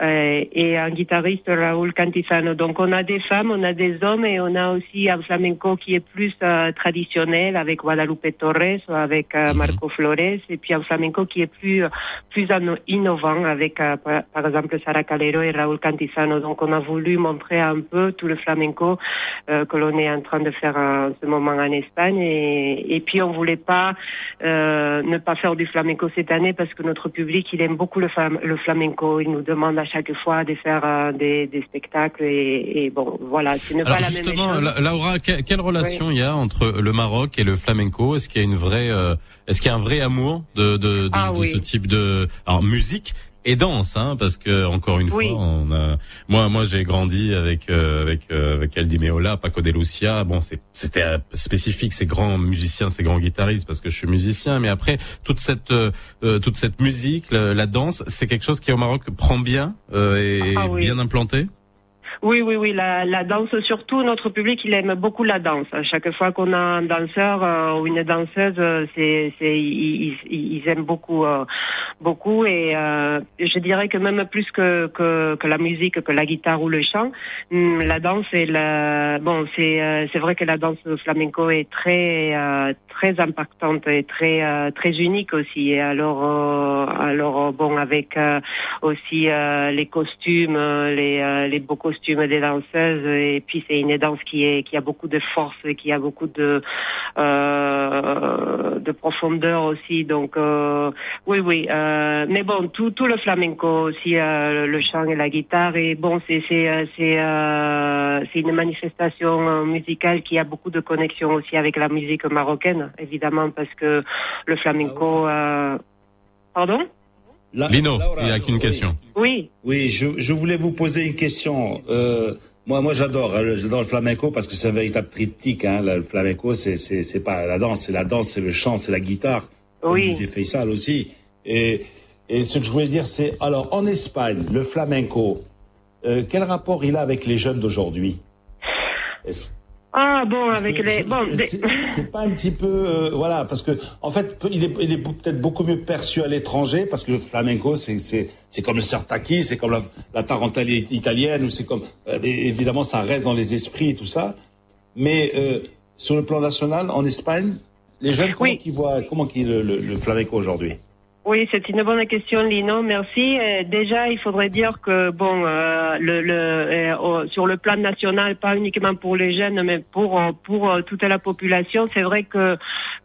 et un guitariste Raúl Cantizano. Donc on a des femmes, on a des hommes et on a aussi un flamenco qui est plus euh, traditionnel avec Guadalupe Torres ou avec euh, mhm. Marco Flores et puis un flamenco qui est plus plus innovant avec par exemple Sara Calero et Raúl Cantizano. Donc on a voulu montrer un peu tout le flamenco que l'on est en train de faire en ce moment en Espagne et, et puis on voulait pas ne pas faire du flamenco cette année parce que notre public il aime beaucoup le, le flamenco. Il nous demande à chaque fois de faire euh, des, des, spectacles et, et, bon voilà ce n'est pas la justement, même chose. Laura quelle relation il y a entre le Maroc et le flamenco? Est-ce qu'il y a une vraie euh, est-ce qu'il y a un vrai amour de de, de, ah de ce type de alors musique et danse, hein, parce que encore une fois, on a, moi, moi, j'ai grandi avec euh, avec euh, avec Aldi Meola, Paco de Lucia. Bon, c'était euh, spécifique, ces grands musiciens, ces grands guitaristes, parce que je suis musicien. Mais après, toute cette euh, toute cette musique, la, danse, c'est quelque chose qui au Maroc prend bien et Ah bien implanté? Oui, oui, oui, la, la danse surtout, notre public, il aime beaucoup la danse. À chaque fois qu'on a un danseur euh, ou une danseuse, euh, c'est, c'est, ils, ils, aiment beaucoup, euh, beaucoup. Et euh, je dirais que même plus que, que, que la musique, que la guitare ou le chant, hum, la danse est la, bon, c'est, euh, c'est vrai que la danse flamenco est très, euh, très impactante et très, très unique aussi. Et alors, alors bon, avec aussi les costumes, les, les beaux costumes des danseuses, et puis c'est une danse qui est, qui a beaucoup de force et qui a beaucoup de, euh, de profondeur aussi. Donc, euh, oui, oui. Euh, mais bon, tout, tout le flamenco aussi, le chant et la guitare. Et bon, c'est, c'est, c'est, c'est une manifestation musicale qui a beaucoup de connexions aussi avec la musique marocaine, évidemment, parce que le flamenco. Euh... Lino, il n'y a qu'une question. Oui. Oui, je, je voulais vous poser une question. Euh, moi, moi, j'adore, hein, j'adore le flamenco parce que c'est un véritable triptyque. Hein. Le flamenco, c'est, c'est, c'est pas la danse, c'est la danse, c'est le chant, c'est la guitare. Comme Oui. disait Faisal aussi. Et, et ce que je voulais dire, c'est alors en Espagne, le flamenco, euh, quel rapport il a avec les jeunes d'aujourd'hui? Est-ce- Ah bon, Parce avec les. Bon, c'est pas un petit peu euh, voilà parce que en fait il est, il est peut-être beaucoup mieux perçu à l'étranger parce que le flamenco c'est c'est c'est comme le sertaki c'est comme la, la tarentelle italienne ou c'est comme euh, évidemment ça reste dans les esprits et tout ça mais euh, sur le plan national en Espagne les jeunes comment qu'ils voient comment qu'ils le, le, le flamenco aujourd'hui? Oui, c'est une bonne question, Lino. Merci. Euh, déjà, il faudrait dire que bon, euh, le, le, euh, sur le plan national, pas uniquement pour les jeunes, mais pour euh, pour euh, toute la population, c'est vrai que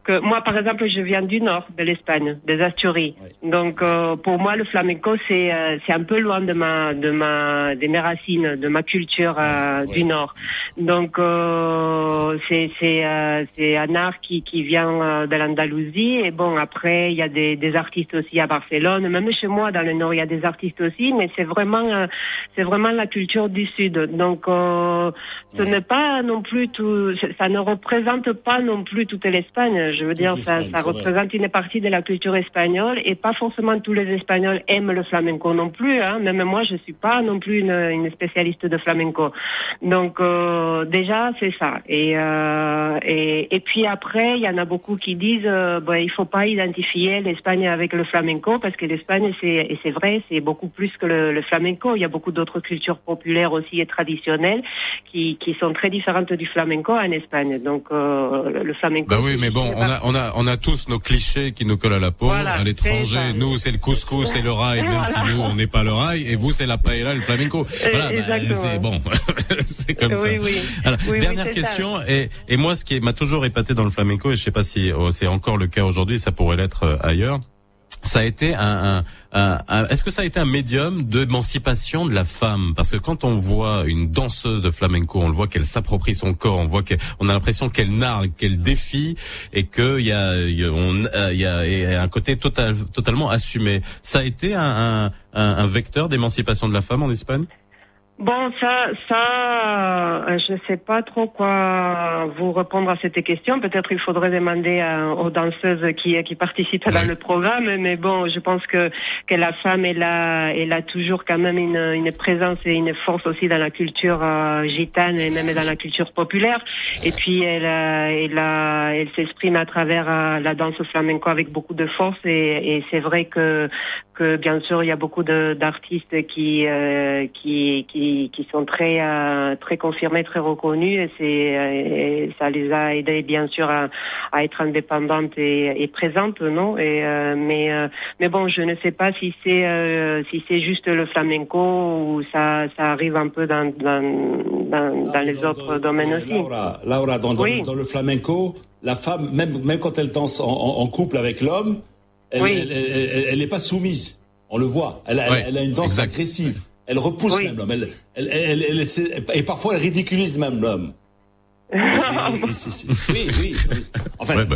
que moi, par exemple, je viens du nord de l'Espagne, des Asturies. Donc, euh, pour moi, le flamenco, c'est euh, c'est un peu loin de ma de ma de mes racines, de ma culture euh, du nord. Donc, euh, c'est c'est euh, c'est un art qui qui vient euh, de l'Andalousie. Et bon, après, il y a des des artistes aussi à Barcelone, même chez moi dans le nord, il y a des artistes aussi. Mais c'est vraiment euh, c'est vraiment la culture du sud. Donc, euh, ce n'est pas non plus tout. Ça ne représente pas non plus toute l'Espagne. Je veux dire, ça, vrai. représente une partie de la culture espagnole et pas forcément tous les Espagnols aiment le flamenco non plus. Hein. Même moi, je suis pas non plus une, une spécialiste de flamenco. Donc euh, déjà, c'est ça. Et, euh, et et puis après, il y en a beaucoup qui disent, bah, il faut pas identifier l'Espagne avec le flamenco parce que l'Espagne, c'est et c'est vrai, c'est beaucoup plus que le, le flamenco. Il y a beaucoup d'autres cultures populaires aussi et traditionnelles qui qui sont très différentes du flamenco en Espagne. Donc euh, le- flamenco. Bah oui, mais bon, c'est on a, on a, on a tous nos clichés qui nous collent à la peau. Voilà, à l'étranger, c'est nous, c'est le couscous et le rail, même si Voilà. nous, on n'est pas le rail, et vous, c'est la paella le flamenco. Voilà, bah, exactement. c'est bon. *laughs* c'est comme ça. Oui, oui. Alors, Oui, oui, dernière c'est ça. question, et, et moi, ce qui m'a toujours épaté dans le flamenco, et je sais pas si oh, c'est encore le cas aujourd'hui, ça pourrait l'être euh, ailleurs, ça a été un, un- un- un- est-ce que ça a été un médium d'émancipation de la femme? Parce que quand on voit une danseuse de flamenco, on le voit qu'elle s'approprie son corps, on voit qu'on a l'impression qu'elle nargue, qu'elle défie, et qu'il y a, il y a- euh, un côté total, totalement assumé. Ça a été un vecteur d'émancipation de la femme en Espagne? Bon, ça, ça, euh, je ne sais pas trop quoi vous répondre à cette question. Peut-être il faudrait demander aux danseuses qui qui participent dans le programme. Mais bon, je pense que que la femme elle a elle a toujours quand même une une présence et une force aussi dans la culture euh, gitane et même dans la culture populaire. Et puis elle euh, elle a- elle s'exprime à travers euh, la danse flamenco avec beaucoup de force. Et, et c'est vrai que que bien sûr il y a beaucoup d'artistes qui, qui qui qui sont très euh, très confirmés, très reconnus et c'est euh, et ça les a aidés bien sûr à, à être indépendantes et, et présentes, non? Et euh, mais euh, mais bon, je ne sais pas si c'est euh, si c'est juste le flamenco ou ça ça arrive un peu dans dans dans, dans les autres domaines aussi. Laura, Laura dans, dans- Oui. dans le flamenco, la femme, même, même quand elle danse en, en- en couple avec l'homme, elle Oui. elle- elle- elle- elle n'est pas soumise. On le voit. Elle, a- Ouais, elle a une danse exact. agressive. Elle repousse même l'homme. Elle, elle, elle- elle et parfois, elle ridiculise même l'homme. *laughs* oui, oui. Enfin, bah,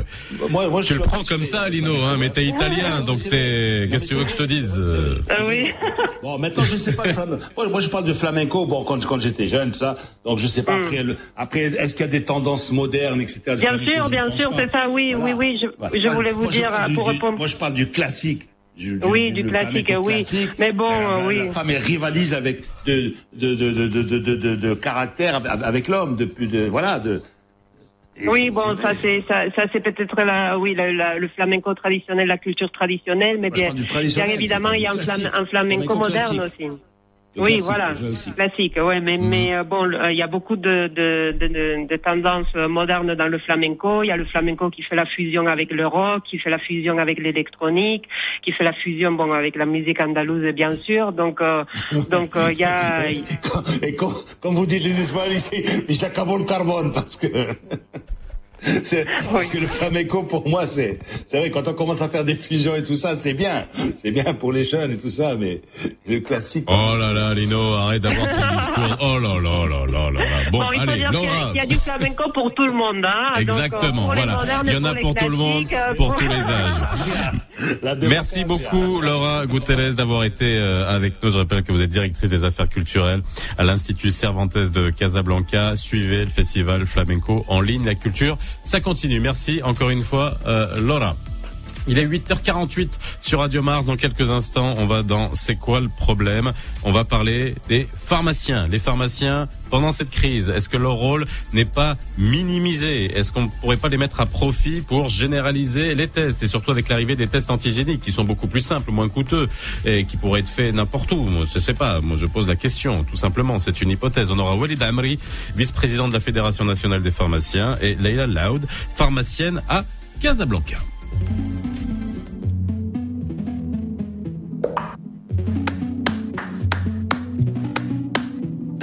moi, moi, tu le prends comme ça, Lino, hein, mais t'es italien, donc t'es. Qu'est-ce que tu veux que je te dise euh, Oui. *laughs* Bon, maintenant, je sais pas. moi, moi, je parle de flamenco. Bon, quand, quand j'étais jeune, ça. Donc, je sais pas Mm. après. le- Après, est-ce qu'il y a des tendances modernes, etc. Bien flamenco, sûr, je bien sûr, c'est ça, oui, oui, oui, je, Voilà. je voulais vous Moi, je dire, du- pour du- répondre. Moi, je parle du classique. Du, Oui, du classique, oui. classique. Mais bon, La- oui. La femme elle rivalise avec de de de de de de, de, de- de caractère avec- l'homme depuis de voilà de. Et Oui, bon, ça c'est ça, ça c'est peut-être la, oui, la- la- le flamenco traditionnel, la culture traditionnelle, mais Moi, bien, bien évidemment, il y a un, flam- flamenco Flamenco moderne aussi. Le oui, classique, voilà, classique. classique, ouais, mais mais euh, bon, le- il y a beaucoup de de, de, de tendances euh, modernes dans le flamenco. Il y a le flamenco qui fait la fusion avec le rock, qui fait la fusion avec l'électronique, qui fait la fusion bon avec la musique andalouse bien sûr. Donc euh, *laughs* donc euh, il y a Et quand, quand vous dites les Espagnols, ils s'accabent le carbone parce que. *laughs* c'est- Parce que le flamenco, pour moi, c'est, c'est vrai, quand on commence à faire des fusions et tout ça, c'est bien. C'est bien pour les jeunes et tout ça, mais le classique. Oh là là, Lino, arrête d'avoir ton discours. Oh là là là là là là. Bon, Bon, il faut allez, dire Laura. qu'il y a du flamenco pour tout le monde. Hein. Exactement, Donc, pour voilà. modernes, Il y en a les pour tout le monde, euh, pour tous les *laughs* âges. Merci beaucoup Laura Guterres d'avoir été euh, avec nous. Je rappelle que vous êtes directrice des affaires culturelles à l'Institut Cervantes de Casablanca. Suivez le festival flamenco en ligne. La culture, ça continue. Merci encore une fois euh, Laura. Il est 8h48 sur Radio Mars. Dans quelques instants, on va dans C'est quoi le problème? On va parler des pharmaciens. Les pharmaciens, pendant cette crise, est-ce que leur rôle n'est pas minimisé? Est-ce qu'on ne pourrait pas les mettre à profit pour généraliser les tests? Et surtout avec l'arrivée des tests antigéniques qui sont beaucoup plus simples, moins coûteux et qui pourraient être faits n'importe où. Je sais pas. Moi, je pose la question, tout simplement. C'est une hypothèse. On aura Walid Amri, vice-président de la Fédération nationale des pharmaciens, et Leila Loud, pharmacienne à Casablanca.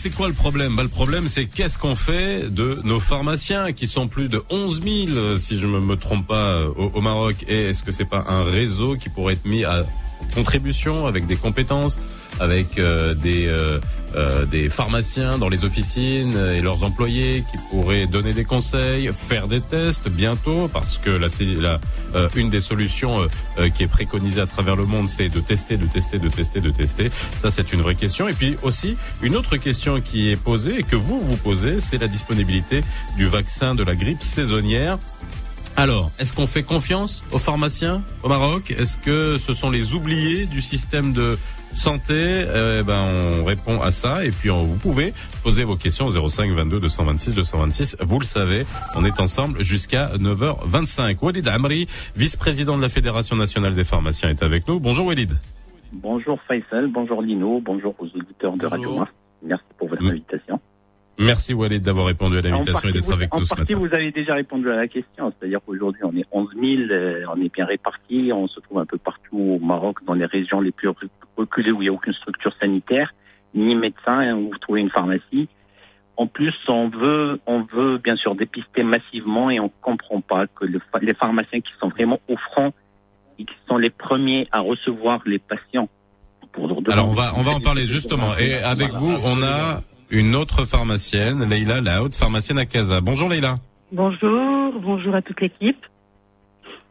c'est quoi le problème? Bah, Le problème, c'est qu'est-ce qu'on fait de nos pharmaciens qui sont plus de 11 000, euh, si je ne me trompe pas, euh, au, Maroc? Et est-ce que c'est pas un réseau qui pourrait être mis à contribution avec des compétences avec euh, des euh, des pharmaciens dans les officines et leurs employés qui donner des conseils, faire des tests bientôt parce que là la euh, une des solutions euh, qui est préconisée à travers le monde, c'est de tester, de tester, de tester, de tester. Ça c'est une vraie question. Et puis aussi une autre question qui est posée et que vous vous posez, c'est la disponibilité du vaccin de la grippe saisonnière. Alors, est-ce qu'on fait confiance aux pharmaciens au Maroc? Est-ce que ce sont les oubliés du système de santé Eh ben, on répond à ça et puis on- vous pouvez poser vos questions au 05 22 226 226. Vous le savez, on est ensemble jusqu'à 9h25. Walid Amri, vice-président de la Fédération nationale des pharmaciens, est avec nous. Bonjour Walid. Bonjour Faisal, bonjour Lino, bonjour aux auditeurs de Radio Mars. Merci pour votre invitation. Merci Walid d'avoir répondu à l'invitation En et d'être partie, avec nous en ce partie, matin. vous avez déjà répondu à la question, c'est-à-dire qu'aujourd'hui on est 11 000, euh, on est bien répartis, on se trouve un peu partout au Maroc, dans les régions les plus rec- reculées où il n'y a aucune structure sanitaire, ni médecin, hein, où vous trouvez une pharmacie. En plus, on veut, on veut bien sûr dépister massivement et on comprend pas que le les pharmaciens qui sont vraiment au front et qui sont les premiers à recevoir les patients. Pour leur Alors on va on va en parler justement. Et avec vous, on a une autre pharmacienne, Leïla Laoud, pharmacienne à Casa. Bonjour Leïla. Bonjour, bonjour à toute l'équipe.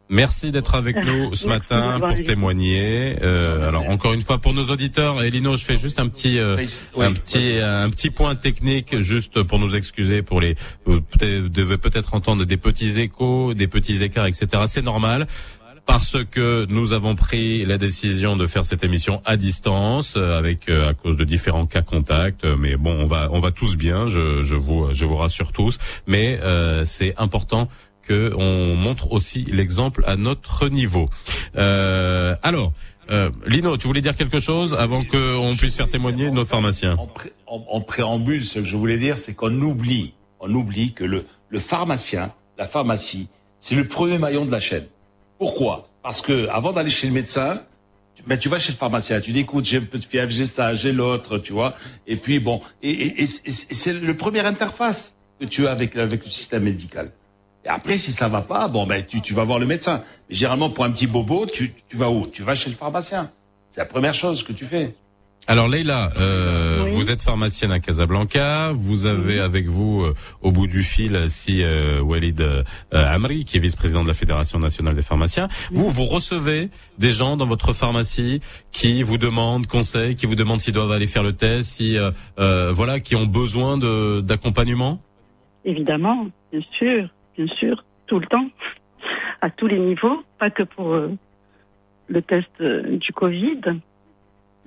Merci d'être avec *laughs* nous ce Merci matin pour invité. témoigner. Euh, alors encore une fois pour nos auditeurs, Elino, je fais juste un petit euh, un petit un petit point technique juste pour nous excuser pour les vous devez peut-être entendre des petits échos, des petits écarts, etc. C'est normal. Parce que nous avons pris la décision de faire cette émission à distance, euh, avec euh, à cause de différents cas contacts. Euh, Mais bon, on va on va tous bien. Je, je vous je vous rassure tous. Mais euh, c'est important que on montre aussi l'exemple à notre niveau. Euh, alors, euh, Lino, tu voulais dire quelque chose avant qu'on puisse faire témoigner notre pharmacien en, en préambule, ce que je voulais dire, c'est qu'on oublie, on oublie que le, le pharmacien, la pharmacie, c'est le premier maillon de la chaîne. Pourquoi? Parce que avant d'aller chez le médecin, ben, tu vas chez le pharmacien, tu dis écoute, j'ai un peu de fièvre, j'ai ça, j'ai l'autre, tu vois. Et puis bon, et c'est le première interface que tu as avec, avec le système médical. Et après, si ça va pas, bon ben tu, tu vas voir le médecin. Mais généralement, pour un petit bobo, tu, tu vas où? Tu vas chez le pharmacien. C'est la première chose que tu fais. Alors Leïla, euh, vous êtes pharmacienne à Casablanca, vous avez avec vous euh, au bout du fil si euh, Walid euh, Amri, qui est vice-président de la Fédération nationale des pharmaciens. Vous, vous recevez des gens dans votre pharmacie qui vous demandent conseil, qui vous demandent s'ils doivent aller faire le test, si euh, euh, voilà, qui ont besoin de d'accompagnement? Évidemment, bien sûr, bien sûr, tout le temps, à tous les niveaux, pas que pour le test du Covid.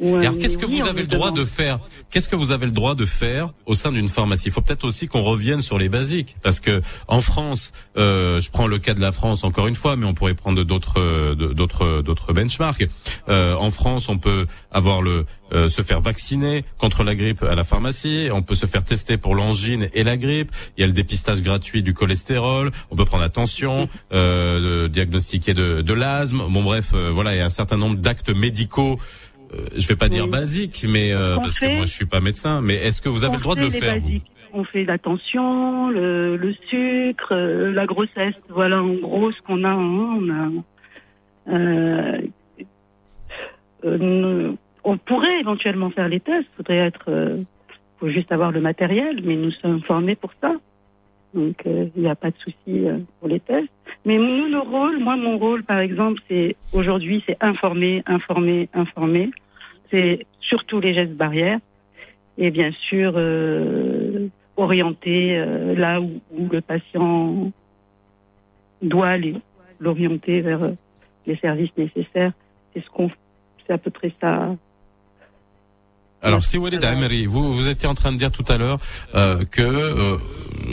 Ou, alors, euh, qu'est-ce que oui, vous avez le droit de faire Qu'est-ce que vous avez le droit de faire au sein d'une pharmacie? Il faut peut-être aussi qu'on revienne sur les basiques, parce que en France, euh, je prends le cas de la France encore une fois, mais on pourrait prendre d'autres euh, d'autres d'autres benchmarks. Euh, en France, on peut avoir le euh, se faire vacciner contre la grippe à la pharmacie, on peut se faire tester pour l'angine et la grippe. Il y a le dépistage gratuit du cholestérol, on peut prendre attention, euh, de diagnostiquer de, de l'asthme. Bon bref, euh, voilà, il y a un certain nombre d'actes médicaux euh, je vais pas dire basiques, mais euh, parce que moi je suis pas médecin. Mais est-ce que vous avez le droit de le faire vous? On fait la tension, le, le sucre, euh, la grossesse. Voilà en gros ce qu'on a. hein. On, a euh, euh, nous- on pourrait éventuellement faire les tests. Faudrait être, euh, faut juste avoir le matériel, mais nous sommes formés pour ça. Donc euh, il n'y a pas de souci euh, pour les tests. Mais nous, nos rôles, moi mon rôle par exemple, c'est aujourd'hui, c'est informer, informer, informer. C'est surtout les gestes barrières et bien sûr euh, orienter euh, là où, où le patient doit aller, l'orienter vers euh, les services nécessaires. C'est ce qu'on, c'est à peu près ça. Alors si Walid Amri, vous vous étiez en train de dire tout à l'heure euh, que euh,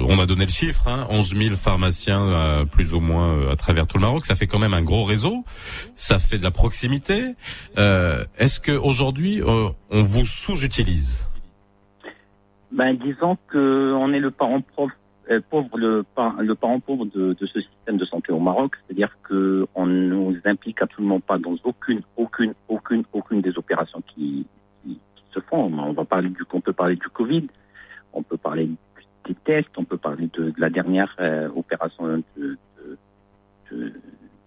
on a donné le chiffre, hein, 11 000 pharmaciens euh, plus ou moins euh, à travers tout le Maroc, ça fait quand même un gros réseau, ça fait de la proximité. Euh, Est-ce que aujourd'hui on vous sous-utilise? Ben, disons que on est le parent pauvre, le, par- le parent pauvre de, ce système de santé au Maroc, c'est-à-dire que on nous implique absolument pas dans aucune, aucune, aucune, aucune des opérations qui, qui, qui se font. On va parler du, on peut parler du Covid, on peut parler tests, on peut parler de, la dernière euh, opération de,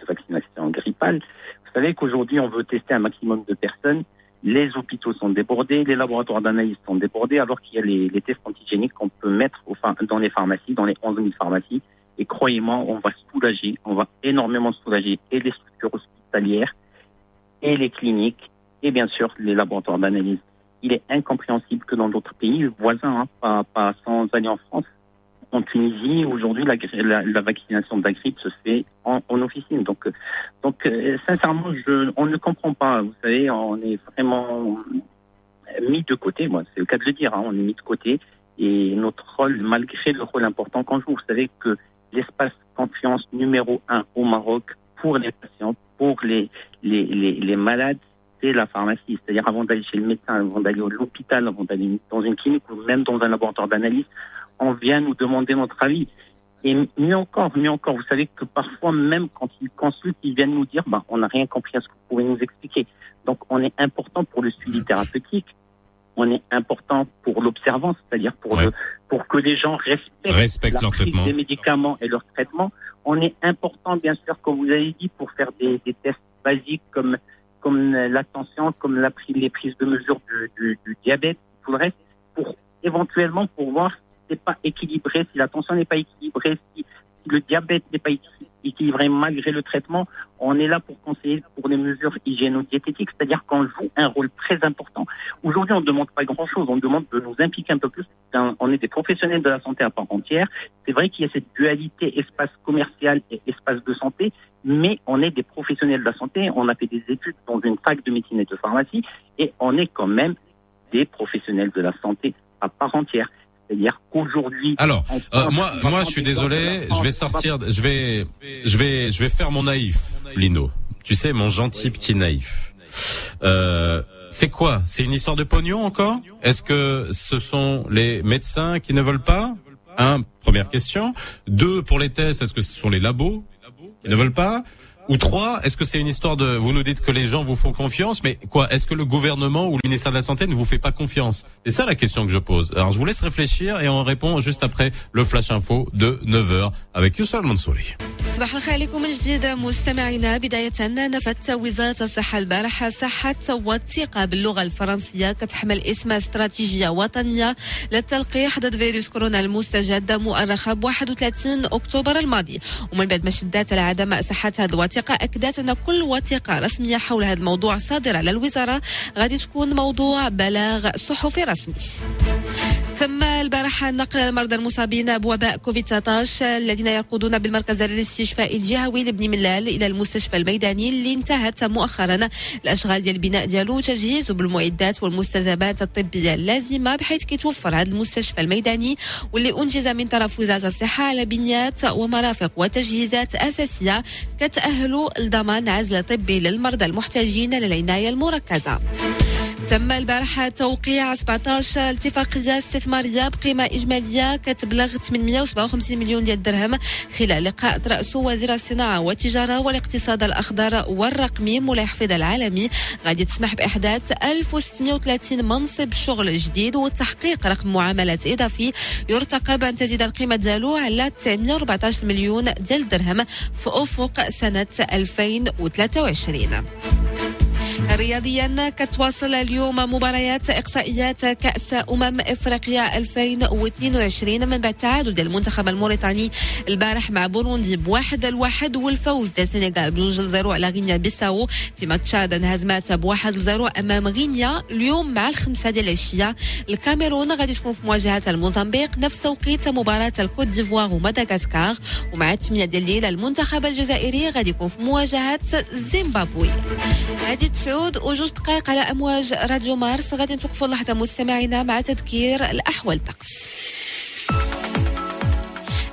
vaccination grippale. Vous savez qu'aujourd'hui on veut tester un maximum de personnes Les hôpitaux sont débordés, les laboratoires d'analyse sont débordés, alors qu'il y a les, tests antigéniques qu'on peut mettre dans les pharmacies, dans les 11 000 pharmacies. Et croyez-moi, on va soulager, on va énormément soulager et les structures hospitalières et les cliniques et bien sûr les laboratoires d'analyse. Il est incompréhensible que dans d'autres pays voisins, hein, pas, sans aller en France, en Tunisie, aujourd'hui, la, vaccination de la grippe se fait en, officine. Donc, euh, euh, sincèrement, on ne comprend pas. Vous savez, on est vraiment mis de côté. Moi, c'est le cas de le dire. hein, on est mis de côté. Et notre rôle, malgré le rôle important qu'on joue, vous savez que l'espace confiance numéro un au Maroc pour les patients, pour les malades, la pharmacie. C'est-à-dire avant d'aller chez le médecin, avant d'aller à l'hôpital, avant d'aller dans une clinique ou même dans un laboratoire d'analyse, on vient nous demander notre avis. Et mieux encore, mieux encore, vous savez que parfois, même quand ils consultent, ils viennent nous dire, bah, on n'a rien compris à ce que vous pouvez nous expliquer. Donc, on est important pour le suivi thérapeutique. On est important pour l'observance, c'est-à-dire pour le, pour que les gens respectent, Respectent leur prise traitement. des médicaments et leur traitement. On est important, bien sûr, comme vous avez dit, pour faire des, des tests basiques comme, comme la tension, comme la, les prises de mesure du, diabète, tout le reste, pour éventuellement pour voir si c'est pas équilibré, si la tension n'est pas équilibrée, si le diabète n'est pas équi- équilibré malgré le traitement. On est là pour conseiller pour les mesures hygiéno-diététiques, c'est-à-dire qu'on joue un rôle très important. Aujourd'hui, on ne demande pas grand-chose, on demande de nous impliquer un peu plus. On est des professionnels de la santé à part entière. C'est vrai qu'il y a cette dualité espace commercial et espace de santé, mais on est des professionnels de la santé. On a fait des études dans une fac de médecine et de pharmacie, et on est quand même des professionnels de la santé à part entière. C'est-à-dire qu'aujourd'hui, Alors, euh, moi, moi, je suis désolé, je vais sortir, je vais, je vais, je vais faire mon naïf, Lino. Tu sais, mon gentil petit naïf. Euh, c'est quoi? C'est une histoire de pognon encore? Est-ce que ce sont les médecins qui ne veulent pas? Un, première question. Deux, pour les tests, est-ce que ce sont les labos qui ne veulent pas? ou trois, est-ce que c'est une histoire de, vous nous dites que les gens vous font confiance, mais quoi, est-ce que le gouvernement ou le ministère de la Santé ne vous fait pas confiance C'est ça la question que je pose. Alors je vous laisse réfléchir et on répond juste après le Flash Info de 9h avec Youssal Mansouri. صباح الخير عليكم من جديد مستمعينا بداية نفت وزارة الصحة البارحة صحة وثيقة باللغة الفرنسية كتحمل اسم استراتيجية وطنية للتلقيح ضد فيروس كورونا المستجد مؤرخة ب 31 أكتوبر الماضي ومن بعد ما شدات على عدم صحة هذه الوثيقه اكدت ان كل وثيقة رسمية حول هذا الموضوع. صادرة للوزارة غادي تكون موضوع بلاغ صحفي رسمي. تم البارحة نقل المرضى المصابين بوباء كوفيد 19 الذين يرقدون بالمركز الاستشفائي الجهوي لبني ملال إلى المستشفى الميداني اللي انتهت مؤخرا الأشغال ديال البناء ديالو وتجهيزه بالمعدات والمستلزمات الطبية اللازمة بحيث كيتوفر هذا المستشفى الميداني واللي أنجز من طرف وزارة الصحة على بنيات ومرافق وتجهيزات أساسية كتأهل لضمان عزل طبي للمرضى المحتاجين للعناية المركزة. تم البارحة توقيع 17 اتفاقية استثمارية بقيمة إجمالية كتبلغ 857 مليون ديال الدرهم خلال لقاء ترأسه وزير الصناعة والتجارة والاقتصاد الأخضر والرقمي مولاي حفيظ العالمي غادي تسمح بإحداث 1630 منصب شغل جديد وتحقيق رقم معاملات إضافي يرتقب أن تزيد القيمة ديالو على 914 مليون ديال الدرهم في أفق سنة 2023 رياضيا كتواصل اليوم مباريات إقصائيات كأس أمم إفريقيا 2022 من بعد تعادل المنتخب الموريتاني البارح مع بوروندي بواحد الواحد والفوز ديال السنغال بجوج لزيرو على غينيا بيساو. فيما تشاد انهزمات بواحد لزيرو أمام غينيا اليوم مع الخمسة ديال العشيه الكاميرون غادي تكون في مواجهة الموزمبيق نفس توقيت مباراة الكوت ديفوار ومدغاسكار. ومع 8 ديال الليل المنتخب الجزائري غادي يكون في مواجهة زيمبابوي. هذه تسعود وجوج دقائق على أمواج راديو مارس. غادي نتوقفوا لحظة مستمعينا مع تذكير الأحوال الطقس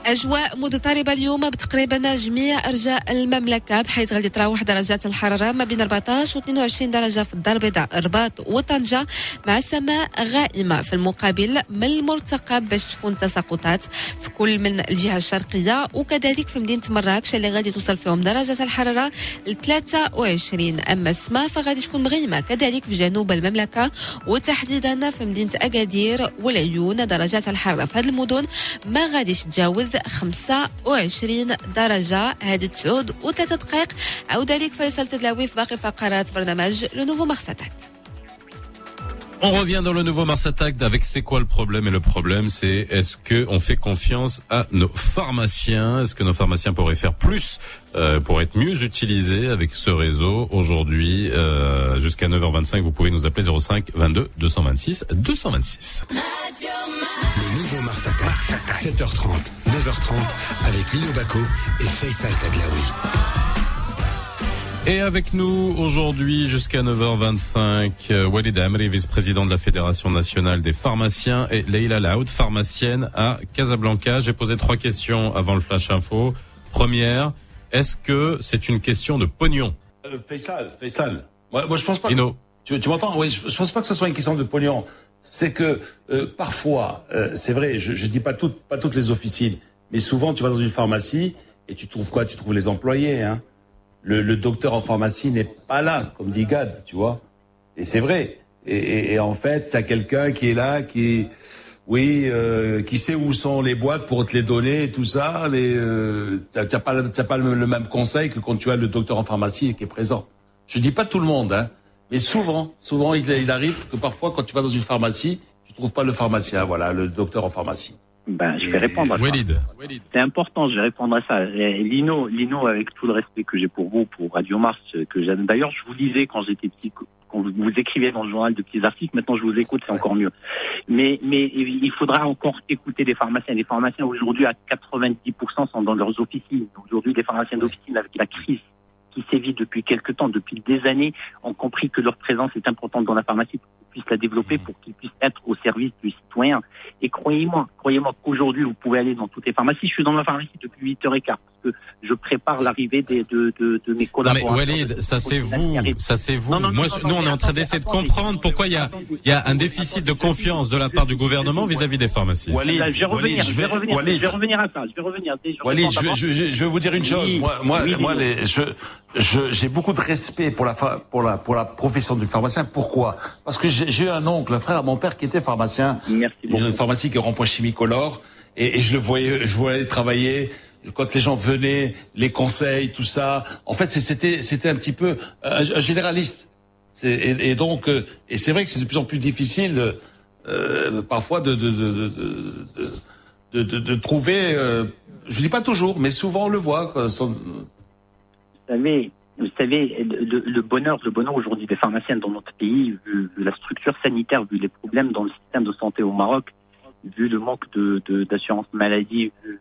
أجواء مضطربة اليوم بتقريبا جميع أرجاء المملكة بحيث غادي تراوح درجات الحرارة ما بين 14 و 22 درجة في الدار البيضاء الرباط وطنجة مع سماء غائمة في المقابل من المرتقب باش تكون تساقطات في كل من الجهة الشرقية. وكذلك في مدينة مراكش اللي غادي توصل فيهم درجة الحرارة ل 23 أما السماء فغادي تكون مغيمة كذلك في جنوب المملكة وتحديدا في مدينة أكادير والعيون درجات الحرارة في هذه المدن ما غاديش تجاوز 25 درجة. هذه تسعود وثلاثة دقائق. عودة لك فيصل تدلاوي في باقي فقرات برنامج لو نوفو مارساتاك On revient dans le nouveau Mars Attack avec c'est quoi le problème et le problème c'est est-ce que on fait confiance à nos pharmaciens? Est-ce que nos pharmaciens pourraient faire plus euh, pour être mieux utilisés avec ce réseau? Aujourd'hui euh, jusqu'à 9h25 vous pouvez nous appeler 05 22 226 226. Le nouveau Mars Attack, 7h30, 9h30, avec Lino Baco et Faisal Taglaoui. Et avec nous aujourd'hui jusqu'à 9h25, euh, Walid Amri, vice-président de la Fédération nationale des pharmaciens et Leila Laoud, pharmacienne à Casablanca. J'ai posé trois questions avant le Flash Info. Première, est-ce que c'est une question de pognon? Euh, Faisal, Faisal. Moi, moi, je pense pas. Tu, tu m'entends? Oui, je, je pense pas que ce soit une question de pognon. C'est que euh, parfois, euh, c'est vrai, je, je dis pas toutes, pas toutes les officines, mais souvent tu vas dans une pharmacie et tu trouves quoi? Tu trouves les employés. Hein le, le docteur en pharmacie n'est pas là, comme dit Gad, tu vois. Et c'est vrai. Et, et- et en fait, t'as quelqu'un qui est là, qui, oui, euh, qui sait où sont les boîtes pour te les donner et tout ça. Mais euh, t'as pas, t'as pas le, le même conseil que quand tu as le docteur en pharmacie qui est présent. Je dis pas tout le monde, hein, mais souvent, souvent, il, il arrive que parfois, quand tu vas dans une pharmacie, tu trouves pas le pharmacien, voilà, le docteur en pharmacie. Ben, je vais répondre à ça. C'est important, je vais répondre à ça. Et Lino, Lino, avec tout le respect que j'ai pour vous, pour Radio Mars, euh, que j'aime. D'ailleurs, je vous lisais quand j'étais petit, quand vous, écriviez dans le journal de petits articles. Maintenant, je vous écoute, c'est encore mieux. Mais, mais il faudra encore écouter des pharmaciens. Les pharmaciens aujourd'hui, à 90%, sont dans leurs officines. Aujourd'hui, les pharmaciens d'officine, avec la crise qui sévit depuis quelques temps, depuis des années, ont compris que leur présence est importante dans la pharmacie puissent la développer, pour qu'ils puissent être au service du citoyen. Et croyez-moi, croyez-moi qu'aujourd'hui, vous pouvez aller dans toutes les pharmacies. Je suis dans ma pharmacie depuis 8h15 parce que je prépare l'arrivée de, de, de mes Non mais collaborateurs. Walid, ça c'est vous, ça c'est vous. Non, non, non, Moi, non, je- non, nous on est en train d'essayer de comprendre pourquoi il y a, il y a un déficit de confiance de la part du gouvernement vis-à-vis des pharmacies. Là, je vais revenir, Walid, je vais revenir, Walid. je vais revenir à ça, je vais revenir. Je Walid, je, d'abord. je, je, je vais vous dire une chose. Oui, moi, moi, oui, moi, dis-moi. les, je, je, j'ai beaucoup de respect pour la, pour la, pour la profession du pharmacien. Pourquoi? Parce que j'ai un oncle, un frère à mon père qui était pharmacien. Merci beaucoup. Une pharmacie qui est rempoint chimicolore. Et, et je le voyais, je voyais travailler quand les gens venaient, les conseils, tout ça. En fait, c'était c'était un petit peu euh, un, généraliste. Et, donc, euh, et c'est vrai que c'est de plus en plus difficile euh, parfois de de, de, de, trouver. Euh, je dis pas toujours, mais souvent on le voit savez, vous savez, le, le bonheur, le bonheur aujourd'hui des pharmaciens dans notre pays, vu, vu la structure sanitaire, vu les problèmes dans le système de santé au Maroc, vu le manque de de- d'assurance maladie, vu,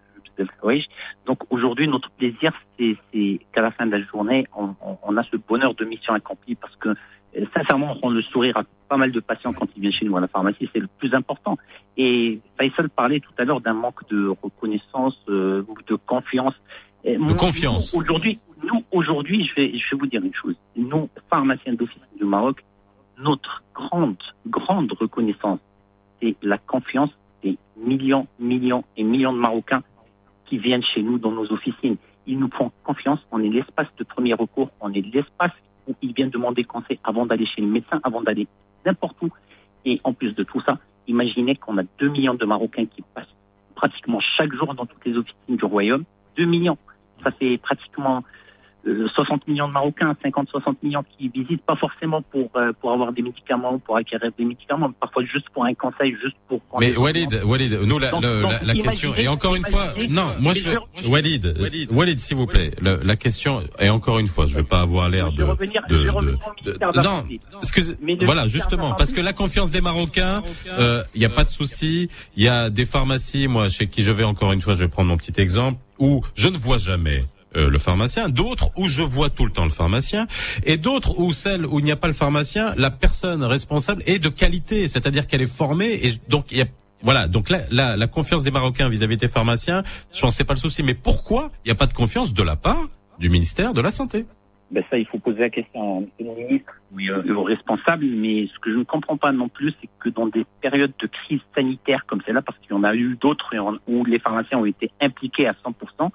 Fouaïch. Donc aujourd'hui, notre plaisir, c'est c'est qu'à la fin de la journée, on, on- on a ce bonheur de mission accomplie parce que euh, sincèrement, on rend le sourire à pas mal de patients quand ils viennent chez nous à la pharmacie, c'est le plus important. Et Faisal parlait tout à l'heure d'un manque de reconnaissance, euh, ou de confiance. De moi, confiance. Aujourd'hui, nous aujourd'hui, je vais, vous dire une chose. Nous, pharmaciens d'office du Maroc, notre grande, grande reconnaissance, c'est la confiance des millions, millions et millions de Marocains qui viennent chez nous dans nos officines. Ils nous font confiance. On est l'espace de premier recours. On est l'espace où ils viennent demander conseil avant d'aller chez le médecin, avant d'aller n'importe où. Et en plus de tout ça, imaginez qu'on a 2 millions de Marocains qui passent pratiquement chaque jour dans toutes les officines du royaume. 2 millions. Ça fait pratiquement 60 millions de Marocains, 50-60 millions qui visitent, pas forcément pour, euh, pour avoir des médicaments, pour acquérir des médicaments, mais parfois juste pour un conseil, juste pour... prendre Mais Walid, Walid, nous la, Donc- le- donc, la, la question et encore une fois, non, moi je, je- je- Walid, Walid, s'il vous plaît, le- la question et encore une fois, je veux pas avoir l'air de, vais revenir- vais non, excusez, voilà justement, parce que la confiance des Marocains, il y a pas de souci, il y a des pharmacies, moi chez qui je vais encore une fois, je vais prendre mon petit exemple, où je ne vois jamais euh, le pharmacien, d'autres où je vois tout le temps le pharmacien, et d'autres où celles où il n'y a pas le pharmacien, la personne responsable est de qualité, c'est-à-dire qu'elle est formée, et donc il y a voilà, donc là, la, la confiance des Marocains vis-à-vis des pharmaciens, je pense c'est pas le souci. Mais pourquoi il n'y a pas de confiance de la part du ministère de la Santé? Ben ça, il faut poser la question au ministre oui, euh, aux responsables. Mais ce que je ne comprends pas non plus, c'est que dans des périodes de crise sanitaire comme celle-là, parce qu'il y en a eu d'autres où les pharmaciens ont été impliqués à 100%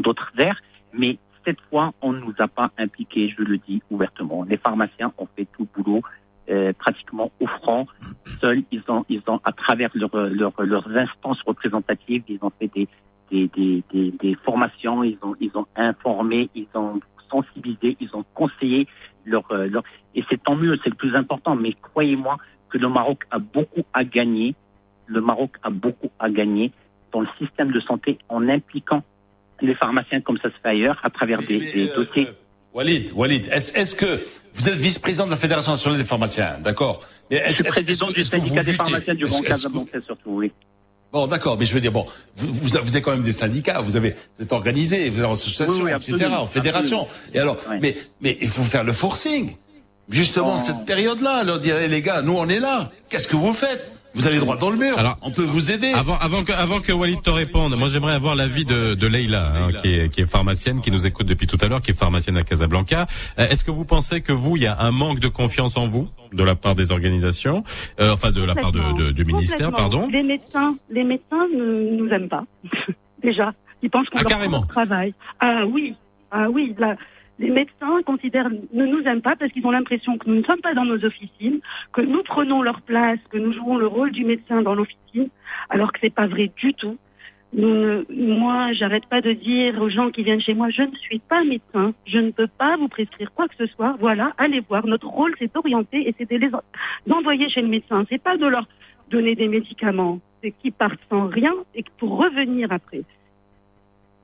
d'autres aires, mais cette fois, on ne nous a pas impliqués, je le dis ouvertement. Les pharmaciens ont fait tout le boulot euh, pratiquement au front, seuls. Ils ont, ils ont à travers leur, leur- leurs instances représentatives, ils ont fait des, des, des, des, des formations, ils ont, ils ont informé, ils ont sensibilisé, ils ont conseillé leur, euh, leur et c'est tant mieux, c'est le plus important. Mais croyez-moi que le Maroc a beaucoup à gagner. Le Maroc a beaucoup à gagner dans le système de santé en impliquant les pharmaciens comme ça se fait ailleurs à travers des, des euh, dossiers. Walid, Walid, est-ce que vous êtes vice-président de la Fédération nationale des pharmaciens, d'accord? Je suis président du syndicat des pharmaciens du Grand Casablanca surtout, oui. Bon, d'accord, mais je veux dire, bon, vous, vous, avez quand même des syndicats, vous avez, vous êtes organisé, vous avez en association, Oui, oui, etc., en fédération. Et alors, mais, mais il faut faire le forcing. Justement, Non. cette période-là, leur dire, Eh, les gars, nous, on est là. Qu'est-ce que vous faites? Vous le droit dans le mur. Alors, on peut vous aider. Avant, avant que, avant que Walid te réponde, moi j'aimerais avoir l'avis de, de Leïla, hein, qui, est, qui est pharmacienne, qui nous écoute depuis tout à l'heure, qui est pharmacienne à Casablanca. Euh, Est-ce que vous pensez que vous, il y a un manque de confiance en vous de la part des organisations, euh, enfin de la part de, de- du ministère, pardon Les médecins, les médecins ne nous aiment pas. *laughs* Déjà, ils pensent qu'on Ah, leur carrément. travail. Ah oui, ah oui. Les médecins considèrent ne nous aiment pas parce qu'ils ont l'impression que nous ne sommes pas dans nos officines, que nous prenons leur place, que nous jouons le rôle du médecin dans l'officine, alors que c'est pas vrai du tout. Nous moi, j'arrête pas de dire aux gens qui viennent chez moi, je ne suis pas médecin, je ne peux pas vous prescrire quoi que ce soit. Voilà, allez voir. Notre rôle, c'est d'orienter et c'est de les en- d'envoyer chez le médecin. C'est pas de leur donner des médicaments, c'est qu'ils partent sans rien et pour revenir après.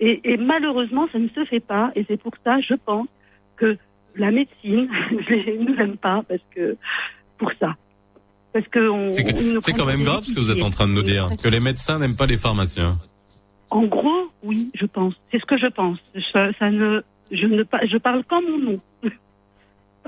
Et, et malheureusement, ça ne se fait pas. Et c'est pour ça, je pense, que la médecine *laughs* ne nous aime pas parce que pour ça. Parce que on, C'est que- quand même grave ce que vous êtes en train de nous dire, que les médecins n'aiment pas les pharmaciens. En gros, oui, je pense. C'est ce que je pense. Ça, ça ne, je ne, je parle qu'en mon nom. *laughs*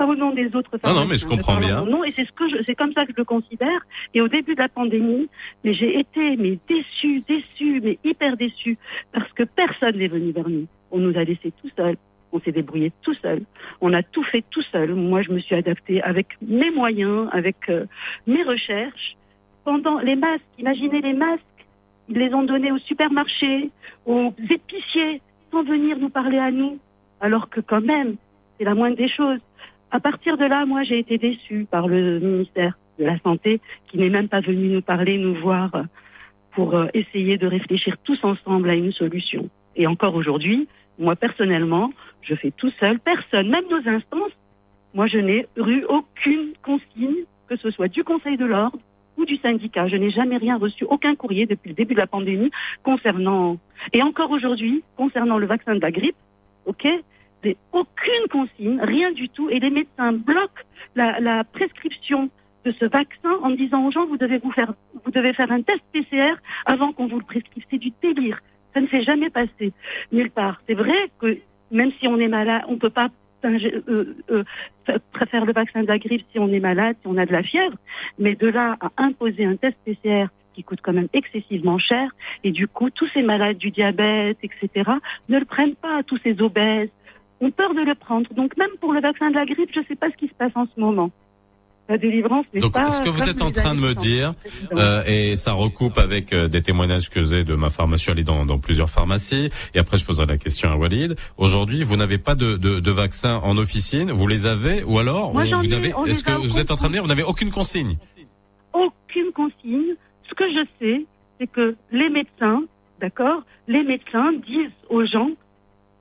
Pas au nom des autres Non, non, mais je comprends bien. nom et c'est ce que c'est comme ça que je le considère. Et au début de la pandémie, mais j'ai été, mais déçue, déçue, mais hyper déçue parce que personne n'est venu vers nous. On nous a laissés tout seuls. On s'est débrouillé tout seul. On a tout fait tout seul. Moi, je me suis adaptée avec mes moyens, avec euh, mes recherches. Pendant les masques, imaginez les masques ils les ont donnés au supermarché, aux épiciers, sans venir nous parler à nous. Alors que quand même, c'est la moindre des choses. À partir de là, moi, j'ai été déçue par le ministère de la Santé, qui n'est même pas venu nous parler, nous voir, pour euh, essayer de réfléchir tous ensemble à une solution. Et encore aujourd'hui, moi, personnellement, je fais tout seul, personne, même nos instances, moi, je n'ai eu aucune consigne, que ce soit du Conseil de l'ordre ou du syndicat. Je n'ai jamais rien reçu, aucun courrier depuis le début de la pandémie concernant, et encore aujourd'hui, concernant le vaccin de la grippe, ok J'ai aucune consigne, rien du tout, et les médecins bloquent la, la prescription de ce vaccin en disant aux gens vous devez vous faire vous devez faire un test PCR avant qu'on vous le prescrive. C'est du délire. Ça ne s'est jamais passé nulle part. C'est vrai que même si on est malade, on peut pas euh, euh, fa- faire le vaccin de la grippe si on est malade, si on a de la fièvre, mais de là à imposer un test PCR qui coûte quand même excessivement cher, et du coup tous ces malades du diabète, etc., ne le prennent pas, tous ces obèses, ont peur de le prendre. Donc même pour le vaccin de la grippe, je ne sais pas ce qui se passe en ce moment. La délivrance n'est Donc, pas. ce que vous êtes en train de me dire, 60. euh, et ça recoupe avec euh, des témoignages que j'ai de ma pharmacie, je suis allé dans, dans plusieurs pharmacies, et après je poserai la question à Walid. Aujourd'hui, vous n'avez pas de, de, de vaccin en officine, vous les avez, ou alors, Moi, vous n'avez, est-ce que vous êtes en train de dire, vous n'avez aucune consigne? Aucune consigne. Ce que je sais, c'est que les médecins, d'accord, les médecins disent aux gens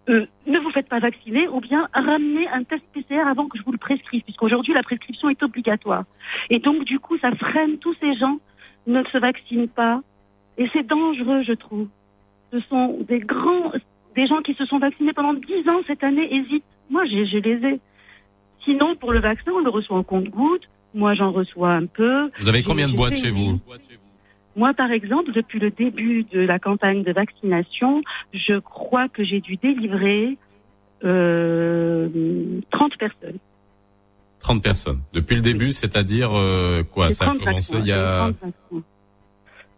euh, ne vous faites pas vacciner ou bien ramenez un test PCR avant que je vous le prescrive, puisqu'aujourd'hui la prescription est obligatoire. Et donc du coup, ça freine tous ces gens ne se vaccinent pas. Et c'est dangereux, je trouve. Ce sont des grands, des gens qui se sont vaccinés pendant 10 ans cette année hésitent. Moi, j'ai- je les ai. Sinon, pour le vaccin, on le reçoit en compte-gouttes. Moi, j'en reçois un peu. Vous avez combien de boîtes chez vous moi, par exemple, depuis le début de la campagne de vaccination, je crois que j'ai dû délivrer euh, 30 personnes. 30 personnes. Depuis le début, c'est-à-dire euh, quoi? Ça a 35 commencé il y a... 35 mois.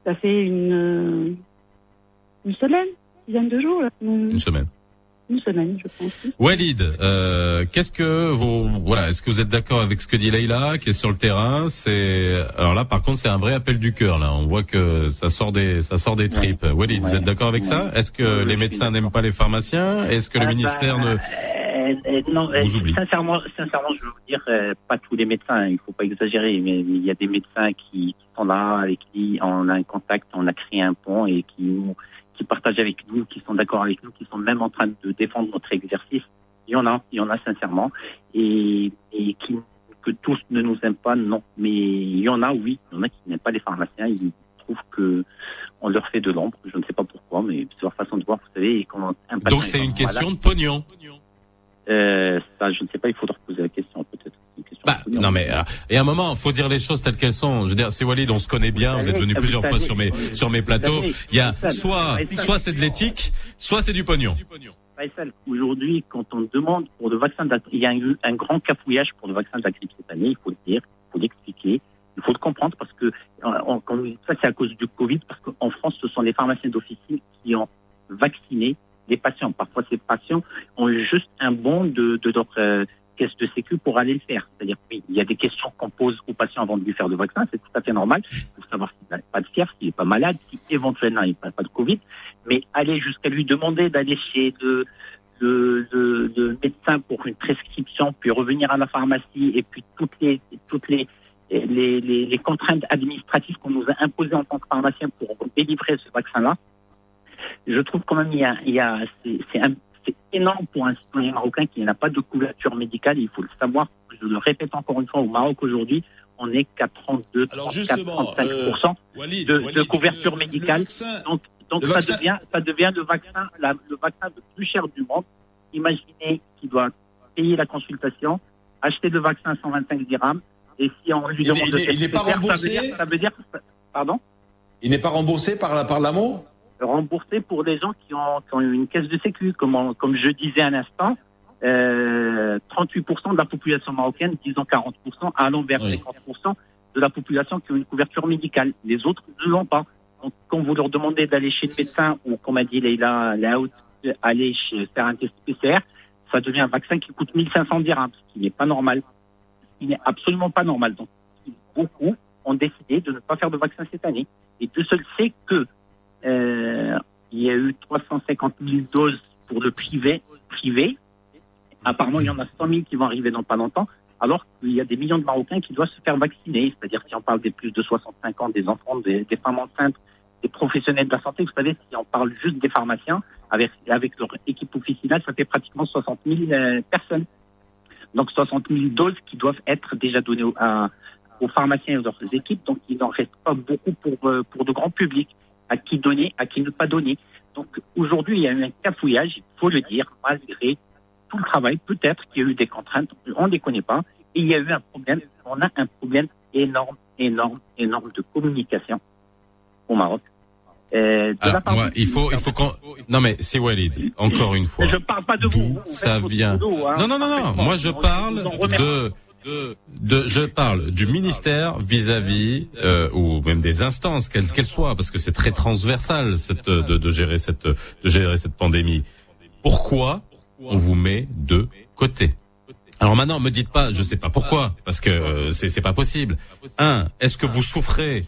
Ça fait une, euh, une semaine, une dizaine de jours. là. Une semaine. Une semaine, je pense. Walid, euh, qu'est-ce que vous voilà, est-ce que vous êtes d'accord avec ce que dit Leïla, qui est sur le terrain? C'est alors là, par contre, c'est un vrai appel du cœur. Là, on voit que ça sort des ça sort des tripes. Walid, vous êtes d'accord avec ça? Est-ce que les médecins n'aiment pas les pharmaciens? Est-ce que le Ah, ministère bah, ne euh, euh, non, Vous oublie. sincèrement, sincèrement, je veux vous dire, euh, pas tous les médecins, il faut pas exagérer, mais mais il y a des médecins qui, qui sont là, avec qui on a un contact, on a créé un pont et qui nous, qui partagent avec nous, qui sont d'accord avec nous, qui sont même en train de défendre notre exercice. Il y en a, il y en a sincèrement, et, et qui, que tous ne nous aiment pas, non. Mais il y en a, oui, il y en a qui n'aiment pas les pharmaciens. Ils trouvent que on leur fait de l'ombre. Je ne sais pas pourquoi, mais c'est leur façon de voir. Vous savez, quand un patient Donc c'est est une question de pognon. Euh, ça, je ne sais pas. Il faudra poser la question peut-être. Bah, non mais euh, et à un moment, faut dire les choses telles qu'elles sont. Je veux dire, c'est Walid, on se connaît bien. Vous êtes venu plusieurs fois sur mes vous sur mes plateaux. Il y a soit soit c'est de l'éthique, soit c'est du pognon. Aujourd'hui, quand on demande pour le vaccin, il y a eu un grand cafouillage pour le vaccin de la grippe cette année. Il faut le dire, il faut l'expliquer, il faut le comprendre parce que on- quand on dit ça, c'est à cause du Covid, parce qu'en France, ce sont les pharmaciens d'officine qui ont vacciné les patients. Parfois, ces patients ont juste un bon de, de leur caisse de sécu pour aller le faire. C'est-à-dire oui, il y a des questions qu'on pose aux patients avant de lui faire le vaccin, c'est tout à fait normal pour savoir s'il n'a pas de fièvre, s'il n'est pas malade, si éventuellement il n'a pas de Covid. Mais aller jusqu'à lui demander d'aller chez de, de médecin pour une prescription, puis revenir à la pharmacie, et puis toutes les toutes les les, les, les contraintes administratives qu'on nous a imposées en tant que pharmacien pour délivrer ce vaccin-là, je trouve quand même il y a, il y a c'est c'est un- c'est énorme pour un citoyen marocain qui n'a pas de couverture médicale. Il faut le savoir. Je le répète encore une fois, au Maroc aujourd'hui, on est qu'à 32, 34, justement, 35 euh, Walid, de, Walid, de couverture médicale. donc, donc ça vaccin- devient, ça devient le vaccin, la- le vaccin le plus cher du monde. Imaginez qu'il doit payer la consultation, acheter le vaccin à 125 dirhams, et si on lui Il demande de il pas ça veut remboursé dire, ça veut dire, pardon? Il n'est pas remboursé par la par l'amour remboursé pour les gens qui ont, qui ont une caisse de sécu. Comme, on- comme je disais à l'instant, euh, 38% de la population marocaine, disons 40%, allant vers 50% de la population qui ont une couverture médicale. Les autres ne l'ont pas. Donc, quand vous leur demandez d'aller chez le médecin ou, comme a dit Leïla, Laout, aller chez, faire un test PCR, ça devient un vaccin qui coûte 1500 dirhams, ce qui n'est pas normal. Ce qui n'est absolument pas normal. Donc, beaucoup ont décidé de ne pas faire de vaccin cette année. Et Dieu seul sait que euh, il y a eu 350 000 doses pour le privé. Apparemment, il y en a 100 000 qui vont arriver dans pas longtemps, alors qu'il y a des millions de Marocains qui doivent se faire vacciner. C'est-à-dire, si on parle des plus de 65 ans, des enfants, des, femmes enceintes, des professionnels de la santé, vous savez, si on parle juste des pharmaciens, avec, avec leur équipe officinale, ça fait pratiquement 60 000 euh, personnes. Donc 60 000 doses qui doivent être déjà données aux pharmaciens et aux leurs équipes. Donc il n'en reste pas beaucoup pour, euh, pour le grand public. À qui donner, à qui ne pas donner. Donc aujourd'hui, il y a eu un cafouillage, il faut le dire, malgré tout le travail. Peut-être qu'il y a eu des contraintes, on ne les connaît pas. Et il y a eu un problème, on a un problème énorme, énorme, énorme de communication au Maroc. Euh, de la Alors, part moi, du- il faut, il faut qu'on. Non mais c'est Walid. Encore une fois. Je parle pas de vous. vous Ça vient. hein. Non non non non. Moi je parle de de, de- je parle du ministère vis-à-vis euh, ou même des instances quelles qu'elles soient parce que c'est très transversal cette de, gérer cette de gérer cette pandémie. Pourquoi on vous met de côté? Alors maintenant, me dites pas, je sais pas pourquoi, parce que euh, c'est c'est pas possible. Un, est-ce que vous souffrez,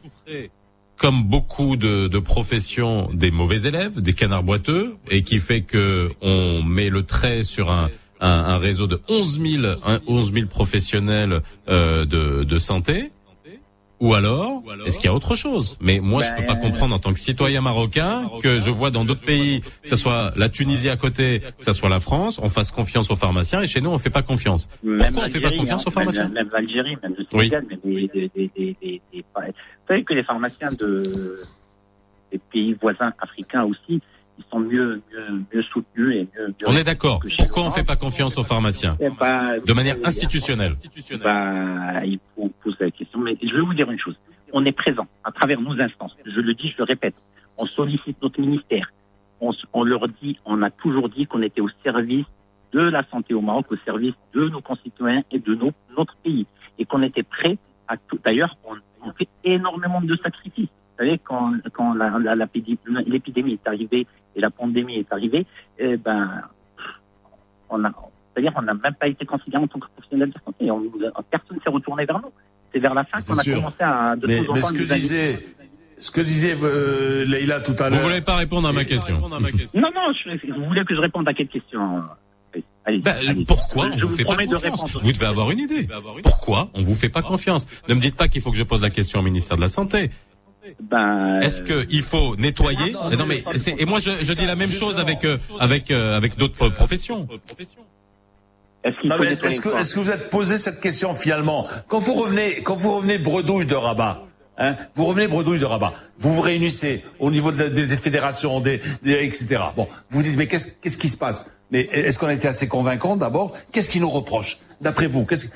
comme beaucoup de, de professions, des mauvais élèves, des canards boiteux, et qui fait que on met le trait sur un un, un réseau de 11 000, un- 11 000 professionnels euh, de, de santé ou alors, est-ce qu'il y a autre chose? Mais moi, je peux pas comprendre en tant que citoyen marocain que je vois dans d'autres pays, que ce soit la Tunisie à côté, que ce soit la France, on fasse confiance aux pharmaciens et chez nous, on fait pas confiance. Même Pourquoi on fait pas confiance hein, aux pharmaciens? Même, même l'Algérie, même le Oui. Sénégal, même des, des, des, des, des- des- Vous savez que les pharmaciens de, des pays voisins africains aussi, ils sont mieux, mieux, mieux soutenus et mieux. mieux On est d'accord. Pourquoi on fait pas confiance aux pharmaciens Eh ben, De manière institutionnelle. bah, il faut poser la question. Mais je vais vous dire une chose. On est présent à travers nos instances. Je le dis, je le répète. On sollicite notre ministère. On, leur dit, on a toujours dit qu'on était au service de la santé au Maroc, au service de nos concitoyens et de nos, notre pays. Et qu'on était prêt à tout. D'ailleurs, on, on fait énormément de sacrifices. Vous savez, quand, quand la- la- l'épidémie est arrivée et la pandémie est arrivée, eh ben, on a, c'est-à-dire, on n'a même pas été considéré en tant que professionnel de santé. On, personne s'est retourné vers nous. C'est vers la fin qu'on a commencé à. De Mais, mais ce que disait, ce que disait euh, Leïla tout à Vous l'heure. voulez pas répondre à ma question Non, non, je, vous voulez que je réponde à quelle question? Allez, Ben, allez. pourquoi je on vous fait pas promets de confiance? répondre. Vous devez avoir une idée. Pourquoi on vous fait pas confiance? Ne me dites pas qu'il faut que je pose la question au ministère de la Santé. Ben, Est-ce que il faut nettoyer? Mais Non mais c'est- et moi je, je dis la même chose avec euh, avec euh, avec d'autres professions. Est-ce qu'il Non, faut mais des est-ce est-ce que, est-ce que vous êtes posé cette question finalement? Quand vous revenez, quand vous revenez bredouille de Rabat, hein, vous revenez bredouille de Rabat, vous vous réunissez au niveau de la- des, des fédérations, des, des- etc. Bon, vous vous dites mais qu'est-ce qu'est-ce qui se passe? Mais est-ce qu'on a été assez convaincant d'abord? Qu'est-ce qui nous reproche? D'après vous, qu'est-ce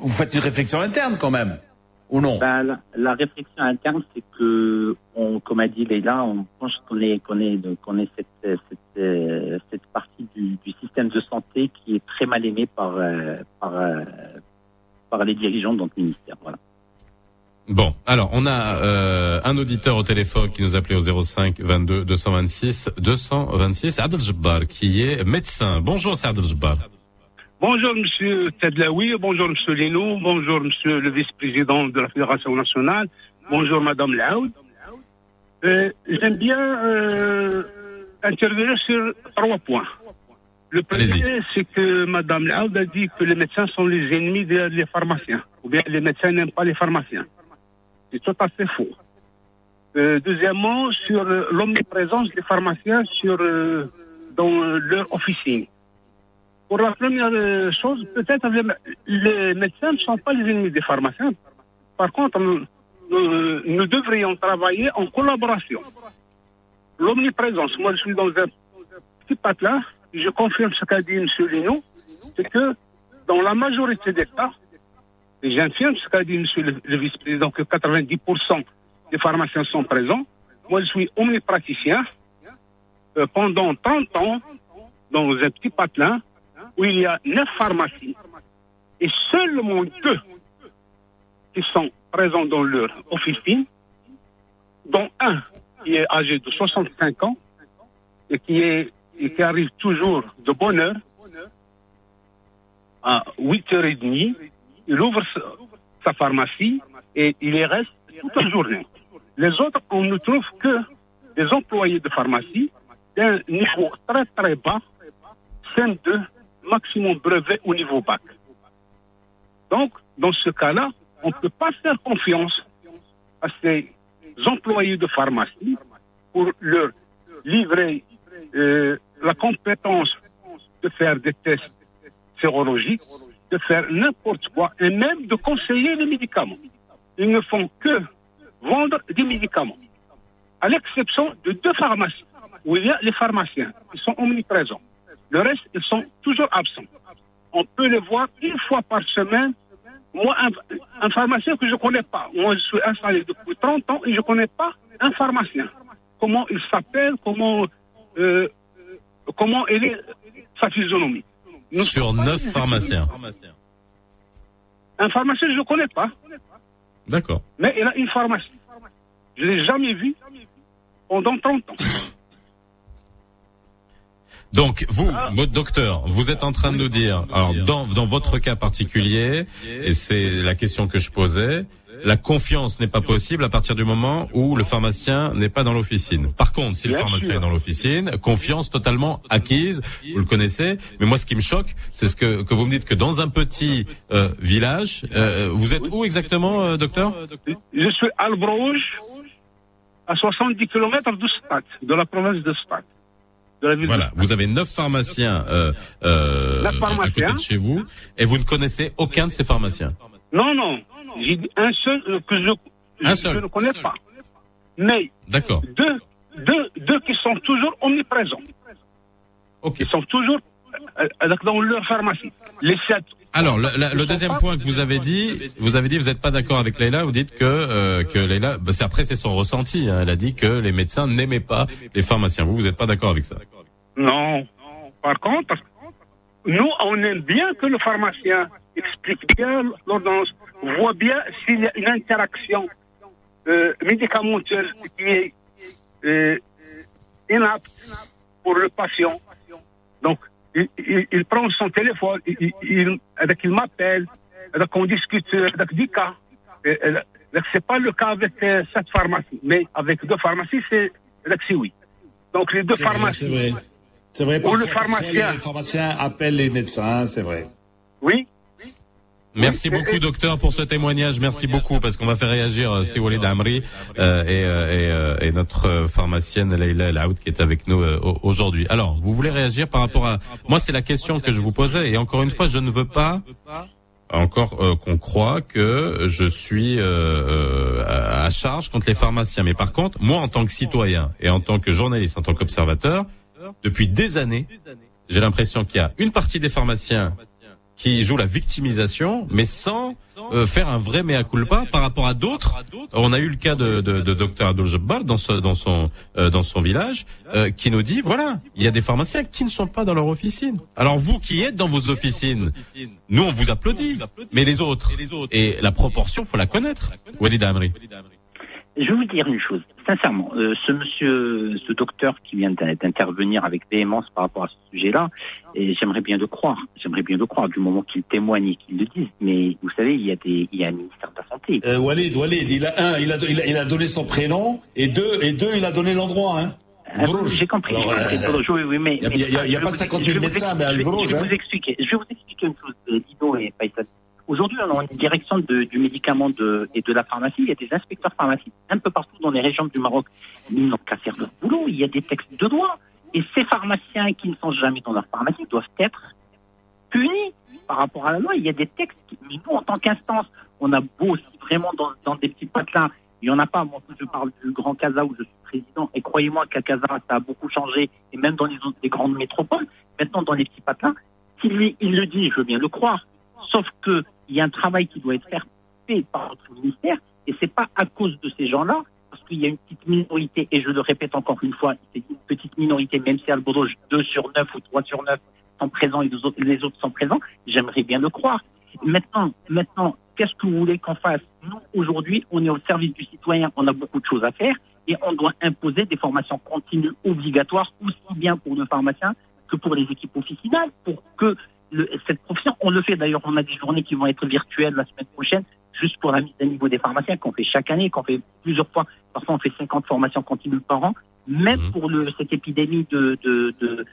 vous faites une réflexion interne quand même ou non Ben, la, la réflexion interne, c'est que, on, comme a dit Leïla, on pense qu'on est, qu'on est, qu'on est cette, euh, cette, cette partie du, du système de santé qui est très mal aimée par, euh, par, euh, par les dirigeants de notre ministère. Voilà. Bon, alors on a euh, un auditeur au téléphone qui nous appelait au 05 22 226 226, Adel Jabbar, qui est médecin. Bonjour, c'est Adel Jabbar. Bonjour Monsieur Tadlaoui, bonjour Monsieur Leno, bonjour Monsieur le vice-président de la Fédération nationale, bonjour Madame Laoud. Euh, J'aime bien euh, intervenir sur trois points. Le premier, c'est que Madame Laoud a dit que les médecins sont les ennemis des pharmaciens, ou bien les médecins n'aiment pas les pharmaciens. C'est tout à fait faux. Euh, deuxièmement, sur l'omniprésence des pharmaciens sur, dans leur officine. Pour la première euh, chose, peut-être les, les médecins ne sont pas les ennemis des pharmaciens. Par contre, nous, devrions travailler en collaboration. L'omniprésence, moi je suis dans un petit patelin, je confirme ce qu'a dit M. Lino, c'est que dans la majorité des cas, et j'infirme ce qu'a dit M. le, le vice-président, que 90% des pharmaciens sont présents. Moi je suis omnipraticien. Euh, pendant 30 ans, dans un petit patelin, où il y a neuf pharmacies et seulement deux qui sont présents dans leur officine, dont un qui est âgé de 65 ans et qui, est, et qui arrive toujours de bonne heure à 8h30. Il ouvre sa, pharmacie et il y reste toute la journée. Les autres, on ne trouve que des employés de pharmacie d'un niveau très très bas, CM2, maximum brevet au niveau bac. Donc, dans ce cas-là, on ne peut pas faire confiance à ces employés de pharmacie pour leur livrer euh, la compétence de faire des tests sérologiques, de faire n'importe quoi et même de conseiller les médicaments. Ils ne font que vendre des médicaments, à l'exception de deux pharmacies où il y a les pharmaciens qui sont omniprésents. Le reste, ils sont toujours absents. On peut les voir une fois par semaine. Moi, un, un pharmacien que je ne connais pas. Moi, je suis installé depuis 30 ans et je ne connais pas un pharmacien. Comment il s'appelle, comment, euh, comment elle est sa physionomie. Sur neuf pharmaciens. Un pharmacien, je ne connais pas, D'accord. mais il a une pharmacie. Je ne l'ai jamais vu pendant 30 ans. Donc vous, votre docteur, vous êtes en train de nous dire, alors dans, dans votre cas particulier, et c'est la question que je posais, la confiance n'est pas possible à partir du moment où le pharmacien n'est pas dans l'officine. Par contre, si le pharmacien est dans l'officine, confiance totalement acquise, vous le connaissez. Mais moi, ce qui me choque, c'est ce que, que vous me dites que dans un petit euh, village, euh, vous êtes où exactement, euh, docteur? Je suis à Albrouge, à 70 km de Stade, de la province de Stade. De la ville Voilà, de vous avez neuf pharmaciens, euh, euh, à côté de chez vous, et vous ne connaissez aucun de ces pharmaciens. Non, non. J'ai dit un seul euh, que je, Un je, seul. je ne connais pas. Mais D'accord. deux, deux, deux qui sont toujours omniprésents. Ils sont toujours dans leur pharmacie. Les sept. Alors, le, le deuxième point que vous avez dit, vous avez dit, vous n'êtes pas d'accord avec Leïla. Vous dites que euh, que Leïla, bah, c'est après c'est son ressenti. hein. elle a dit que les médecins n'aimaient pas les pharmaciens. Vous, vous n'êtes pas d'accord avec ça? Non. Par contre, nous, on aime bien que le pharmacien explique bien l'ordonnance, voit bien s'il y a une interaction euh, médicamenteuse qui est euh, inapte pour le patient. Donc, il, il- il prend son téléphone, il, il, m'appelle, on discute avec des cas. Et- et- donc, c'est pas le cas avec euh, cette pharmacie, mais avec deux pharmacies, c'est oui. Donc, les deux pharmacies. C'est vrai. C'est vrai. Le parfois- parfois, pharmacien. Les pharmaciens appellent les médecins, c'est vrai. Oui. Merci beaucoup, docteur, pour ce témoignage. Merci beaucoup, parce qu'on va faire réagir euh, Siwalid Amri euh, et, euh, et, euh, et notre pharmacienne Leila El Aoud qui est avec nous euh, au- aujourd'hui. Alors, vous voulez réagir par rapport à... Moi, c'est la question que je vous posais, et encore une fois, je ne veux pas encore euh, qu'on croit que je suis euh, euh, à à charge contre les pharmaciens. Mais par contre, moi, en tant que citoyen et en tant que journaliste, en tant qu'observateur, depuis des années, j'ai l'impression qu'il y a une partie des pharmaciens qui jouent la victimisation, mais sans euh, faire un vrai mea culpa par rapport à d'autres. On a eu le cas de, de, de Dr Abdul Jabbar dans, dans son euh, dans son village, euh, qui nous dit voilà, il y a des pharmaciens qui ne sont pas dans leur officine. Alors vous qui êtes dans vos officines, nous on vous applaudit, mais les autres et la proportion, faut la connaître. Walid Amri. Je vais vous dire une chose, sincèrement, euh, ce monsieur, ce docteur qui vient d'in- d'intervenir avec véhémence par rapport à ce sujet-là, et j'aimerais bien le croire, j'aimerais bien le croire du moment qu'il témoigne et qu'il le dise. Mais vous savez, il y a des, il y a un ministère de la santé. Euh, Walid, Walid, il a un, il a, il a, il a donné son prénom et deux, et deux, il a donné l'endroit. Hein. Ah, J'ai compris. Alors, j'ai compris. euh, Oui, oui, mais il a- y a- y a je pas vais vous- 50 000 je vais vous médecins, expliquer- mais à je vais- Bruges, Je vais hein. vous expliquer. Je vais vous expliquer une chose, euh, Dino et Faisal. Aujourd'hui, on a une direction du médicament et de la pharmacie. Il y a des inspecteurs pharmaciens un peu partout dans les régions du Maroc. Ils n'ont qu'à faire leur boulot. Il y a des textes de droit. Et ces pharmaciens qui ne sont jamais dans leur pharmacie doivent être punis par rapport à la loi. Il y a des textes. qui- Mais nous, en tant qu'instance, on a beau vraiment dans, des petits patelins. Il n'y en a pas. Moi, je parle du Grand Casa où je suis président. Et croyez-moi qu'à Casa, ça a beaucoup changé. Et même dans les autres des grandes métropoles. Maintenant, dans les petits patelins, s'il il le dit, je veux bien le croire. Sauf que il y a un travail qui doit être fait par notre ministère. Et c'est pas à cause de ces gens-là, parce qu'il y a une petite minorité, et je le répète encore une fois, c'est une petite minorité, même si à Alboroge, 2 sur 9 ou 3 sur 9 sont présents et les autres, les autres sont présents, j'aimerais bien le croire. Maintenant, maintenant, qu'est-ce que vous voulez qu'on fasse? Nous, aujourd'hui, on est au service du citoyen, on a beaucoup de choses à faire, et on doit imposer des formations continues obligatoires, aussi bien pour nos pharmaciens que pour les équipes officinales, pour que le- cette profession, on le fait. D'ailleurs, on a des journées qui vont être virtuelles la semaine prochaine, juste pour la mise à niveau des pharmaciens, qu'on fait chaque année, qu'on fait plusieurs fois, parfois on fait 50 formations continues par an, même pour le, cette épidémie de, de, de,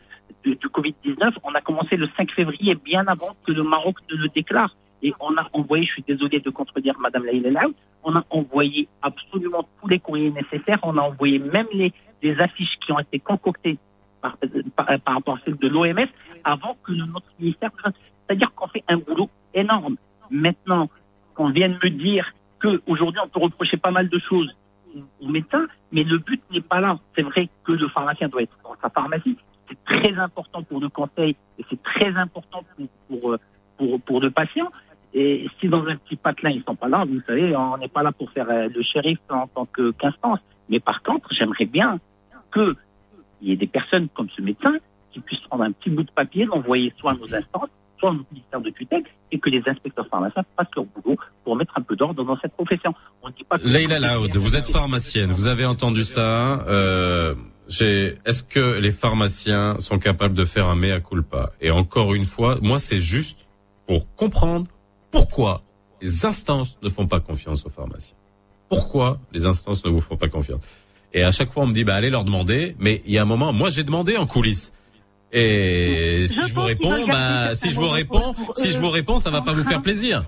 de- du Covid-19, on a commencé le 5 février, bien avant que le Maroc ne le déclare. Et on a envoyé, je suis désolé de contredire Madame Laïla Laoud, on a envoyé absolument tous les courriers nécessaires, on a envoyé même les, les affiches qui ont été concoctées par, par, rapport à celles de l'OMS avant que notre ministère. C'est-à-dire qu'on fait un boulot énorme. Maintenant, qu'on vienne me dire qu'aujourd'hui on peut reprocher pas mal de choses aux médecins, mais le but n'est pas là. C'est vrai que le pharmacien doit être dans sa pharmacie. C'est très important pour le conseil et c'est très important pour, pour, euh, pour, pour le patient. Et si dans un petit patelin ils sont pas là, vous savez, on n'est pas là pour faire euh, le shérif en tant qu'instance. Mais par contre, j'aimerais bien que il y ait des personnes comme ce médecin qui puissent prendre un petit bout de papier, l'envoyer soit à nos instances, soit au ministère de tutelle, et que les inspecteurs pharmaciens fassent leur boulot pour mettre un peu d'ordre dans cette profession. On ne dit pas que Leila Laoud, vous êtes pharmacienne, vous avez entendu ça. Euh, Est-ce que les pharmaciens sont capables de faire un mea culpa? Et encore une fois, moi c'est juste pour comprendre pourquoi les instances ne font pas confiance aux pharmaciens. Pourquoi les instances ne vous font pas confiance? Et à chaque fois on me dit bah allez leur demander, mais il y a un moment, moi j'ai demandé en coulisses. Et si je, vous réponds, bah si je vous réponds, si je vous réponds, ça va pas vous faire plaisir.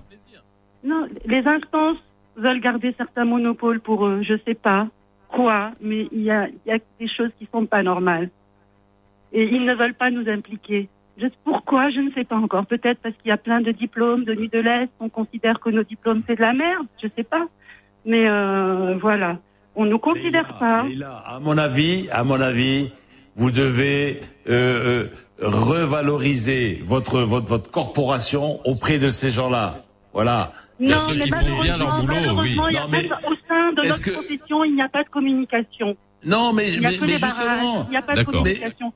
Non, les instances veulent garder certains monopoles pour eux, je sais pas quoi, mais il y a, il y a des choses qui sont pas normales. Et ils ne veulent pas nous impliquer. Je, pourquoi Je ne sais pas encore. Peut-être parce qu'il y a plein de diplômes de nuit de l'Est. On considère que nos diplômes c'est de la merde. Je sais pas. Mais euh, voilà, on nous considère pas. Leïla, à mon avis, à mon avis, vous devez euh, euh, revaloriser votre, votre votre corporation auprès de ces gens-là. Voilà. Non, mais malheureusement, malheureusement, il y a Non, mais pas- au sein de notre que- profession, il n'y a pas de communication. Non, mais- il n'y a mais- que mais les justement. barrages, il n'y a pas de communication.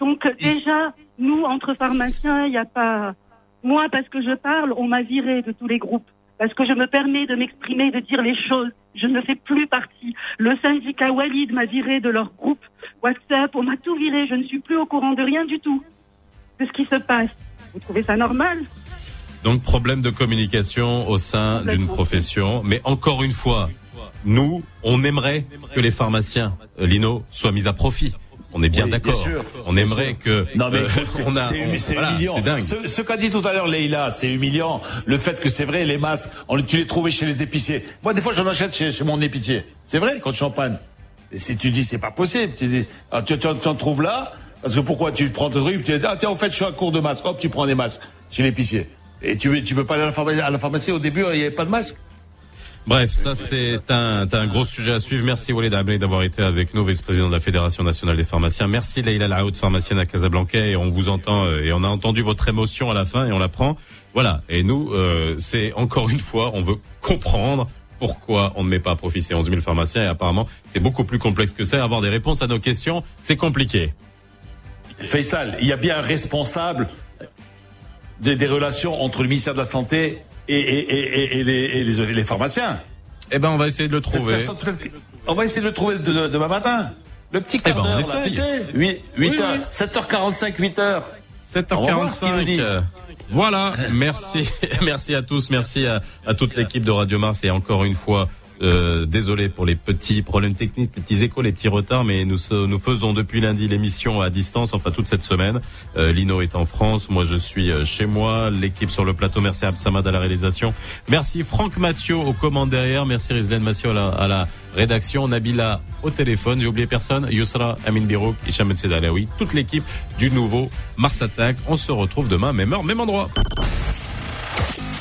Donc déjà, nous entre pharmaciens, il n'y a pas. Moi, parce que je parle, on m'a viré de tous les groupes. Parce que je me permets de m'exprimer, de dire les choses. Je ne fais plus partie. Le syndicat Walid m'a viré de leur groupe WhatsApp. On m'a tout viré. Je ne suis plus au courant de rien du tout de ce qui se passe. Vous trouvez ça normal? Donc problème de communication au sein d'une profession. Mais encore une fois, nous, on aimerait que les pharmaciens, euh, Lino, soient mis à profit. On est bien Oui, d'accord. On aimerait que Non mais euh, *laughs* c'est voilà, humiliant. c'est dingue. Ce, ce qu'a dit tout à l'heure Leïla, c'est humiliant. Le fait que c'est vrai, les masques, on, tu les trouvais chez les épiciers. Moi, des fois, j'en achète chez, chez mon épicier. C'est vrai, quand je panne. Et si tu dis, c'est pas possible, tu dis, ah, tu, tu, en- tu en trouves là, parce que pourquoi tu prends ton truc, tu dis, ah tiens, en fait, je suis à court de masques, hop, tu prends des masques chez l'épicier. Et tu, tu peux pas aller à la pharmacie, à la pharmacie au début, il n'y avait pas de masque. Bref, ça c'est un, un gros sujet à suivre. Merci Walid Abney d'avoir été avec nous, vice-président de la Fédération nationale des pharmaciens. Merci Leïla Laoud, pharmacienne à Casablanca. Et on vous entend euh, et on a entendu votre émotion à la fin et on la prend. Voilà. Et nous, euh, c'est encore une fois, on veut comprendre pourquoi on ne met pas à profit ces 11 000 pharmaciens. Et apparemment, c'est beaucoup plus complexe que ça. Avoir des réponses à nos questions, c'est compliqué. Faisal, il y a bien un responsable des relations entre le ministère de la Santé et, et, et, et- et les, et les, les pharmaciens. Eh ben, on va essayer de le trouver. personne, on va essayer de le trouver de- de- demain matin. Le petit quart Eh ben, on d'heure, là, tu essaye. sais. 8, 8 Oui, heures, oui. 7h45, 8 heures. On va voir ce qu'il nous dit. 7h45. euh, Voilà, merci, *laughs* merci à tous, merci à, à toute l'équipe de Radio Mars et encore une fois, euh, désolé pour les petits problèmes techniques, les petits échos, les petits retards, mais nous nous faisons depuis lundi l'émission à distance, enfin toute cette semaine. Euh, Lino est en France, moi je suis euh, chez moi, l'équipe sur le plateau, merci à Absamad à la réalisation, merci Franck Mathieu aux commandes derrière, merci Rizlen Massio à la, rédaction, Nabila au téléphone, j'ai oublié personne, Yousra Amin Birouk, Hicham El Sedalaoui, toute l'équipe du nouveau Mars Attack. On se retrouve demain, même heure, même endroit.